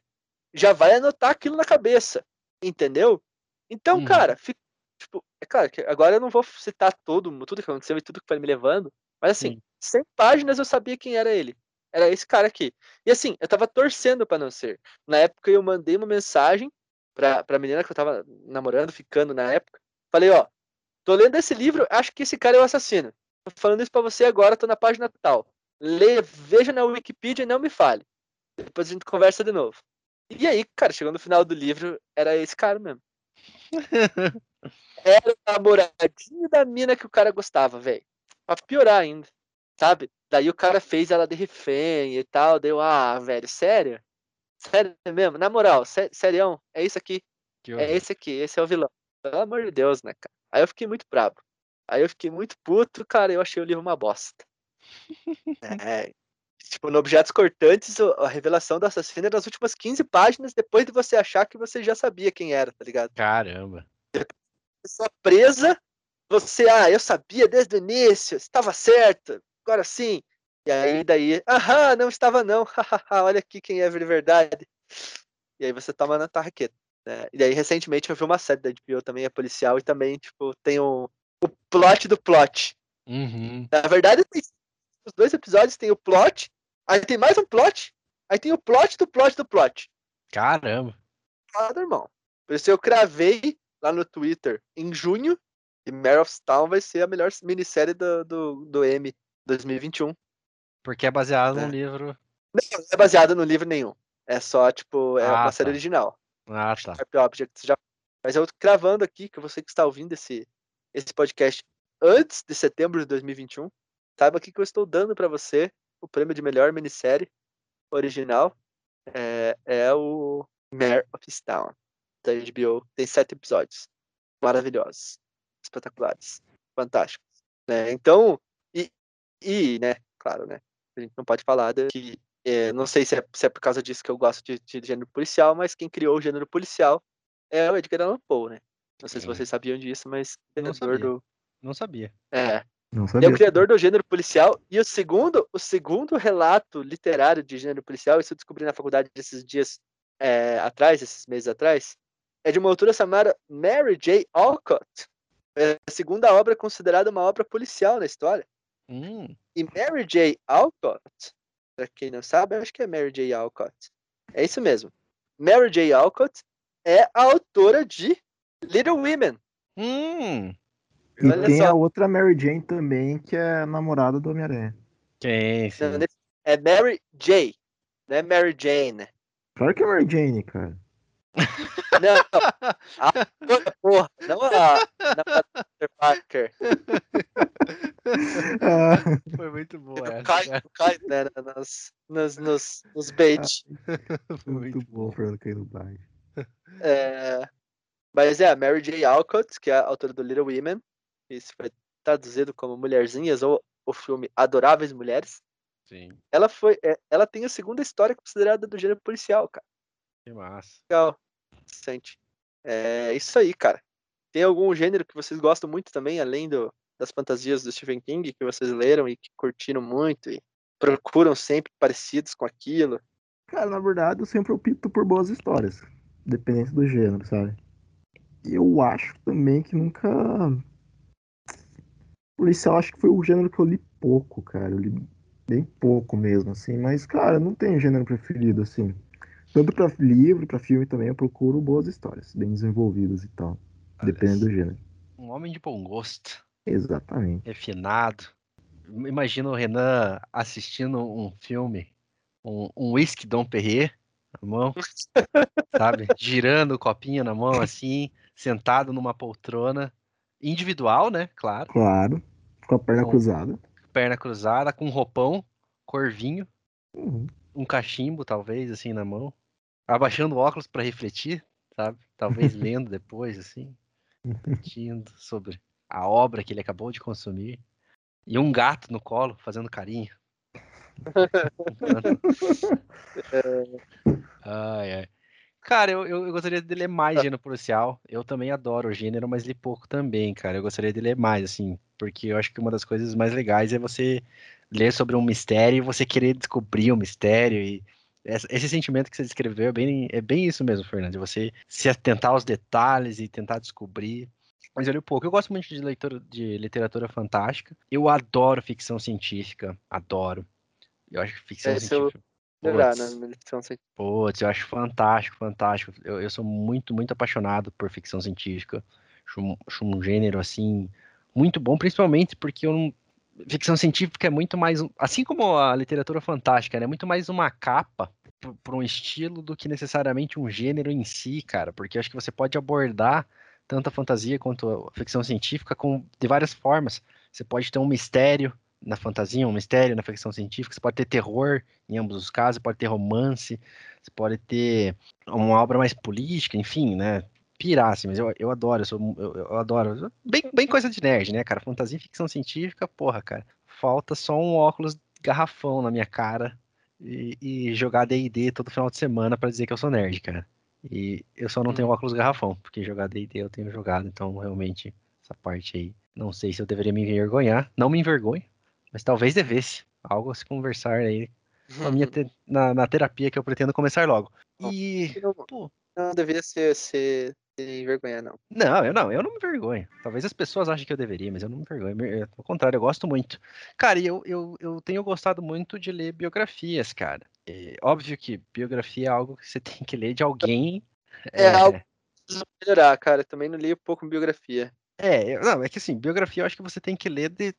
A: já vai anotar aquilo na cabeça. Entendeu? Então,
B: Uhum.
A: cara, fica, tipo, é claro que agora eu não vou citar todo, tudo que aconteceu e tudo que foi me levando. Mas assim,
B: Sim.
A: 100 páginas eu sabia quem era ele. Era esse cara aqui. E assim, eu tava torcendo pra não ser. Na época eu mandei uma mensagem pra, pra menina que eu tava namorando, ficando na época. Falei, ó, tô lendo esse livro, acho que esse cara é o assassino. Tô falando isso pra você agora, tô na página tal. Leia, veja na Wikipedia e não me fale. Depois a gente conversa de novo. E aí, cara, chegou no final do livro, era esse cara mesmo. Era o namoradinho da mina que o cara gostava, velho. Pra piorar ainda, sabe? Daí o cara fez ela de refém e tal. Deu, ah, velho, sério? Sério mesmo? Na moral, sé serião, é isso aqui. É esse aqui, esse é o vilão. Pelo amor de Deus, né, cara? Aí eu fiquei muito bravo. Aí eu fiquei muito puto, cara, eu achei o livro uma bosta. É, tipo, no Objetos Cortantes, a revelação do assassino é das últimas 15 páginas depois de você achar que você já sabia quem era, tá ligado?
B: Caramba.
A: Pessoa presa, você, ah, eu sabia desde o início, estava certo, agora sim. E aí, daí, aham, não estava não, olha aqui quem é de verdade. E aí você toma na tarraqueta. Né? E aí, recentemente, eu vi uma série da HBO também, é policial, e também, tipo, tem o plot do plot.
B: Uhum.
A: Na verdade, os dois episódios tem o plot, aí tem mais um plot, aí tem o plot do plot do plot.
B: Caramba.
A: Nada, irmão. Por isso eu cravei lá no Twitter em junho e Mare of Town vai ser a melhor minissérie do, do, do M 2021.
B: Porque é baseado
A: É.
B: num livro.
A: Não, não é baseado no livro nenhum. É só, tipo, é
B: Ah,
A: uma série
B: tá.
A: original.
B: Ah, tá.
A: Sharp Objects já. Mas eu tô cravando aqui que você que está ouvindo esse, esse podcast antes de setembro de 2021, saiba que eu estou dando para você o prêmio de melhor minissérie original. É, é o Mare of Town, da HBO. Tem sete episódios. Maravilhosos. Espetaculares. Fantásticos. né? Então, e, e, né, claro, né? A gente não pode falar de que é, não sei se é, se é por causa disso que eu gosto de, de gênero policial, mas quem criou o gênero policial é o Edgar Allan Poe, né? Não sei se
B: Sim.
A: vocês sabiam disso, mas o
B: Não
A: criador
B: sabia.
A: do.
B: Não sabia.
A: É,
C: Não
A: ele é
C: sabia.
A: o criador do gênero policial. E o segundo, o segundo relato literário de gênero policial, isso eu descobri na faculdade esses dias é, atrás, esses meses atrás, é de uma autora chamada Mary J. Alcott. É a segunda obra considerada uma obra policial na história.
B: Hum,
A: E Mary J. Alcott, pra quem não sabe, acho que é Mary J. Alcott. É isso mesmo. Mary J. Alcott é a autora de Little Women.
B: hum.
C: E
A: Olha
C: tem
A: só.
C: a outra Mary Jane também, que é a namorada do Homem-Aranha.
B: Quem?
A: Nesse- É Mary J. Não é Mary Jane.
C: Claro que é Mary Jane, cara.
A: Não, não. A porra. Não a, não a Peter Parker.
C: Ah,
B: Foi muito boa
A: Não
B: essa.
A: cai,
B: cara.
A: cai né, nos, nos, nos, nos bait.
B: Foi
C: muito
B: muito
C: bom, Fernando Caio baixo.
A: É, mas é, a Mary J. Alcott, que é a autora do Little Women. Isso foi traduzido como Mulherzinhas ou o filme Adoráveis Mulheres.
B: Sim.
A: Ela foi. é, ela tem a segunda história considerada do gênero policial, cara.
B: Que massa.
A: Legal. Interessante. É isso aí, cara. Tem algum gênero que vocês gostam muito também, além do, das fantasias do Stephen King, que vocês leram e que curtiram muito e procuram sempre parecidos com aquilo?
C: Cara, na verdade, eu sempre opto por boas histórias, dependente do gênero, sabe? Eu acho também que nunca. Policial, acho que foi o gênero que eu li pouco, cara. Eu li bem pouco mesmo, assim. Mas, cara, não tenho gênero preferido, assim. Tanto pra livro, pra filme também, eu procuro boas histórias, bem desenvolvidas e tal. Dependendo do gênero.
B: Um homem de bom gosto,
C: Exatamente.
B: refinado. Imagina o Renan assistindo um filme, um, um whisky Dom Perrier na mão, sabe? Girando o copinho na mão assim, sentado numa poltrona individual, né? Claro.
C: Claro. Com a perna
B: Bom.
C: cruzada.
B: Perna cruzada, com um roupão, corvinho,
C: Uhum.
B: um cachimbo, talvez, assim, na mão. Abaixando o óculos para refletir, sabe? Talvez lendo depois, assim. Refletindo sobre a obra que ele acabou de consumir. E um gato no colo, fazendo carinho. ai, ai. Cara, eu, eu, eu gostaria de ler mais gênero policial. Eu também adoro o gênero, mas li pouco também, cara. Eu gostaria de ler mais, assim, porque eu acho que uma das coisas mais legais é você ler sobre um mistério e você querer descobrir o mistério. E esse sentimento que você descreveu é bem, é bem isso mesmo, Fernando. de Você se atentar aos detalhes e tentar descobrir. Mas eu li pouco. Eu gosto muito de leitura de literatura fantástica. Eu adoro ficção científica. Adoro. Eu acho que ficção
A: Esse eu-
B: científica.
A: Melhorar,
B: Putz,
A: né?
B: Putz, eu acho fantástico, fantástico. Eu, eu sou muito, muito apaixonado por ficção científica. Acho, um- acho um gênero, assim, muito bom, principalmente porque eu não... ficção científica é muito mais, assim como a literatura fantástica, né? É muito mais uma capa para um estilo do que necessariamente um gênero em si, cara. Porque eu acho que você pode abordar tanto a fantasia quanto a ficção científica com, de várias formas. Você pode ter um mistério na fantasia, um mistério na ficção científica, você pode ter terror em ambos os casos, pode ter romance, você pode ter uma obra mais política, enfim, né? Pirar, assim, mas eu, eu adoro, eu, sou, eu, eu adoro. Bem, bem coisa de nerd, né, cara? Fantasia e ficção científica, porra, cara. Falta só um óculos garrafão na minha cara e, e jogar DD todo final de semana pra dizer que eu sou nerd, cara. E eu só não tenho óculos garrafão, porque jogar DD eu tenho jogado, então realmente essa parte aí. Não sei se eu deveria me envergonhar. Não me envergonho, mas talvez devesse. Algo a se conversar aí na, minha te- na, na terapia que eu pretendo começar logo. E.
A: Não,
B: Pô,
A: não deveria ser, ser, se envergonhar, não.
B: não, eu não, eu não me envergonho. Talvez as pessoas achem que eu deveria, mas eu não me envergonho. Me- Ao contrário, eu gosto muito. Cara, e eu, eu, eu tenho gostado muito de ler biografias, cara. É, óbvio que biografia é algo que você tem que ler de alguém.
A: É algo Preciso melhorar, cara. Também não li pouco biografia.
B: É, eu- não, é que assim, biografia eu acho que você tem que ler de,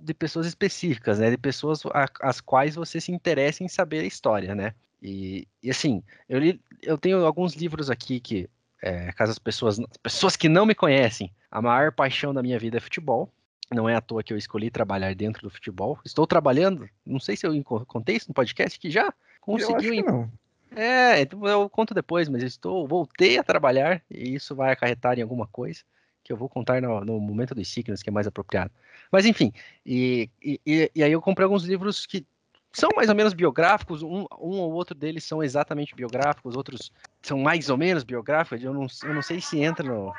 B: de pessoas específicas, né? De pessoas a- as quais você se interessa em saber a história, né? E, e assim, eu, li, eu tenho alguns livros aqui que, é, caso as pessoas, pessoas que não me conhecem, a maior paixão da minha vida é futebol. Não é à toa que eu escolhi trabalhar dentro do futebol. Estou trabalhando, não sei se eu contei isso no podcast, que já
C: Eu acho
B: conseguiu
C: que não.
B: é, então eu conto depois, mas eu estou, voltei a trabalhar e isso vai acarretar em alguma coisa que eu vou contar no, no momento dos signos, que é mais apropriado. Mas enfim, e, e, e- aí eu comprei alguns livros que são mais ou menos biográficos, um, um ou outro deles são exatamente biográficos, outros são mais ou menos biográficos, eu não, eu não sei se entra no,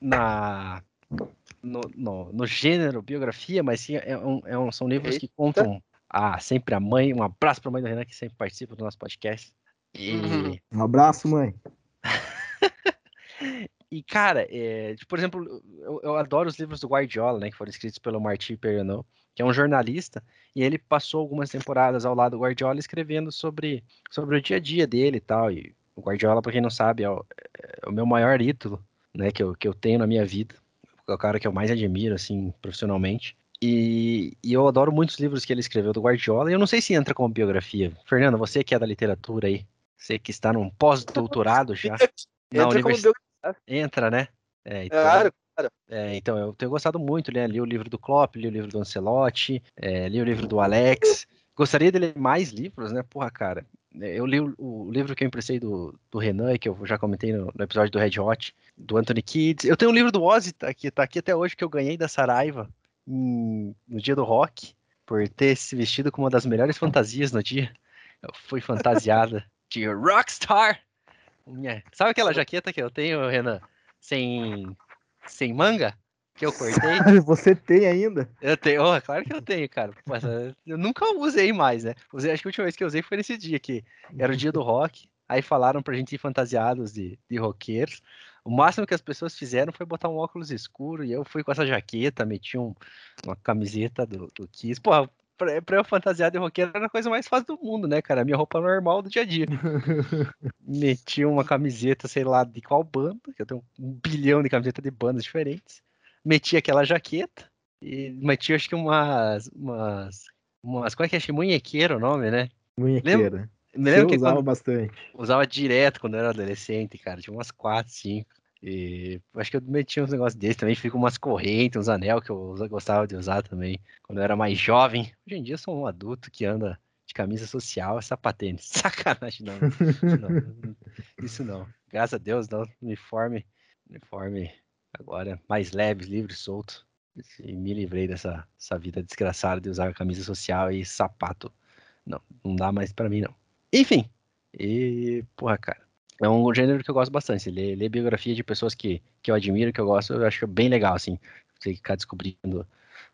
B: na, no, no, no gênero biografia, mas sim, é um- é um- são livros que contam ah, sempre a mãe, um abraço para a mãe do Renan, que sempre participa do nosso podcast. E,
A: Uhum.
C: Um abraço, mãe.
B: e cara, é, tipo, por exemplo, eu, eu adoro os livros do Guardiola, né, que foram escritos pelo Martin Perrineau, que é um jornalista, e ele passou algumas temporadas ao lado do Guardiola escrevendo sobre, sobre o dia a dia dele e tal. E o Guardiola, pra quem não sabe, é o, é o meu maior ídolo, né, que eu, que eu tenho na minha vida. É o cara que eu mais admiro, assim, profissionalmente. E, e eu adoro muitos livros que ele escreveu do Guardiola, e eu não sei se entra como biografia. Fernando, você que é da literatura aí, você que está num pós-doutorado já na
A: Entra como
B: universidade.
A: biografia.
B: Entra, né? É, então,
A: Claro,
B: é, então, eu tenho gostado muito, né? Li o livro do Klopp, li o livro do Ancelotti, é, li o livro do Alex. Gostaria de ler mais livros, né? Porra, cara. é, Eu li o, o livro que eu emprestei do, do Renan, que eu já comentei no, no episódio do Red Hot, do Anthony Kids. Eu tenho um livro do Ozzy, tá aqui, tá aqui até hoje, que eu ganhei da Saraiva em- no dia do rock. por ter se vestido com uma das melhores fantasias no dia. Eu fui fantasiada de Rockstar. Minha... Sabe aquela jaqueta que eu tenho, Renan? Sem, sem manga? Que eu cortei?
C: Você tem ainda?
B: Eu tenho, oh, claro que eu tenho, cara. Mas eh, eu nunca usei mais, né? Usei, acho que a última vez que eu usei foi nesse dia que era o dia do rock. Aí falaram pra gente ir fantasiados de, de roqueiros. O máximo que as pessoas fizeram foi botar um óculos escuro e eu fui com essa jaqueta, meti um, uma camiseta do, do Kiss. Pô, pra, pra eu fantasiar de roqueiro era a coisa mais fácil do mundo, né, cara? Minha roupa normal do dia a dia. meti uma camiseta, sei lá, de qual banda, que eu tenho um bilhão de camisetas de bandas diferentes. Meti aquela jaqueta e meti, acho que umas. umas, umas como é que é? Munhequeiro o nome, né?
C: Munhequeira.
B: Me lembro que
C: usava bastante.
B: Usava direto quando eu era adolescente, cara. Tinha umas 4, 5. E acho que eu metia uns negócios desses também. Fico umas correntes, uns anel que eu gostava de usar também. Quando eu era mais jovem. Hoje em dia eu sou um adulto que anda de camisa social, essa patente. Sacanagem, não. não. Isso não. Graças a Deus, não. Uniforme. Uniforme agora mais leve, livre, solto. E me livrei dessa, dessa vida desgraçada de usar camisa social e sapato. Não, não dá mais para mim, não. Enfim, e, porra, cara, é um gênero que eu gosto bastante. Ler, ler biografia de pessoas que, que eu admiro, que eu gosto, eu acho bem legal, assim. Você ficar descobrindo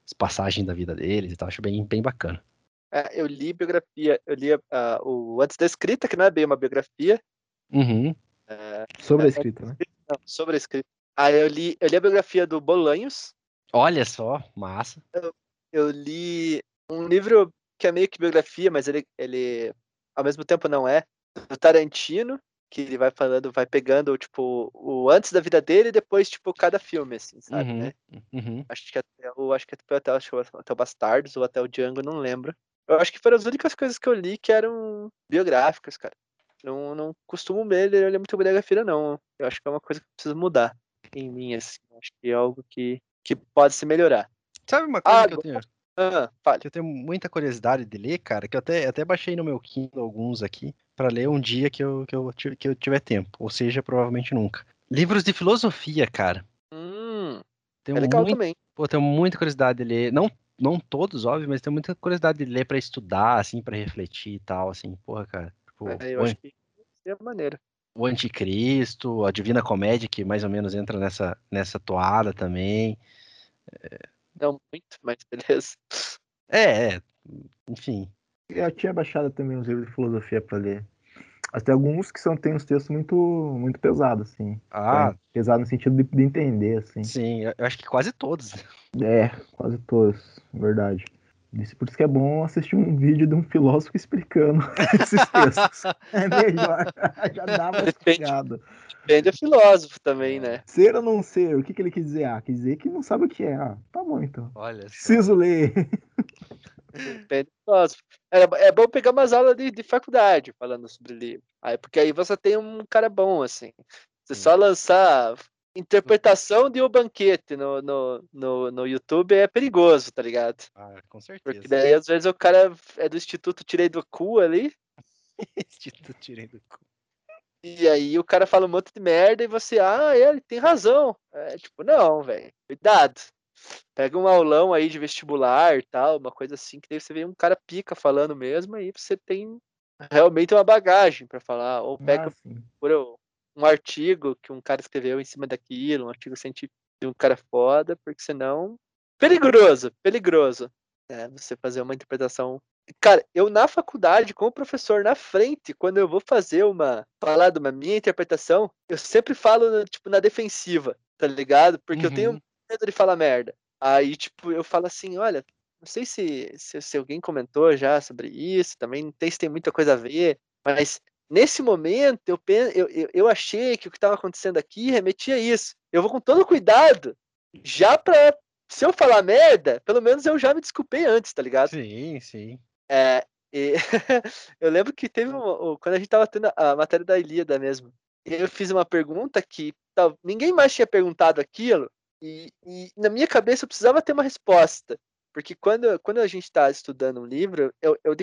B: as passagens da vida deles e tal, acho bem, bem bacana.
A: É, eu li biografia, eu li uh, o Antes da Escrita, que não é bem uma biografia.
B: Uhum.
C: É, sobre a escrita, né?
A: Não, sobre a escrita. Aí eu li, eu li a biografia do Bolanhos.
B: Olha só, massa.
A: Eu, eu li um livro que é meio que biografia, mas ele, ele ao mesmo tempo não é, do Tarantino, que ele vai falando, vai pegando, tipo, o antes da vida dele e depois, tipo, cada filme, assim, sabe,
B: uhum,
A: né?
B: Uhum.
A: Acho que até o, acho que foi até, até o Bastardos ou até o Django, não lembro. Eu acho que foram as únicas coisas que eu li que eram biográficas, cara. Não, não costumo ler, ler muito biografia, não. Eu acho que é uma coisa que precisa mudar em mim, assim. Acho que é algo que, que pode se melhorar.
B: Sabe uma coisa ah, que eu tenho?
A: Ah.
B: Que eu tenho muita curiosidade de ler, cara, que eu até, até baixei no meu Kindle alguns aqui, para ler um dia que eu, que, eu, que eu tiver tempo, ou seja, provavelmente nunca. Livros de filosofia, cara.
A: Hum,
B: tenho
A: é legal
B: muito,
A: também.
B: Pô, tenho muita curiosidade de ler, não, não todos, óbvio, mas tenho muita curiosidade de ler para estudar, assim, para refletir e tal, assim, porra, cara.
A: Tipo, é, eu acho que é maneira.
B: O Anticristo, a Divina Comédia, que mais ou menos entra nessa, nessa toada também.
A: É, não muito, mas beleza.
B: É, é. Enfim.
C: Eu tinha baixado também uns livros de filosofia para ler. Mas tem alguns que são, tem uns textos muito, muito pesados, assim.
B: Ah.
C: Pesado no sentido de, de, entender, assim.
B: Sim, eu acho que quase todos.
C: É, quase todos, verdade. Por isso que é bom assistir um vídeo de um filósofo explicando esses textos. É melhor. Já dá uma explicado.
A: Depende do filósofo também, né?
C: Ser ou não ser, o que, que ele quis dizer? Ah, quis dizer que não sabe o que é. Ah, tá bom então.
B: Olha.
C: Preciso ler.
A: É, é bom pegar umas aulas de, de faculdade falando sobre livro. Aí, porque aí você tem um cara bom, assim. Você só lançar interpretação de O Banquete no, no, no, no YouTube é perigoso, tá ligado?
B: Ah, com certeza.
A: Porque daí às vezes o cara é do Instituto Tirei do Cu ali.
B: Instituto Tirei do Cu.
A: E aí o cara fala um monte de merda e você, ah, ele tem razão. É tipo, não, velho, cuidado. Pega um aulão aí de vestibular e tal, uma coisa assim, que daí você vê um cara pica falando mesmo, aí você tem realmente uma bagagem para falar. Ou pega ah, por um artigo que um cara escreveu em cima daquilo, um artigo científico de um cara foda, porque senão. Perigoso, perigoso. É, você fazer uma interpretação. Cara, eu na faculdade, com o professor na frente, quando eu vou fazer uma. falar de uma minha interpretação, eu sempre falo, tipo, na defensiva, tá ligado? Porque uhum. eu tenho medo de falar merda. Aí, tipo, eu falo assim, olha, não sei se, se, se, alguém comentou já sobre isso, também não sei se tem muita coisa a ver, mas Nesse momento, eu, eu, eu achei que o que estava acontecendo aqui remetia a isso. Eu vou com todo cuidado, já para se eu falar merda, pelo menos eu já me desculpei antes, tá ligado?
B: Sim, sim.
A: É, e eu lembro que teve uma, quando a gente tava tendo a matéria da Ilíada mesmo, eu fiz uma pergunta que tal, ninguém mais tinha perguntado aquilo, e, e, na minha cabeça eu precisava ter uma resposta. Porque quando, quando a gente está estudando um livro, eu, eu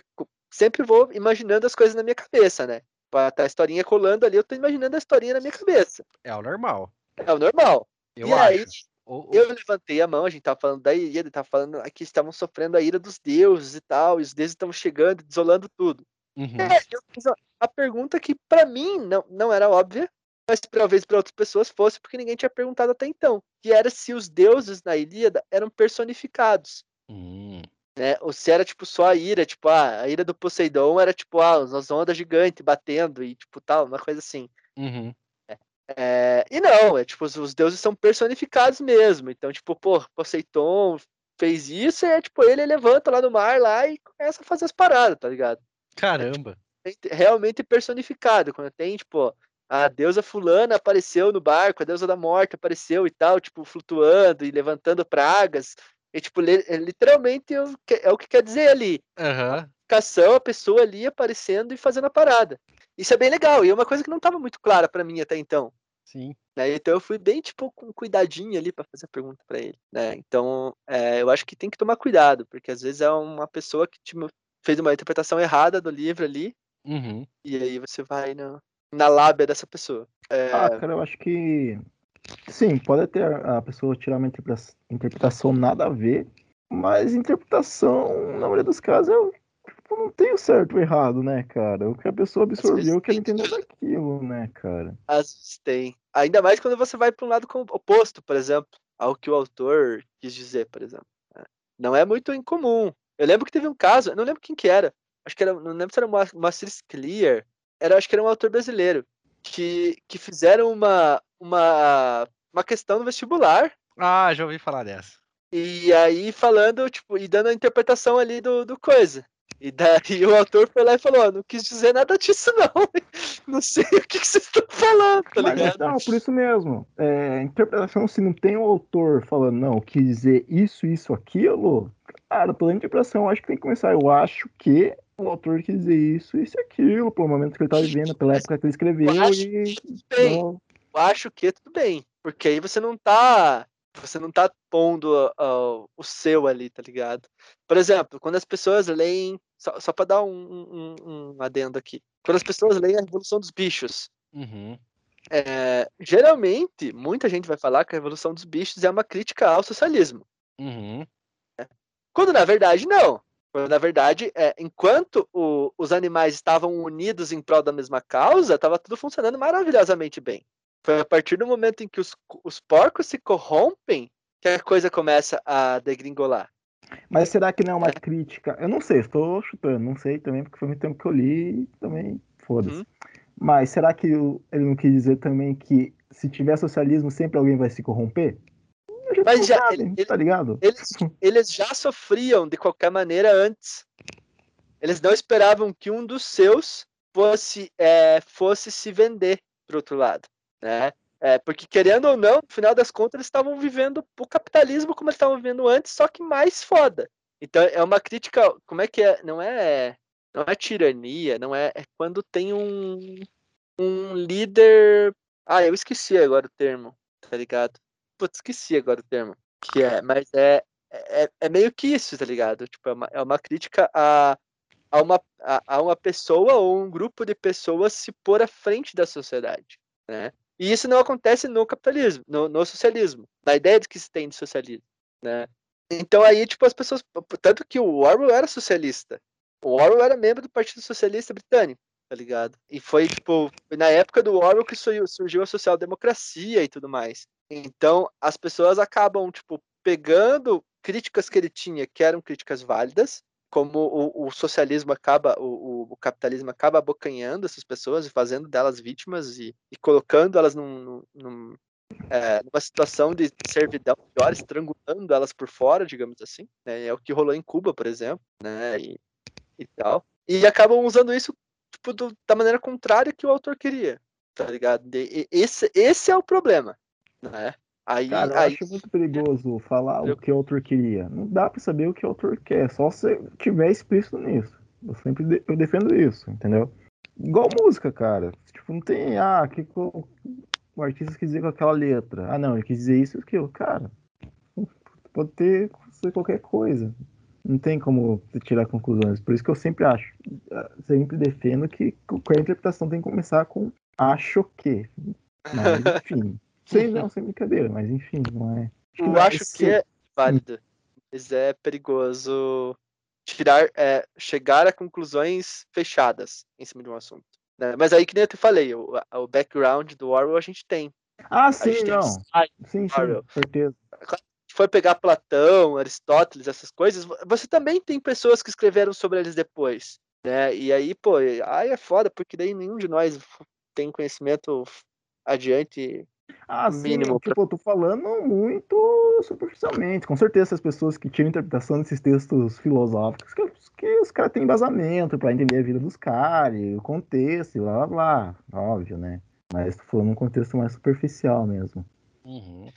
A: sempre vou imaginando as coisas na minha cabeça, né? Tá a historinha colando ali, eu tô imaginando a historinha na minha cabeça.
B: É o normal.
A: É o normal.
B: Eu
A: e
B: acho.
A: aí, o, eu levantei a mão, a gente tava falando da ira, tava falando que estavam sofrendo a ira dos deuses e tal, e os deuses estavam chegando, desolando tudo. Uhum. É, eu fiz a pergunta que para mim não, não era óbvia, mas talvez para outras pessoas fosse porque ninguém tinha perguntado até então, que era se os deuses na Ilíada eram personificados. Uhum. Né? Ou se era tipo só a ira, tipo, ah, a ira do Poseidon era tipo, ah, as ondas gigantes batendo e tipo tal, uma coisa assim. Uhum. É, e não, é tipo, os, os, deuses são personificados mesmo. Então, tipo, pô, Poseidon fez isso e é tipo, ele levanta lá no mar lá e começa a fazer as paradas, tá ligado?
B: Caramba!
A: É, tipo, realmente personificado. Quando tem, tipo, a deusa fulana apareceu no barco, a deusa da morte apareceu e tal, tipo, flutuando e levantando pragas. E, tipo, literalmente é o que quer dizer ali.
B: Uhum.
A: A pessoa ali aparecendo e fazendo a parada. Isso é bem legal, e é uma coisa que não estava muito clara para mim até então.
B: Sim.
A: Né? Então eu fui bem, tipo, com cuidadinho ali para fazer a pergunta para ele. Né? Então, é, eu acho que tem que tomar cuidado, porque às vezes é uma pessoa que tipo, fez uma interpretação errada do livro ali,
B: uhum.
A: e aí você vai no, na lábia dessa pessoa. É...
C: Ah, cara, eu acho que. Sim, pode ter a pessoa tirar uma interpretação nada a ver, mas interpretação, na maioria dos casos, é tipo, não tem o certo ou errado, né, cara? O que a pessoa absorveu, o que ela entendeu daquilo, né, cara?
A: Às vezes tem. Ainda mais quando você vai para um lado oposto, por exemplo, ao que o autor quis dizer, por exemplo. Né? Não é muito incomum. Eu lembro que teve um caso, não lembro quem que era. Acho que era, não lembro se era o Master Clear. Era, acho que era um autor brasileiro que, que fizeram uma, uma, uma questão no vestibular.
B: Ah, já ouvi falar dessa.
A: E aí falando, tipo, e dando a interpretação ali do, do coisa. E daí o autor foi lá e falou: não quis dizer nada disso, não. Não sei o que, que vocês estão falando, tá ligado?
C: Mas, não, por isso mesmo. É, interpretação, se não tem o autor falando, não, quis dizer isso, isso, aquilo, cara, toda a interpretação eu acho que tem que começar. Eu acho que o autor quis dizer isso, isso e aquilo, pelo momento que ele estava vivendo, pela época que ele escreveu. Eu
A: acho, e... bem. Eu acho que tudo bem. Porque aí você não tá você não tá pondo uh, o seu ali, tá ligado? Por exemplo, quando as pessoas leem. Só, só pra dar um, um, um, adendo aqui. Quando as pessoas leem a Revolução dos Bichos.
B: Uhum.
A: É, geralmente, muita gente vai falar que a Revolução dos Bichos é uma crítica ao socialismo.
B: Uhum.
A: Quando na verdade, não. Quando na verdade, é, enquanto o, os animais estavam unidos em prol da mesma causa, estava tudo funcionando maravilhosamente bem. Foi a partir do momento em que os, os porcos se corrompem que a coisa começa a degringolar.
C: Mas será que não é uma é. crítica? Eu não sei, estou chutando, não sei também, porque foi muito tempo que eu li também foda-se. Uhum. Mas será que ele não quis dizer também que se tiver socialismo sempre alguém vai se corromper?
A: Mas já, sabe, ele, tá ligado? Eles, eles já sofriam de qualquer maneira antes. Eles não esperavam que um dos seus fosse, é, fosse se vender para outro lado né? É, porque querendo ou não, no final das contas, eles estavam vivendo o capitalismo como eles estavam vivendo antes, só que mais foda. Então é uma crítica, como é que é? Não é, não é tirania, não é, é quando tem um um líder, ah, eu esqueci agora o termo, tá ligado? Putz, esqueci agora o termo que é, mas é é, é meio que isso, tá ligado? Tipo, é uma, é uma crítica a, a, uma, a, a uma pessoa ou um grupo de pessoas se pôr à frente da sociedade, né? E isso não acontece no capitalismo, no, no socialismo, na ideia de que se tem de socialismo, né? Então aí, tipo, as pessoas... Tanto que o Orwell era socialista. O Orwell era membro do Partido Socialista Britânico, tá ligado? E foi, tipo, na época do Orwell que surgiu a social-democracia e tudo mais. Então, as pessoas acabam, tipo, pegando críticas que ele tinha, que eram críticas válidas, como o, o socialismo acaba, o, o, capitalismo acaba abocanhando essas pessoas e fazendo delas vítimas e, e colocando elas num, num, é, numa situação de servidão pior, estrangulando elas por fora, digamos assim. Né? É o que rolou em Cuba, por exemplo, né? E, e tal. E acabam usando isso tipo, do, da maneira contrária que o autor queria, tá ligado? E, esse, esse é o problema, né? Aí,
C: Cara,
A: aí...
C: eu acho muito perigoso falar eu... o que o autor queria. Não dá para saber o que o autor quer, só se tiver explícito nisso. Eu sempre de... eu defendo isso, entendeu? Igual música, cara. Tipo, não tem, ah, o que o, o artista quis dizer com aquela letra. Ah, não, ele quis dizer isso e aquilo. Cara, pode ter ser qualquer coisa. Não tem como tirar conclusões. Por isso que eu sempre acho, sempre defendo que qualquer interpretação tem que começar com acho que. Mas, enfim. Sem, não, sem brincadeira, mas enfim, não é.
A: Eu acho que é válido, mas é perigoso tirar, é, chegar a conclusões fechadas em cima de um assunto. Né? Mas aí, que nem eu te falei, o, o background do Orwell a gente tem.
C: Ah, sim, não. Sim, sim, certeza.
A: Se for pegar Platão, Aristóteles, essas coisas, você também tem pessoas que escreveram sobre eles depois. Né? E aí, pô, aí é foda, porque daí nenhum de nós tem conhecimento adiante
C: ah, mínimo. Sim, tipo, eu tô falando muito superficialmente. Com certeza, as pessoas que tiram interpretação desses textos filosóficos, que, que os caras têm embasamento para entender a vida dos caras, o contexto, e blá blá blá. Óbvio, né? Mas tô falando num contexto mais superficial mesmo.
A: Uhum.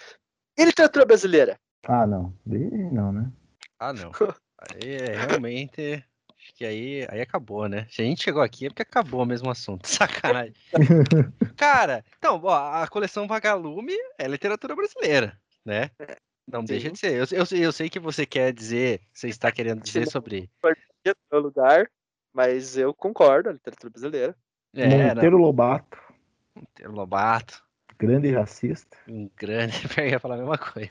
A: E literatura brasileira?
C: Ah, não. Não, né?
B: Ah, não. Aí é realmente Acho que aí, aí acabou, né? Se a gente chegou aqui é porque acabou o mesmo assunto. Sacanagem. Cara, então, ó, a coleção Vagalume é literatura brasileira, né? Não Sim. deixa de ser. Eu, eu, eu, sei que você quer dizer, você está querendo dizer sobre.
A: No lugar, mas eu concordo, a literatura brasileira.
C: É, Monteiro não. Lobato.
B: Monteiro Lobato.
C: Grande racista.
B: Um grande. Eu ia falar a mesma coisa.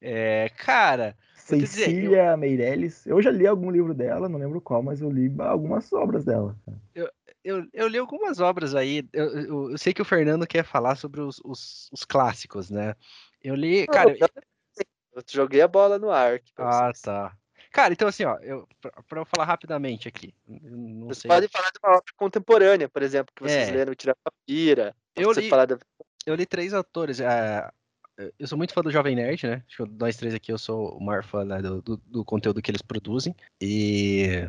B: é, cara,
C: Cecília eu... Meirelles. Eu já li algum livro dela, não lembro qual, mas eu li algumas obras dela.
B: Eu, eu, eu li algumas obras aí. Eu, eu, eu, sei que o Fernando quer falar sobre os, os, os clássicos, né? Eu li. Cara,
A: eu joguei a bola no ar.
B: Ah, tá. Cara, então assim, ó, eu, pra, eu falar rapidamente aqui.
A: Vocês sei... podem falar de uma obra contemporânea, por exemplo, que vocês é. leram Tirar Papira.
B: Eu li, da... eu li três autores. É, eu sou muito fã do Jovem Nerd, né? Acho que nós três aqui eu sou o maior fã né, do, do, do, conteúdo que eles produzem. E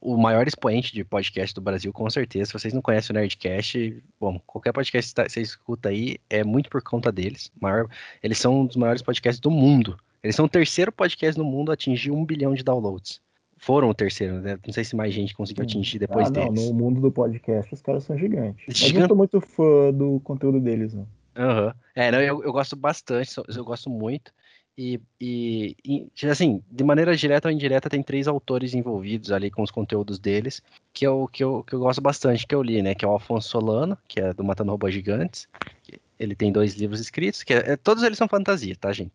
B: o maior expoente de podcast do Brasil, com certeza. Se vocês não conhecem o Nerdcast, bom, qualquer podcast que você escuta aí é muito por conta deles. Maior, eles são um dos maiores podcasts do mundo. Eles são o terceiro podcast no mundo a atingir um bilhão de downloads. Foram o terceiro, né? Não sei se mais gente conseguiu atingir depois ah, não, deles.
C: No mundo do podcast, os caras são gigantes. Gigante. Eu não sou muito fã do conteúdo deles, não.
B: Uhum. É, não, eu, eu gosto bastante, eu gosto muito. E, e, e, assim, de maneira direta ou indireta, tem três autores envolvidos ali com os conteúdos deles, que eu, que eu, que eu gosto bastante, que eu li, né? Que é o Alfonso Solano, que é do Matando Robôs Gigantes. Ele tem dois livros escritos, que é, é, todos eles são fantasia, tá, gente?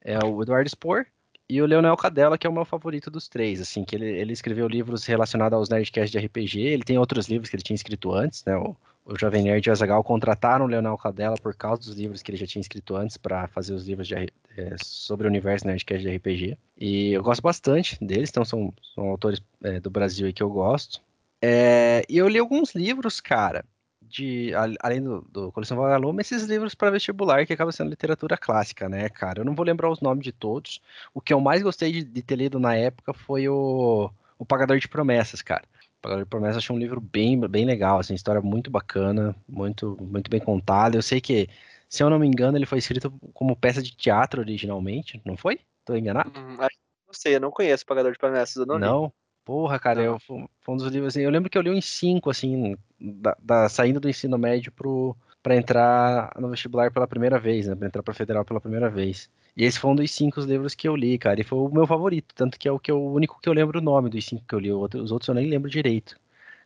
B: É o Eduardo Spohr e o Leonel Cadella, que é o meu favorito dos três, assim, que ele, ele escreveu livros relacionados aos Nerdcasts de RPG, ele tem outros livros que ele tinha escrito antes, né? O, o Jovem Nerd e o Azagal contrataram o Leonel Cadella por causa dos livros que ele já tinha escrito antes para fazer os livros de, é, sobre o universo Nerdcast de RPG. E eu gosto bastante deles, então são, são autores é, do Brasil que eu gosto. É, e eu li alguns livros, cara, de além do, do Coleção Vagalume, esses livros para vestibular que acaba sendo literatura clássica, né, cara? Eu não vou lembrar os nomes de todos. O que eu mais gostei de, de ter lido na época foi o, o Pagador de Promessas, cara. Pagador de Promessas achei um livro bem, bem legal, assim, história muito bacana, muito, muito bem contada. Eu sei que, se eu não me engano, ele foi escrito como peça de teatro originalmente, não foi? Tô enganado? Hum,
A: não sei, eu não conheço Pagador de Promessas, eu não
B: Não? Li. Porra, cara, eu, foi um dos livros assim. Eu lembro que eu li uns cinco, assim, da, da saindo do ensino médio pro, pra entrar no vestibular pela primeira vez, né? Pra entrar pra federal pela primeira vez. E esse foi um dos cinco livros que eu li, cara, e foi o meu favorito, tanto que é o, que eu, o único que eu lembro o nome dos cinco que eu li, os outros eu nem lembro direito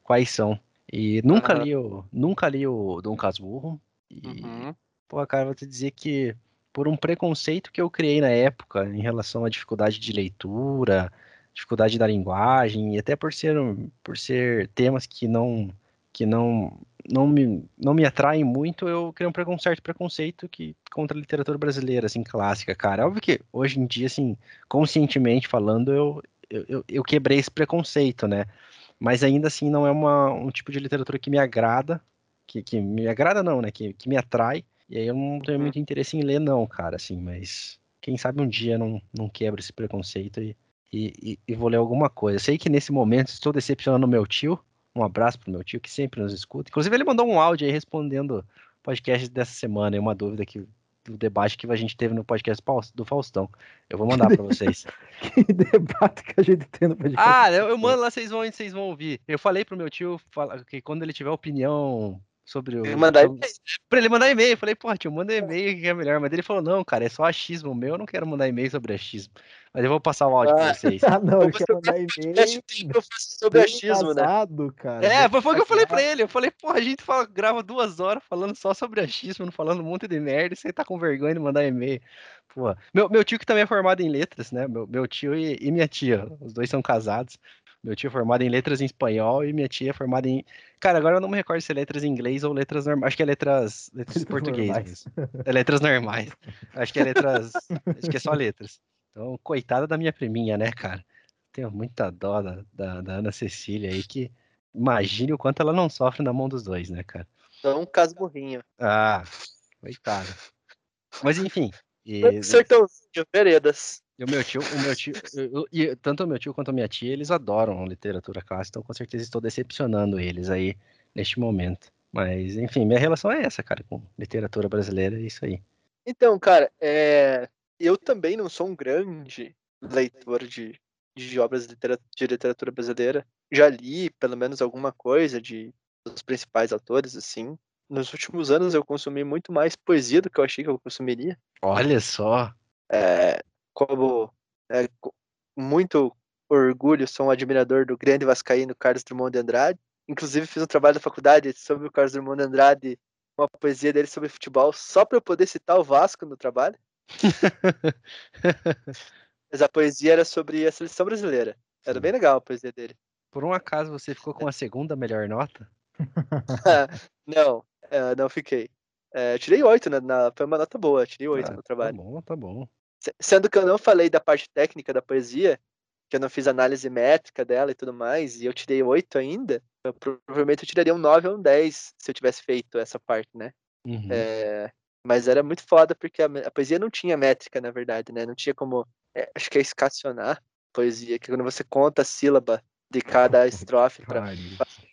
B: quais são. E nunca uhum. li o nunca li o Dom Casmurro. E, uhum. pô, cara, vou te dizer que por um preconceito que eu criei na época em relação à dificuldade de leitura, dificuldade da linguagem, e até por ser, por ser temas que não que não não me, não me atraem muito, eu criei um, certo preconceito que contra a literatura brasileira, assim, clássica, cara. Óbvio que hoje em dia, assim, conscientemente falando, eu, eu, eu quebrei esse preconceito, né? Mas ainda assim não é uma, um tipo de literatura que me agrada, que, que me agrada não, né? Que, que me atrai. E aí eu não tenho uhum. muito interesse em ler, não, cara, assim, mas quem sabe um dia não, não quebra esse preconceito e, e, e, vou ler alguma coisa. Sei que nesse momento estou decepcionando meu tio, um abraço pro meu tio, que sempre nos escuta. Inclusive, ele mandou um áudio aí respondendo podcast dessa semana, é uma dúvida que do debate que a gente teve no podcast do Faustão. Eu vou mandar para vocês.
C: que debate que a gente tem no podcast?
B: Ah, eu, eu mando lá, vocês vão, vocês vão ouvir. Eu falei pro meu tio que quando ele tiver opinião sobre o.
A: Que mandar
B: sobre- Pra ele mandar e-mail. Eu falei, porra, tio, manda e-mail que é melhor. Mas ele falou, não, cara, é só achismo meu, eu não quero mandar e-mail sobre achismo. Mas eu vou passar o áudio pra
A: Ah.
B: vocês.
C: Ah, não, ele
A: Você
C: quer mandar e-mail.
A: eu sobre achismo, né?
C: embasado, cara.
B: É, foi, foi o que eu falei pra ele. Eu falei, porra, a gente fala, grava duas horas falando só sobre achismo, não falando um monte de merda, e você tá com vergonha de mandar e-mail. Porra. Meu, meu tio que também é formado em letras, né? Meu, meu tio e, e minha tia, os dois são casados. Meu tio é formado em letras em espanhol e minha tia é formada em. Cara, agora eu não me recordo se é letras em inglês ou letras normais. Acho que é letras, letras
C: Letras
B: portuguesas. É letras normais. Acho que é letras. acho que é só letras. Então, coitada da minha priminha, né, cara? Tenho muita dó da, da, da Ana Cecília aí, que imagine o quanto ela não sofre na mão dos dois, né, cara?
A: Então, um casmurrinho.
B: Ah, coitada. Mas enfim. E,
A: Sertãozinho, veredas.
B: E o meu tio, o meu tio, eu- eu- e tanto o meu tio quanto a minha tia, eles adoram literatura clássica, então com certeza estou decepcionando eles aí neste momento. Mas, enfim, minha relação é essa, cara, com literatura brasileira, é isso aí.
A: Então, cara, é, eu também não sou um grande leitor de, de obras de litera- de literatura brasileira. Já li, pelo menos, alguma coisa de dos principais autores, assim. Nos últimos anos eu consumi muito mais poesia do que eu achei que eu consumiria.
B: Olha só.
A: É, como é, muito orgulho, sou um admirador do grande vascaíno Carlos Drummond de Andrade. Inclusive fiz um trabalho da faculdade sobre o Carlos Drummond de Andrade, uma poesia dele sobre futebol, só para eu poder citar o Vasco no trabalho. Mas a poesia era sobre a seleção brasileira. Era
B: Sim.
A: bem legal a poesia dele.
B: Por um acaso você ficou com a segunda melhor nota?
A: não, é, não fiquei. É, tirei oito, na, na- foi uma nota boa, tirei oito
B: Ah,
A: no
B: tá
A: trabalho.
B: bom, tá bom.
A: Se- Sendo que eu não falei da parte técnica da poesia, que eu não fiz análise métrica dela e tudo mais, e eu tirei oito ainda, eu, provavelmente eu tiraria um 9 ou um 10 se eu tivesse feito essa parte, né?
B: Uhum.
A: É, mas era muito foda porque a, a poesia não tinha métrica, na verdade, né? Não tinha como. é, acho que é escacionar poesia, que quando você conta a sílaba de cada estrofe pra.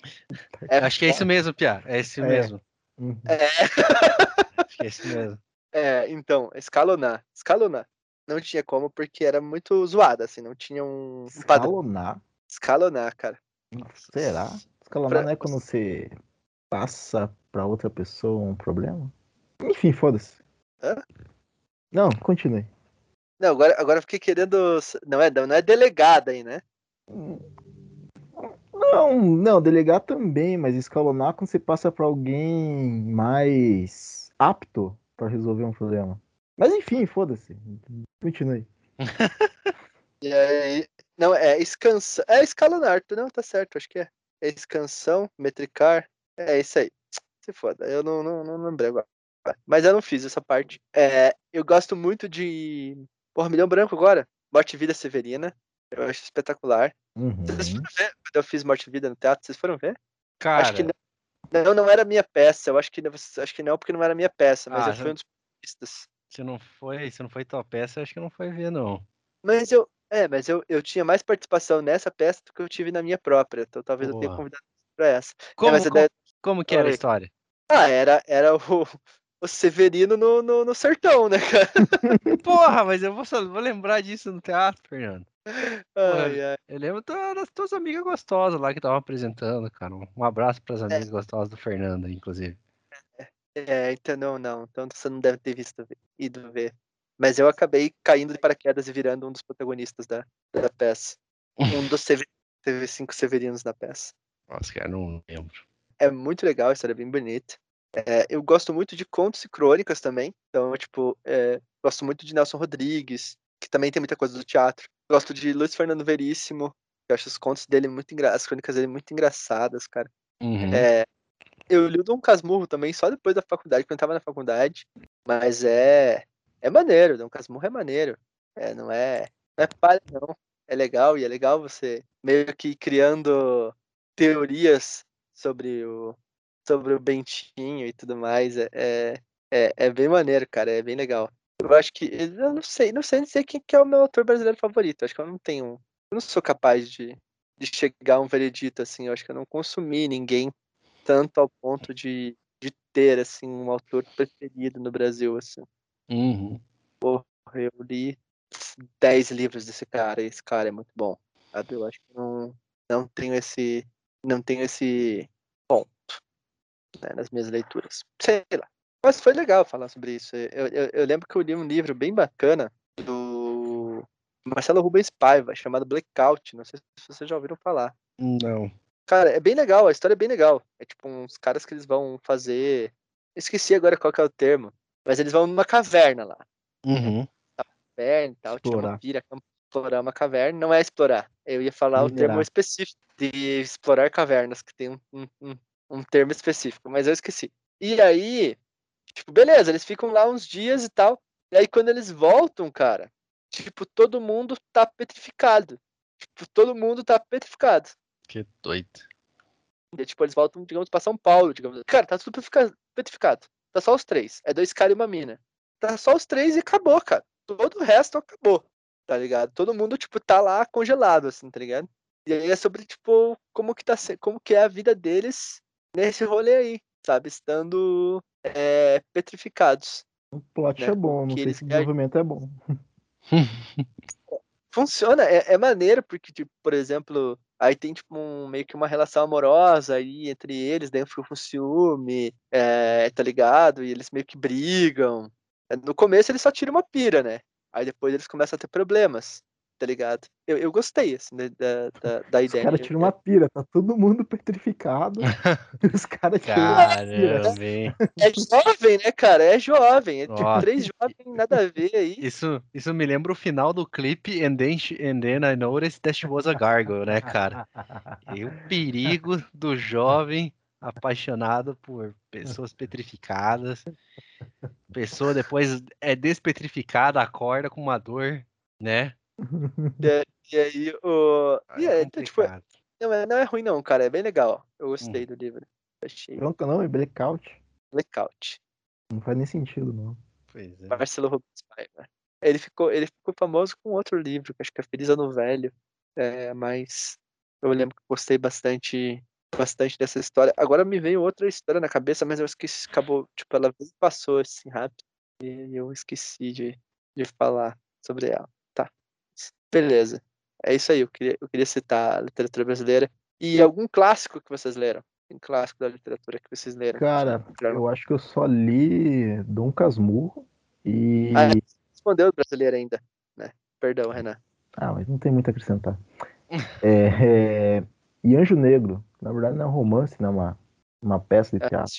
A: É,
B: Acho que é isso mesmo, Pia. É isso
C: É.
B: mesmo.
C: Uhum.
B: Acho que é isso mesmo.
A: É, então, escalonar. Escalonar. Não tinha como, porque era muito zoada, assim, não tinha um, padrão.
C: Escalonar?
A: Escalonar, cara.
C: Será? Escalonar
A: Pra-
C: não é quando você passa pra outra pessoa um problema? Enfim, foda-se.
A: Hã?
C: Não, continue.
A: Não, agora, agora eu fiquei querendo. Não é, não é delegada aí, né?
C: Não, não, delegar também, mas escalonar quando você passa pra alguém mais apto pra resolver um problema. Mas enfim, foda-se. Continue.
A: E aí. Não, é escansa. É escalonar, tu não, tá certo, acho que é. É escansão, metricar. É isso aí. Se foda, eu não, não, não lembrei agora. Mas eu não fiz essa parte. É, eu gosto muito de. Porra, um branco agora. Morte e Vida Severina. Eu acho espetacular.
C: Uhum.
A: Vocês foram ver quando eu fiz Morte e Vida no teatro? Vocês foram ver?
B: Cara,
A: Acho que não, não, não era minha peça. Eu acho que, não- acho que não, porque não era minha peça, mas
B: Ah,
A: eu fui um dos protagonistas.
B: Se não foi, se não foi tua peça, acho que não foi ver, não.
A: Mas eu. É, mas eu, eu tinha mais participação nessa peça do que eu tive na minha própria. Então talvez eu tenha
B: Boa.
A: convidado pra essa. É,
B: Como,
A: a
B: como, como que era a história?
A: Ah, era, era o, o Severino no, no, no sertão, né, cara?
B: Porra, mas eu vou, vou lembrar disso no teatro, Fernando.
A: Ai, ai.
B: Eu lembro da- das tuas amigas gostosas lá que estavam apresentando, cara. Um abraço pras amigas gostosas do Fernando, inclusive.
A: É, então não, não. Então você não deve ter visto, ido ver. Mas eu acabei caindo de paraquedas e virando um dos protagonistas da, da peça. Um dos teve cinco Severinos na peça.
B: Nossa, cara, não lembro.
A: É muito legal, a história é bem bonita. É, eu gosto muito de contos e crônicas também. Então, tipo, é, gosto muito de Nelson Rodrigues, que também tem muita coisa do teatro. Gosto de Luiz Fernando Veríssimo, que eu acho os contos dele muito engraçados, as crônicas dele muito engraçadas, cara.
B: Uhum.
A: É, eu li o Dom Casmurro também só depois da faculdade, quando eu tava na faculdade. Mas é. É maneiro, Dom Casmurro é maneiro. É, não é. Não é palha, não. É legal, e é legal você meio que criando teorias sobre o. Sobre o Bentinho e tudo mais. É, é, é, é bem maneiro, cara. É bem legal. Eu acho que. Eu não sei, não sei dizer quem que é o meu autor brasileiro favorito. Acho que eu não tenho. Eu não sou capaz de, de chegar a um veredito, assim. Eu acho que eu não consumi ninguém tanto ao ponto de, de ter assim um autor preferido no Brasil assim.
B: Uhum.
A: Eu li 10 livros desse cara, e esse cara é muito bom. Sabe? Eu acho que não não tenho esse não tenho esse ponto. né, nas minhas leituras. Sei lá. Mas foi legal falar sobre isso. Eu, eu, eu, lembro que eu li um livro bem bacana do Marcelo Rubens Paiva, chamado Blackout. Não sei se vocês já ouviram falar.
B: Não.
A: Cara, é bem legal, a história é bem legal. É tipo uns caras que eles vão fazer. Esqueci agora qual que é o termo. Mas eles vão numa caverna lá.
B: Uhum.
A: Caverna e tal, explorar. tira uma pira, explorar uma caverna. Não é explorar. Eu ia falar Minerar. o termo específico de explorar cavernas, que tem um, um, um termo específico, mas eu esqueci. E aí, tipo, beleza, eles ficam lá uns dias e tal. E aí quando eles voltam, cara, tipo, todo mundo tá petrificado. Tipo, todo mundo tá petrificado.
B: Que doido.
A: E, tipo, eles voltam, digamos, pra São Paulo, digamos. Cara, tá tudo petrificado. Tá só os três. É dois caras e uma mina. Tá só os três e acabou, cara. Todo o resto acabou. Tá ligado? Todo mundo, tipo, tá lá congelado, assim, tá ligado? E aí é sobre, tipo, como que tá como que é a vida deles nesse rolê aí, sabe? Estando é, petrificados.
C: O plot né? é bom, não sei se o desenvolvimento é bom.
A: Funciona, é, é, maneiro, porque, tipo, por exemplo, aí tem tipo um, meio que uma relação amorosa aí entre eles, daí fica com ciúme, é, tá ligado? E eles meio que brigam. No começo eles só tiram uma pira, né? Aí depois eles começam a ter problemas tá ligado? Eu, eu gostei, assim, da, da, da ideia.
C: Os caras tiram uma pira, tá todo mundo petrificado. os caras tiram
B: uma pira.
A: É jovem, né, cara? É jovem. É tipo três jovens, nada a ver aí.
B: Isso, isso me lembra o final do clipe And then, and then I noticed that she was a gargoyle, né, cara? E o perigo do jovem apaixonado por pessoas petrificadas. Pessoa depois é despetrificada, acorda com uma dor, né?
A: E, e aí, o. É e aí, então, tipo, não, é, não é ruim, não, cara. É bem legal. Eu gostei hum. do livro.
C: Achei. Pronto, não, é Blackout.
A: Blackout.
C: Não faz nem sentido, não.
B: Pois é.
A: Marcelo Rubens Paiva. Ele ficou, ele ficou famoso com outro livro, que acho que é Feliz Ano Velho. É, mas eu lembro que gostei bastante bastante dessa história. Agora me veio outra história na cabeça, mas eu esqueci, acabou, tipo, ela passou assim rápido e eu esqueci de, de falar sobre ela. Beleza. É isso aí, eu queria, eu queria citar a literatura brasileira. E algum clássico que vocês leram? Um clássico da literatura que vocês leram?
C: Cara, eu acho que eu só li Dom Casmurro e.
A: Ah, é, respondeu o brasileiro ainda, né? Perdão, Renan.
C: Ah, mas não tem muito a acrescentar. é, é... E Anjo Negro, na verdade não é um romance, não é uma, uma peça de é, teatro.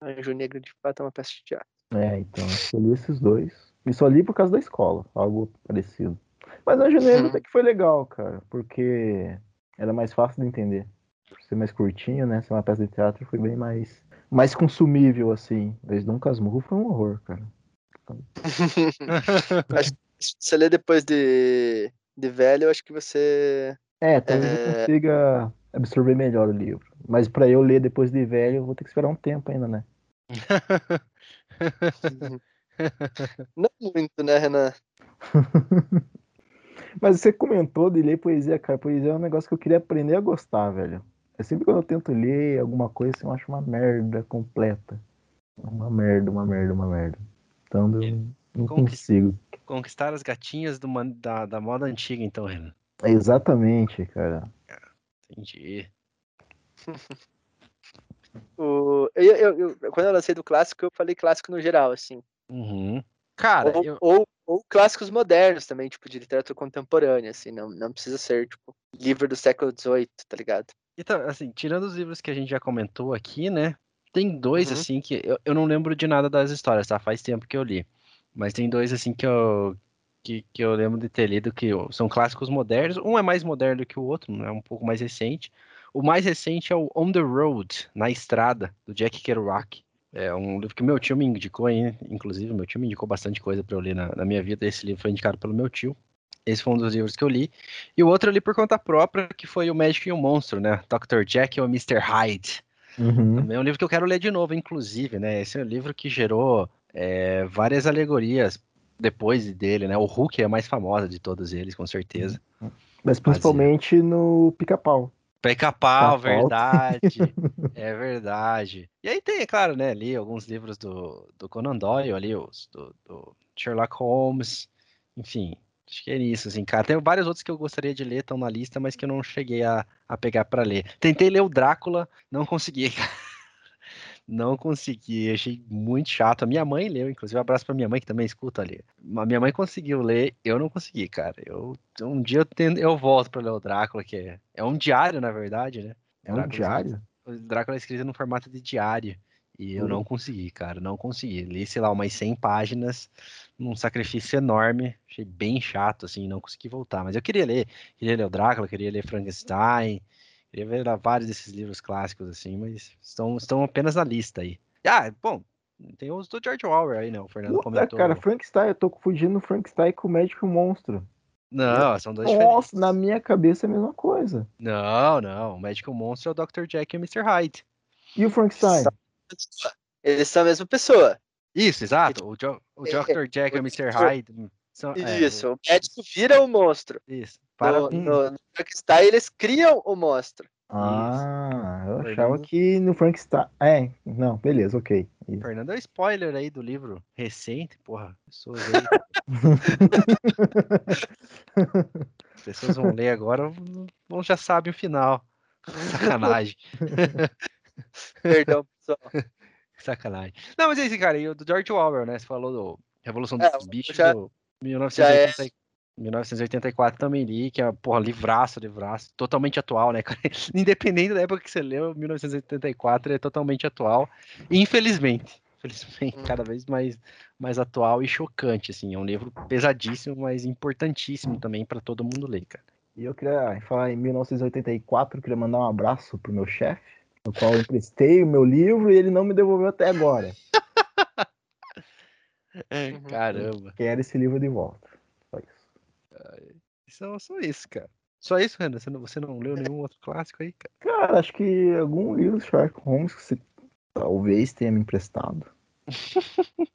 A: Anjo Negro, de fato, é uma peça de teatro.
C: É, então eu li esses dois. E só li por causa da escola, algo parecido. Mas Anjo Negro até que foi legal, cara, porque era mais fácil de entender. Por ser mais curtinho, né? Ser uma peça de teatro foi bem mais, mais consumível, assim. Desde um Casmurro foi um horror, cara.
A: acho que se você ler depois de, de velho, eu acho que você.
C: É, talvez é... eu consiga absorver melhor o livro. Mas para eu ler depois de velho, eu vou ter que esperar um tempo ainda, né?
A: Não muito, né, Renan?
C: Mas você comentou de ler poesia, cara. Poesia é um negócio que eu queria aprender a gostar, velho. É sempre quando eu tento ler alguma coisa, assim, eu acho uma merda completa. Uma merda, uma merda, uma merda. Então eu não consigo.
B: Conquistar as gatinhas do, da, da moda antiga, então, Renan.
C: exatamente, cara.
B: Entendi.
A: o, eu, eu, eu, quando eu lancei do clássico, eu falei clássico no geral, assim.
B: Uhum. Cara,
A: ou,
B: eu...
A: ou, ou, clássicos modernos também, tipo, de literatura contemporânea, assim, não, não precisa ser, tipo, livro do século XVIII, tá ligado?
B: Então, assim, tirando os livros que a gente já comentou aqui, né, tem dois, uhum. assim, que eu, eu não lembro de nada das histórias, tá? Faz tempo que eu li. Mas tem dois, assim, que eu, que, que eu lembro de ter lido, que são clássicos modernos. Um é mais moderno do que o outro, é um pouco mais recente. O mais recente é o On the Road, Na Estrada, do Jack Kerouac. É um livro que meu tio me indicou, hein? inclusive, meu tio me indicou bastante coisa para eu ler na, na, minha vida. Esse livro foi indicado pelo meu tio. Esse foi um dos livros que eu li. E o outro eu li por conta própria, que foi O Médico e o Monstro, né? Dr. Jack ou Mr. Hyde. Uhum. É um livro que eu quero ler de novo, inclusive, né? Esse é um livro que gerou é, várias alegorias depois dele, né? O Hulk é a mais famosa de todos eles, com certeza.
C: Mas principalmente no Pica-Pau.
B: Pica-pau, verdade. é verdade. E aí tem, é claro, né, ali alguns livros do, do Conan Doyle, ali, os do, do Sherlock Holmes, enfim, acho que é isso, assim, cara. Tem vários outros que eu gostaria de ler, estão na lista, mas que eu não cheguei a, a pegar para ler. Tentei ler o Drácula, não consegui, cara. Não consegui, achei muito chato. A minha mãe leu, inclusive, um abraço pra minha mãe que também escuta ali. A minha mãe conseguiu ler, eu não consegui, cara. Eu, um dia eu, tendo, eu volto pra ler o Drácula, que é, é um diário, na verdade, né?
C: É um diário?
B: O Drácula é escrito no formato de diário. E eu
C: Hum.
B: não consegui, cara, não consegui. Li, sei lá, umas 100 páginas, num sacrifício enorme. Achei bem chato, assim, não consegui voltar. Mas eu queria ler, queria ler o Drácula, queria ler Frankenstein, queria ver vários desses livros clássicos, assim, mas estão, estão apenas na lista aí. Ah, bom, tem os do George Orwell aí, né? O Fernando
C: Puta,
B: comentou.
C: cara, Frankenstein, eu tô confundindo Frankenstein com o Médico Monstro.
B: Não, são dois diferentes.
C: Nossa, na minha cabeça é a mesma coisa.
B: Não, não. O Médico Monstro é o Dr. Jack e o Mr. Hyde.
C: E o Frankenstein?
A: Eles são a mesma pessoa.
B: Isso, exato. O, jo o Dr. Jack e o Mr. Hyde são. é,
A: Isso, o médico vira o monstro.
B: Isso.
A: Para, no, no Frankenstein, eles criam o monstro.
C: Ah, eu
B: Fernando.
C: achava que no Frankenstein. É, não, beleza, ok. Isso.
B: Fernando é spoiler aí do livro recente, porra. Pessoas aí. As pessoas vão ler agora, vão já sabem o final. Sacanagem,
A: Perdão, pessoal.
B: sacanagem. Não, mas é esse cara aí, o do George Orwell, né? Você falou do Revolução
A: É,
B: dos Bichos,
A: já-
B: do
A: já
B: 1980, 1984 também li, que é, porra, livraço, livraço, totalmente atual, né, cara? Independente da época que você leu, 1984 é totalmente atual, infelizmente. Infelizmente,
A: Hum.
B: cada vez mais, mais atual e chocante, assim. É um livro pesadíssimo, mas importantíssimo também para todo mundo ler, cara.
C: E eu queria falar em 1984, eu queria mandar um abraço pro meu chefe, no qual eu emprestei o meu livro e ele não me devolveu até agora.
A: Uhum.
B: Caramba.
C: Quero esse livro de volta. Só isso.
B: Só, só isso, cara. Só isso, Renan? Você não, você não leu nenhum outro clássico aí, cara?
C: Cara, acho que algum livro do Sherlock Holmes que você talvez tenha me emprestado.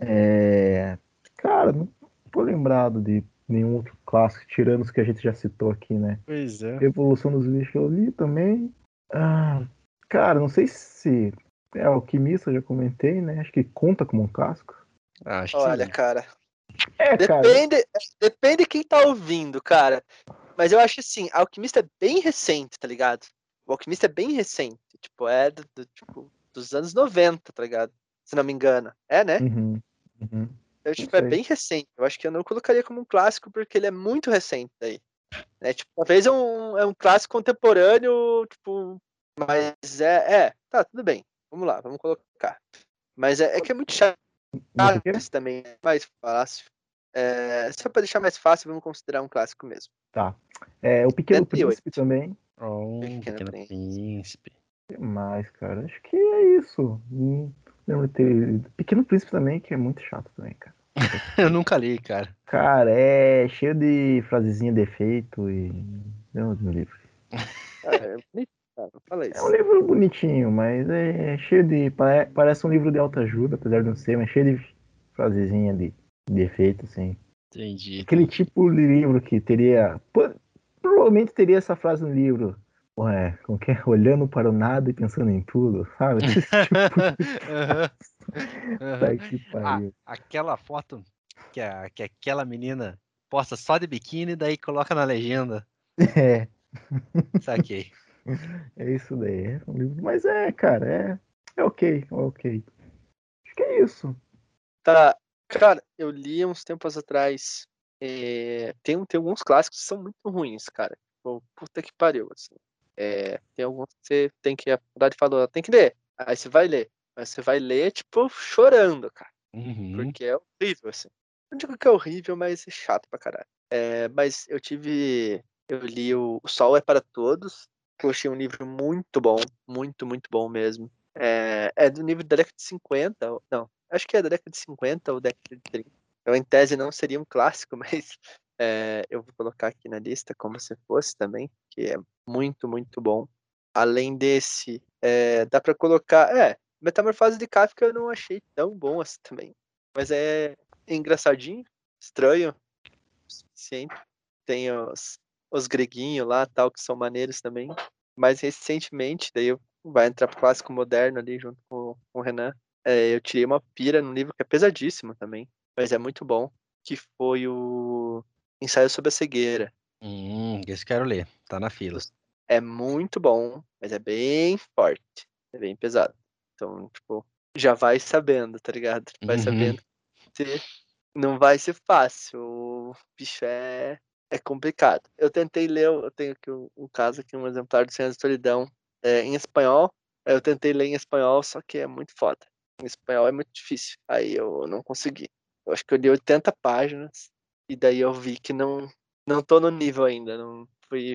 C: É, Cara, não tô lembrado de nenhum outro clássico, tirando os que a gente já citou aqui, né?
B: Pois é.
C: Revolução dos Bichos eu li também. Ah, cara, não sei se. É, Alquimista eu já comentei, né? Acho que conta como um clássico.
B: Ah, acho que
A: Olha,
B: sim.
A: cara.
C: É, cara.
A: Depende, depende quem tá ouvindo, cara. Mas eu acho assim, Alquimista é bem recente, tá ligado? O Alquimista é bem recente. Tipo, é do, do- tipo, dos anos 90, tá ligado? Se não me engano. É, né?
C: Uhum, uhum.
A: Eu, tipo, é bem recente. Eu acho que eu não colocaria como um clássico porque ele é muito recente daí. É, tipo, talvez é um, é um clássico contemporâneo, tipo, mas é, é, tá, tudo bem. Vamos lá, vamos colocar. Mas é, é que é muito chato
C: Muito o quê?
A: esse também, é mais fácil. É, só pra deixar mais fácil, vamos considerar um clássico mesmo.
C: É, o Pequeno
A: 78.
C: Príncipe também.
B: Oh,
A: Pequeno
B: Pequeno
A: Príncipe.
B: Príncipe.
C: O que mais, cara? Acho que é isso. Hum, Lembro de ter. Pequeno Príncipe também, que é muito chato também, cara.
B: Eu nunca li, cara.
C: Cara, é cheio de frasezinha de efeito e. Deus me livre.
A: Ah, é cara, não fala
C: É um
A: isso.
C: livro bonitinho, mas é cheio de. pare- Parece um livro de autoajuda, apesar de não ser, mas cheio de frasezinha de, de efeito, assim.
B: Entendi.
C: Aquele tipo de livro que teria. Provavelmente teria essa frase no livro. Ué, como que é? Olhando para o nada e pensando em tudo, sabe? Esse tipo de que
B: Ah,
C: pariu.
B: aquela foto que, a, que aquela menina posta só de biquíni e daí coloca na legenda.
C: É,
B: Saquei.
C: é isso daí. É um livro, mas é, cara, é, é ok, é ok. Acho que é isso.
A: Tá, cara, eu li uns tempos atrás. é, tem, tem alguns clássicos que são muito ruins, cara. Tipo, puta que pariu, assim. É, tem alguns que você tem que. A faculdade falou, tem que ler. Aí você vai ler. Mas você vai ler, tipo, chorando, cara.
B: Uhum.
A: Porque é horrível, assim. Não digo que é horrível, mas é chato pra caralho. É, mas eu tive. Eu li o, o Sol é para Todos. Eu achei um livro muito bom. Muito, muito bom mesmo. É, é do nível da década de 50. ou- Não, acho que é da década de 50 ou década de 30. Então, em tese, não seria um clássico, mas é, eu vou colocar aqui na lista como se fosse também, que é muito, muito bom. Além desse, é, dá pra colocar. É, Metamorfose de Kafka eu não achei tão bom assim também. Mas é engraçadinho, estranho, o suficiente. Tem os, os greguinhos lá, tal, que são maneiros também. Mas recentemente, daí vai entrar pro clássico moderno ali junto com, com o Renan. é, eu tirei uma pira num livro que é pesadíssimo também, mas é muito bom, que foi o Ensaio sobre a Cegueira.
B: Hum, esse quero ler. Tá na fila.
A: É muito bom, mas é bem forte, é bem pesado. Então, tipo, já vai sabendo, tá ligado? Vai
B: Uhum.
A: sabendo que não vai ser fácil. O bicho é, é complicado. Eu tentei ler, eu tenho aqui um, um caso aqui, um exemplar do Senhor da Solidão é, em espanhol. Eu tentei ler em espanhol, só que é muito foda. Em espanhol é muito difícil. Aí eu não consegui. Eu acho que eu li 80 páginas e daí eu vi que não não tô no nível ainda. Não fui,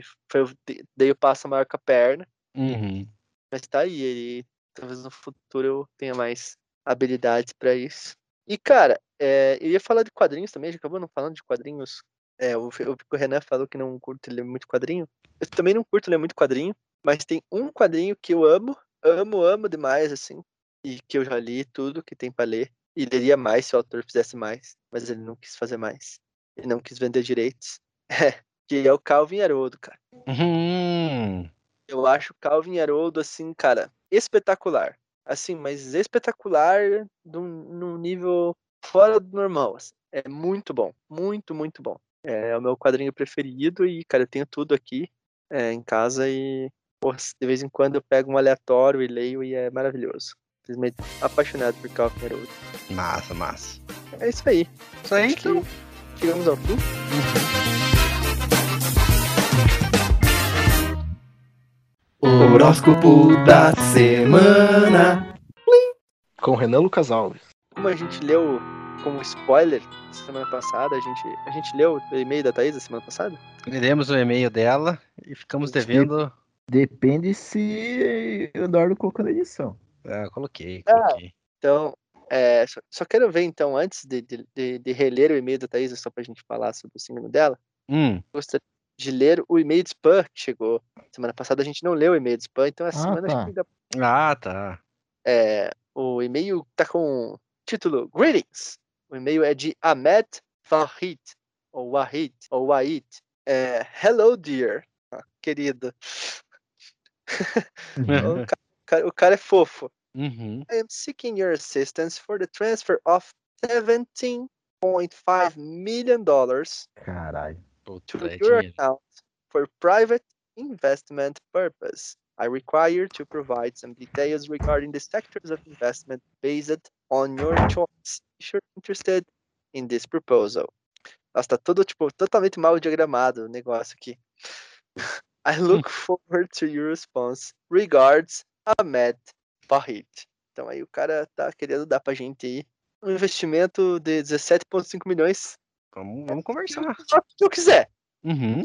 A: dei o passo maior com a perna,
B: Uhum.
A: mas tá aí. Ele, talvez no futuro eu tenha mais habilidades pra isso. E cara, é, eu ia falar de quadrinhos também. A gente acabou não falando de quadrinhos. É, o, o Renan falou que não curte ler muito quadrinho. Eu também não curto ler muito quadrinho, mas tem um quadrinho que eu amo, amo, amo demais, assim, e que eu já li tudo que tem pra ler. E leria mais se o autor fizesse mais, mas ele não quis fazer mais. Ele não quis vender direitos. É, que é o Calvin Haroldo, cara.
B: Uhum.
A: Eu acho o Calvin Haroldo, assim, cara, espetacular. Assim, mas espetacular num, num nível fora do normal. assim. É muito bom. Muito, muito bom. É o meu quadrinho preferido e, cara, eu tenho tudo aqui é, em casa e pô, de vez em quando eu pego um aleatório e leio e é maravilhoso. Simplesmente apaixonado por Calvin Haroldo.
B: Massa, massa.
A: É isso aí.
B: Isso aí,
A: Acho que
B: então.
A: chegamos ao fim.
D: Horóscopo da semana.
C: Com Renan Lucas Alves.
A: Como a gente leu como spoiler semana passada, a gente, a gente leu o e-mail da Thaís a semana passada?
B: Lemos o e-mail dela e ficamos devendo.
C: Depende se o Eduardo colocou na edição.
B: Ah, coloquei,
A: Ah.
B: coloquei.
A: Então, é, só, só quero ver, então, antes de, de, de, reler o e-mail da Thaís, só pra gente falar sobre o signo dela,
B: Hum,
A: gostaria de ler o e-mail de spam que chegou. Semana passada a gente não leu o e-mail de spam, então essa
C: Ah,
A: semana
C: tá.
A: acho que dá-
B: Ah, tá.
A: é, o e-mail tá com o título Greetings. O e-mail é de Ahmed Wahid, ou Wahid, ou Wahid. É, Hello, dear. Ah, querido. O ca- ca- o cara é fofo.
B: Uhum.
A: I am seeking your assistance for the transfer of $17.5 million to
B: Puta,
C: Caralho.
B: é
A: your
B: dinheiro.
A: account for private investment purpose. I require to provide some details regarding the sectors of investment based on your choice. If you're interested in this proposal. Nossa, tá todo, tipo, totalmente mal diagramado o negócio aqui. I look forward to your response. Regards, Ahmed Fahid. Então aí o cara tá querendo dar pra gente aí um investimento de 17,5 milhões.
B: Vamos, vamos conversar.
A: Só que eu quiser.
B: Uhum.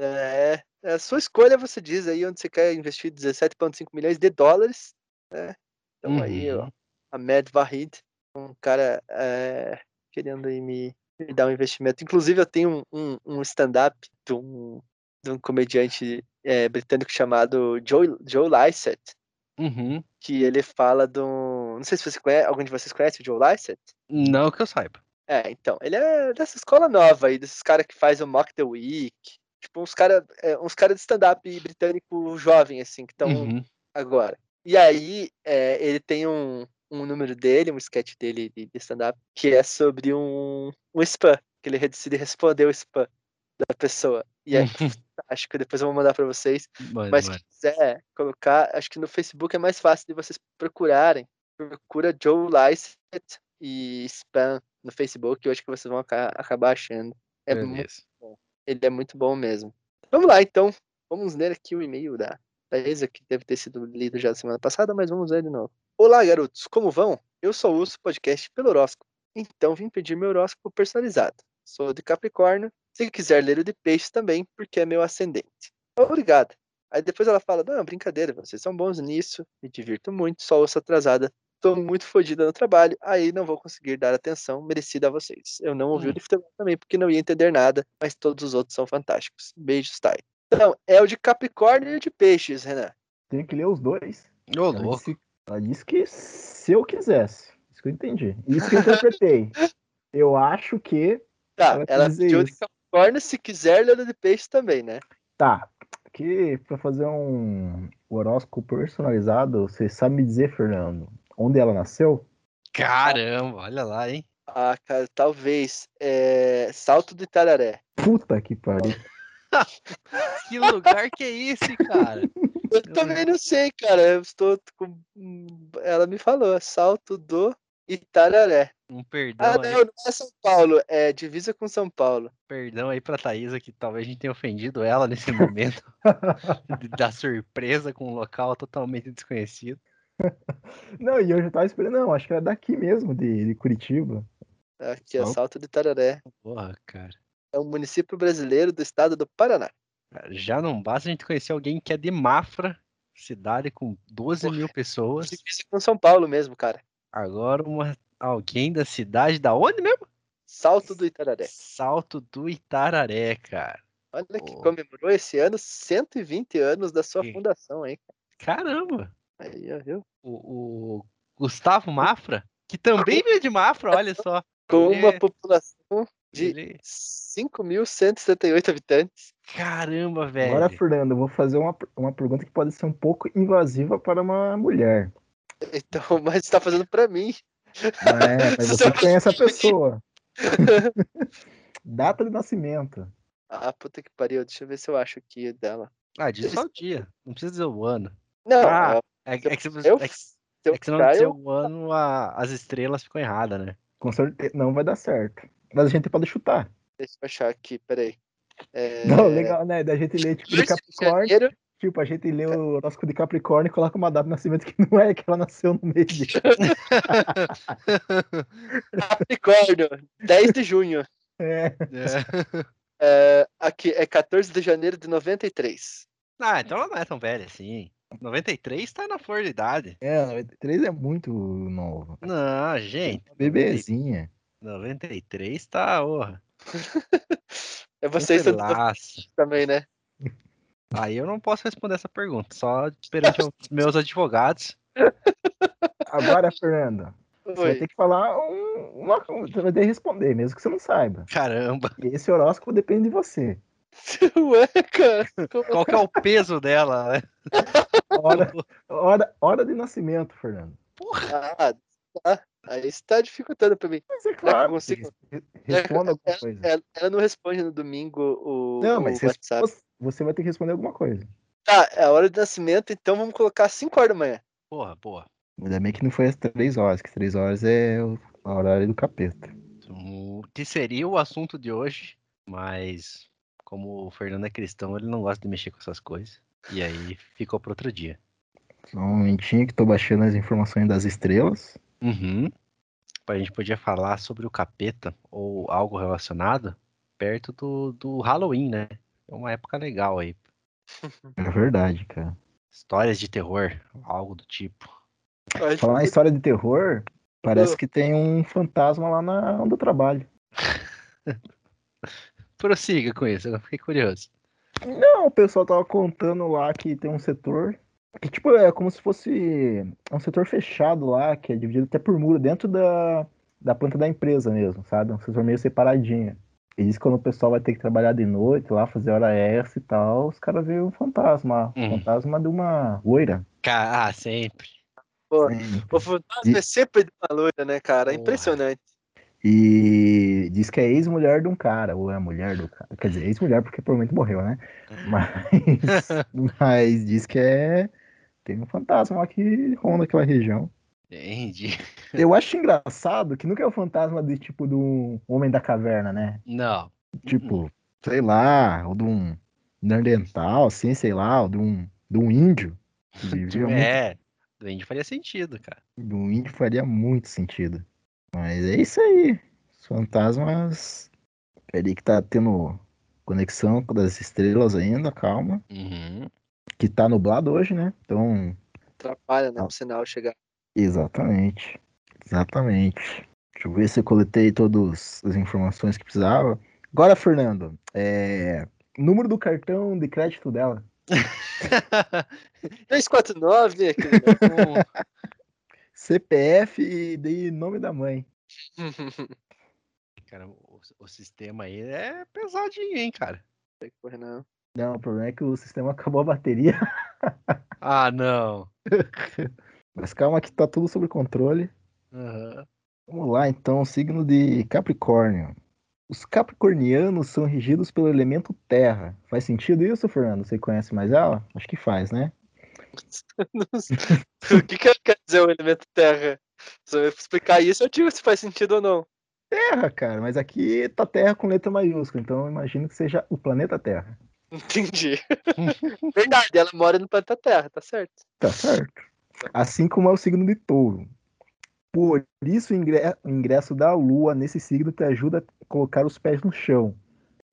A: É, é a sua escolha, você diz aí onde você quer investir 17,5 milhões de dólares. Né? Então aí, ó,
B: Uhum.
A: Ahmed Vahid, um cara é, querendo aí me, me dar um investimento. Inclusive, eu tenho um, um, um stand-up de um, de um comediante é, britânico chamado Joe, Joe Lycett,
B: Uhum.
A: que ele fala de um. Não sei se você conhece, algum de vocês conhece o Joe Lycett?
B: Não que eu saiba.
A: É, então, ele é dessa escola nova aí, desses caras que faz o Mock the Week. Tipo, uns caras uns cara de stand-up britânico jovem, assim, que estão
B: Uhum.
A: agora. E aí, é, ele tem um, um número dele, um sketch dele de, stand-up, que é sobre um, um spam, que ele decide responder o spam da pessoa. E é acho que depois eu vou mandar pra vocês.
B: Mano,
A: Mas
B: mano.
A: se quiser colocar, acho que no Facebook é mais fácil de vocês procurarem. Procura Joe Lycett e spam no Facebook, eu acho que vocês vão aca- acabar achando. É muito
B: Beleza.
A: Ele é muito bom mesmo. Vamos lá, então. Vamos ler aqui o e-mail da Thaisa, que deve ter sido lido já semana passada, mas vamos ler de novo. Olá, garotos, como vão? Eu só ouço podcast pelo horóscopo, então vim pedir meu horóscopo personalizado. Sou de Capricórnio, se quiser ler o de peixe também, porque é meu ascendente. Obrigada. Aí depois ela fala, não, brincadeira, vocês são bons nisso, me divirto muito, só ouço atrasada. Tô muito fodida no trabalho, aí não vou conseguir dar atenção merecida a vocês. Eu não ouvi
B: Hum.
A: o de futebol também, porque não ia entender nada, mas todos os outros são fantásticos. Beijos, Thay. Então, é o de Capricórnio e o de Peixes, Renan.
C: Tem que ler os dois.
B: Ô,
C: Ela
B: louco.
C: disse, ela disse que se eu quisesse. Isso que eu entendi. Isso que eu interpretei. eu acho que.
A: Tá,
C: Ela
A: ela,
C: quis dizer
A: pediu o de
C: isso.
A: Capricórnio, se quiser, ler o de Peixes também, né?
C: Tá. Que pra fazer um horóscopo personalizado, você sabe me dizer, Fernando, onde ela nasceu?
B: Caramba, olha lá, hein?
A: Ah, cara, talvez. É... Salto do Itararé.
C: Puta que pariu.
B: Que lugar que é esse, cara?
A: Eu também não sei, cara. Eu estou com. ela me falou, salto do Itararé.
B: Um perdão
A: Ah,
B: aí,
A: não, não é São Paulo, é divisa com São Paulo.
B: perdão aí pra Thaisa, que talvez a gente tenha ofendido ela nesse momento de- da surpresa com um local totalmente desconhecido.
C: Não, e eu já tava esperando, não, acho que era daqui mesmo, de, de Curitiba.
A: Aqui, ó,
C: Salto.
A: Do Itararé.
B: Porra, cara.
A: É um município brasileiro do estado do Paraná.
B: Já não basta a gente conhecer alguém que é de Mafra, cidade com 12 mil pessoas.
A: Divisa com São Paulo mesmo, cara.
B: Agora uma, alguém da cidade da onde mesmo?
A: Salto do Itararé.
B: Salto do Itararé, cara.
A: Olha que comemorou esse ano 120 anos da sua
B: Que-
A: fundação, hein?
B: Caramba!
A: Aí, ó, viu?
B: O, o Gustavo Mafra, que também veio de Mafra, olha só.
A: Com uma população de
B: ele-
A: 5.178 habitantes.
B: Caramba, velho.
C: Agora, Fernando, eu vou fazer uma, uma pergunta que pode ser um pouco invasiva para uma mulher.
A: Então, mas está fazendo pra mim.
C: É, mas você conhece a pessoa. Data de nascimento.
A: Ah, puta que pariu. Deixa eu ver se eu acho aqui dela.
B: Ah, diz só o dia. Não precisa dizer o ano.
A: Não,
B: Ah, É,
A: eu-
B: é que, se,
A: eu-
B: é que,
A: se
B: é que se não
A: eu-
B: o ano, a- as estrelas ficam erradas, né?
C: Com certeza não vai dar certo. Mas a gente pode chutar.
A: Deixa eu achar aqui, peraí. É...
C: Não, legal, né? Da gente ler tipo de
A: 2 de
C: Capricórnio.
A: janeiro,
C: Tipo, a gente lê o horóscopo de Capricórnio e coloca uma data de nascimento que não é que ela nasceu no mês de.
A: Capricórnio, 10 de junho.
C: É.
A: É, aqui é 14 de janeiro de 93.
B: ah, então ela não é tão velha assim. 93 tá na flor de idade.
C: É, 93 é muito novo.
B: Não, gente.
C: Bebezinha.
B: 93 tá, orra.
A: É vocês também, né?
B: Aí eu não posso responder essa pergunta, só perante os meus advogados.
C: Agora, Fernanda, você vai
A: Oi.
C: ter que falar um, uma, você vai ter que responder, mesmo que você não saiba.
B: Caramba,
C: Esse horóscopo depende de você.
A: Ué, cara.
B: qual que é o peso dela, né?
C: Hora, hora, hora de nascimento, Fernando.
A: Ah, tá. Aí está dificultando pra mim.
C: Mas é claro,
A: consigo?
C: re- responda alguma coisa.
A: Ela, ela não responde no domingo o,
C: Não,
A: o
C: mas
A: WhatsApp.
C: responda- você vai ter que responder alguma coisa.
A: Tá, é a hora de nascimento, então vamos colocar 5 horas da manhã.
B: Porra, porra.
C: Ainda bem que não foi às três horas, que três horas é o a horário do capeta.
B: O que seria o assunto de hoje, mas como o Fernando é cristão, ele não gosta de mexer com essas coisas. E aí ficou para outro dia.
C: Só um momentinho que tô baixando as informações das estrelas.
B: Uhum. A gente podia falar sobre o capeta ou algo relacionado perto do, do Halloween, né? É uma época legal aí.
C: É verdade, cara.
B: Histórias de terror, algo do tipo.
C: Falar em história de terror, parece
A: Ah.
C: que tem um fantasma lá na onde eu trabalho.
B: Prossiga com isso, eu fiquei curioso.
C: Não, o pessoal tava contando lá que tem um setor que, tipo, é como se fosse um setor fechado lá, que é dividido até por muro dentro da, da planta da empresa mesmo, sabe? Um setor meio separadinho. E diz que quando o pessoal vai ter que trabalhar de noite lá, fazer hora extra e tal, os caras veem um fantasma. Um
B: Hum.
C: fantasma de uma loira.
B: Ah, sempre.
A: Pô,
C: Sim.
A: o fantasma é sempre de uma loira, né, cara? É impressionante.
C: E diz que é ex-mulher de um cara, ou é a mulher do cara. Quer dizer, ex-mulher porque provavelmente morreu, né? Mas, mas diz que é. Tem um fantasma lá que ronda aquela região.
B: Entendi.
C: Eu acho engraçado que nunca é o fantasma de tipo de um homem da caverna, né?
B: Não.
C: Tipo, sei lá, ou de um Neandertal, assim, sei lá, ou de um, de um índio. vivia muito-
B: É, doente faria sentido, cara.
C: Do índio faria muito sentido. Mas é isso aí. Os fantasmas. Ele que tá tendo conexão com as estrelas ainda, calma.
B: Uhum.
C: Que tá nublado hoje, né? Então,
A: Atrapalha, né?
C: Ah.
A: O sinal chegar.
C: exatamente. Exatamente. Deixa eu ver se eu coletei todas as informações que precisava. Agora, Fernando, é... número do cartão de crédito dela.
A: 349, aquele
C: CPF e de nome da mãe.
B: Cara, o, o sistema aí é pesadinho, hein, cara.
A: Porra, não.
C: Não, o problema é que o sistema acabou a bateria.
B: Ah, não.
C: Mas calma que tá tudo sob controle.
B: Aham.
C: Vamos lá, então, signo de Capricórnio. Os capricornianos são regidos pelo elemento terra. Faz sentido isso, Fernando? Você conhece mais ela? Acho que faz, né?
A: O que, que quer dizer o elemento terra? Se eu explicar isso, eu digo se faz sentido ou não.
C: Terra, cara, mas aqui tá Terra com letra maiúscula, então eu imagino que seja o planeta Terra.
A: Entendi. Verdade, ela mora no planeta Terra, tá certo.
C: Tá certo. Assim como é o signo de touro. Por isso, o ingresso da Lua nesse signo te ajuda a colocar os pés no chão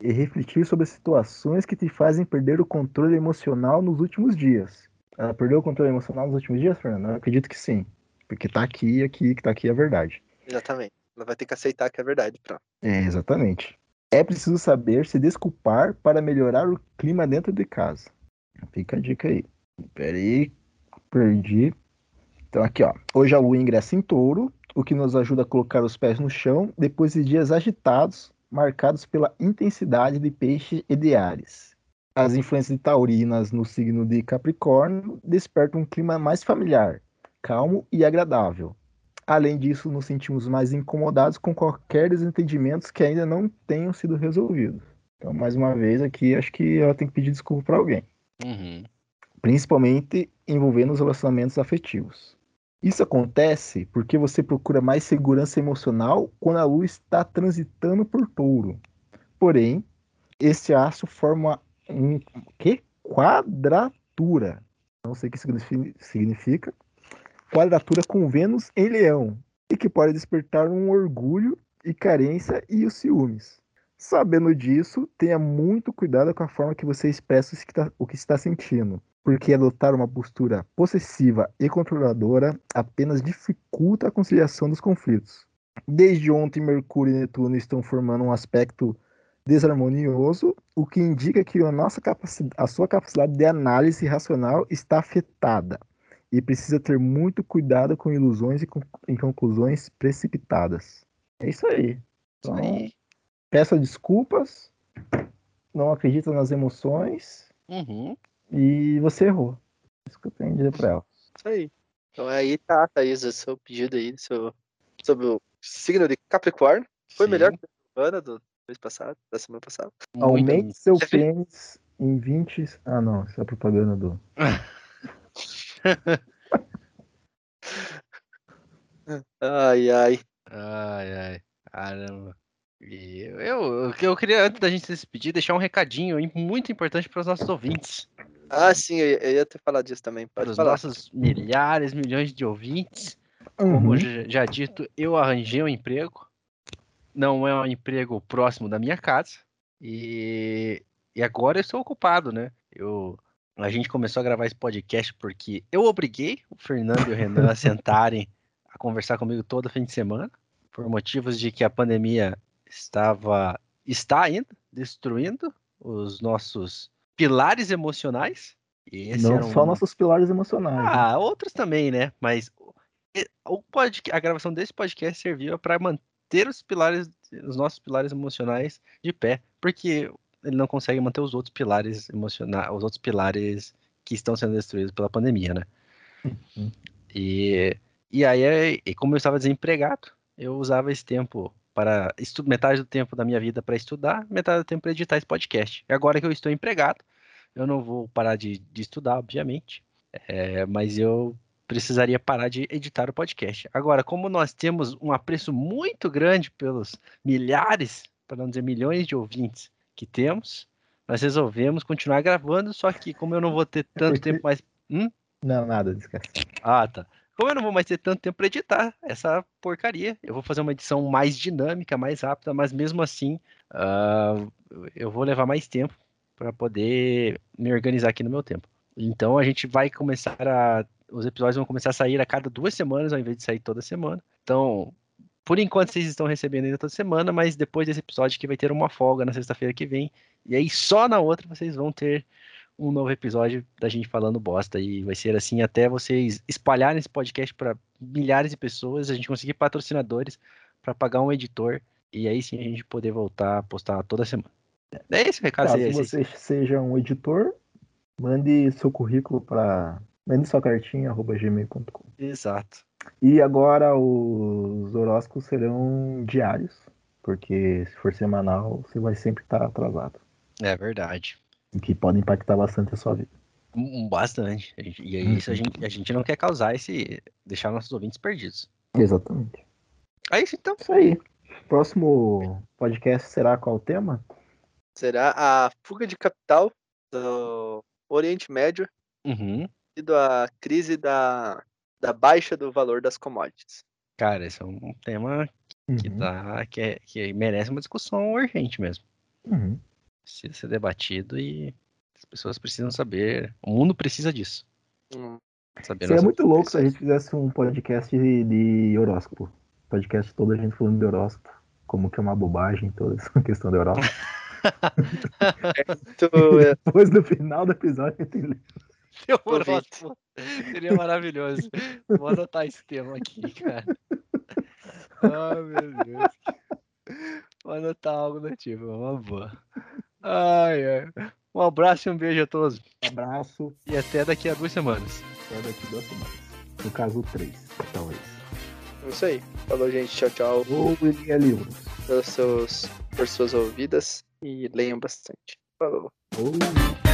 C: e refletir sobre as situações que te fazem perder o controle emocional nos últimos dias. Ela perdeu o controle emocional nos últimos dias, Fernando? Eu acredito que sim. Porque tá aqui, aqui, que tá aqui é verdade.
A: Exatamente. Ela vai ter que aceitar que é verdade. Pronto.
C: É, exatamente. É preciso saber se desculpar para melhorar o clima dentro de casa. Fica a dica aí. Pera aí, perdi. Então aqui, ó. Hoje a lua ingressa em touro, o que nos ajuda a colocar os pés no chão depois de dias agitados, marcados pela intensidade de peixe e de ares. As influências de taurinas no signo de Capricórnio despertam um clima mais familiar, calmo e agradável. Além disso, nos sentimos mais incomodados com qualquer desentendimento que ainda não tenham sido resolvidos. Então, mais uma vez, aqui acho que ela tem que pedir desculpa para alguém.
B: Uhum.
C: Principalmente envolvendo os relacionamentos afetivos. Isso acontece porque você procura mais segurança emocional quando a lua está transitando por touro. Porém, esse aço forma que? quadratura. Não sei o que significa. Quadratura com Vênus em Leão. E que pode despertar um orgulho e carência e os ciúmes. Sabendo disso, tenha muito cuidado com a forma que você expressa o que está sentindo porque adotar uma postura possessiva e controladora apenas dificulta a conciliação dos conflitos. Desde ontem, Mercúrio e Netuno estão formando um aspecto desarmonioso, o que indica que a, nossa a sua capacidade de análise racional está afetada e precisa ter muito cuidado com ilusões e, com, e conclusões precipitadas. É isso aí. Então, peça desculpas, não acredita nas emoções.
B: Uhum.
C: E você errou. Isso que eu tenho a dizer pra ela.
A: Isso aí. Então aí tá, Thaís, o seu pedido aí seu, sobre o signo de Capricórnio. Foi Sim. melhor que a semana do mês passado, da semana passada.
C: Aumente seu pênis em 20. Ah, não, isso é propaganda do.
A: ai, ai.
B: Ai, ai. Caramba. E eu, eu, queria, antes da gente se despedir, deixar um recadinho muito importante para os nossos ouvintes.
A: Ah, sim, eu, eu ia ter falado disso também.
B: Para os nossos milhares, milhões de ouvintes. Uhum. Como já, já dito, eu arranjei um emprego. Não é um emprego próximo da minha casa. E, e agora eu estou ocupado, né? Eu, a gente começou a gravar esse podcast porque eu obriguei o Fernando e o Renan a sentarem a conversar comigo todo fim de semana, por motivos de que a pandemia estava está ainda destruindo os nossos pilares emocionais.
C: Não só nossos pilares emocionais. Né?
B: Ah, né? outros também, né? Mas o pod... a gravação desse podcast serviu para manter os pilares, os nossos pilares emocionais de pé, porque ele não consegue manter os outros pilares emocionais, os outros pilares que estão sendo destruídos pela pandemia, né? Uhum. E, e aí, e como eu estava desempregado, eu usava esse tempo para metade do tempo da minha vida para estudar, metade do tempo para editar esse podcast. E agora que eu estou empregado, eu não vou parar de, de estudar, obviamente, é, mas eu precisaria parar de editar o podcast. Agora, como nós temos um apreço muito grande pelos milhares, para não dizer milhões de ouvintes que temos, nós resolvemos continuar gravando, só que como eu não vou ter tanto tempo mais. Hum?
C: Não, nada, descansa.
B: Ah, tá. Como eu não vou mais ter tanto tempo para editar essa porcaria, eu vou fazer uma edição mais dinâmica, mais rápida, mas mesmo assim uh, eu vou levar mais tempo para poder me organizar aqui no meu tempo. Então a gente vai começar a. Os episódios vão começar a sair a cada duas semanas, ao invés de sair toda semana. Então, por enquanto vocês estão recebendo ainda toda semana, mas depois desse episódio que vai ter uma folga na sexta-feira que vem. E aí só na outra vocês vão ter um novo episódio da gente falando bosta. E vai ser assim até vocês espalharem esse podcast para milhares de pessoas, a gente conseguir patrocinadores para pagar um editor. E aí sim a gente poder voltar a postar toda semana. É esse o recado.
C: Caso é você seja um editor, mande seu currículo para mande sua cartinha arroba gmail.com.
B: Exato.
C: E agora os horóscopos serão diários, porque se for semanal você vai sempre estar atrasado.
B: É verdade.
C: O que pode impactar bastante a sua vida.
B: Um, bastante. E aí, isso a gente, a gente não quer causar esse. deixar nossos ouvintes perdidos.
C: Exatamente.
B: É isso então.
C: Isso aí. Próximo podcast será qual o tema?
A: Será a fuga de capital do Oriente Médio
B: Uhum.
A: Devido à crise da, da baixa do valor das commodities.
B: Cara, esse é um tema que,
C: Uhum.
B: tá, que, é- que merece uma discussão urgente mesmo.
C: Uhum.
B: Precisa ser debatido e as pessoas precisam saber. O mundo precisa disso.
A: Hum,
B: Saber
C: Seria muito louco se a gente fizesse um podcast de, de horóscopo. Podcast todo a gente falando de horóscopo. Como que é uma bobagem toda essa questão do horóscopo.
A: tu, é,
C: Depois do final do episódio a gente
A: Ouvinte.
B: horóscopo Seria maravilhoso. Vou anotar esse tema aqui, cara. Ai, meu Deus. Vou anotar algo do tipo, uma boa. Ai, ai. Um abraço e um beijo a todos.
C: Abraço.
B: E até daqui a duas semanas.
C: Até daqui duas semanas. No caso, três, talvez.
A: é isso aí. Falou, gente. Tchau, tchau.
C: Ou lia livros.
A: Pelos seus, por suas ouvidas e leiam bastante. Falou.
C: Ou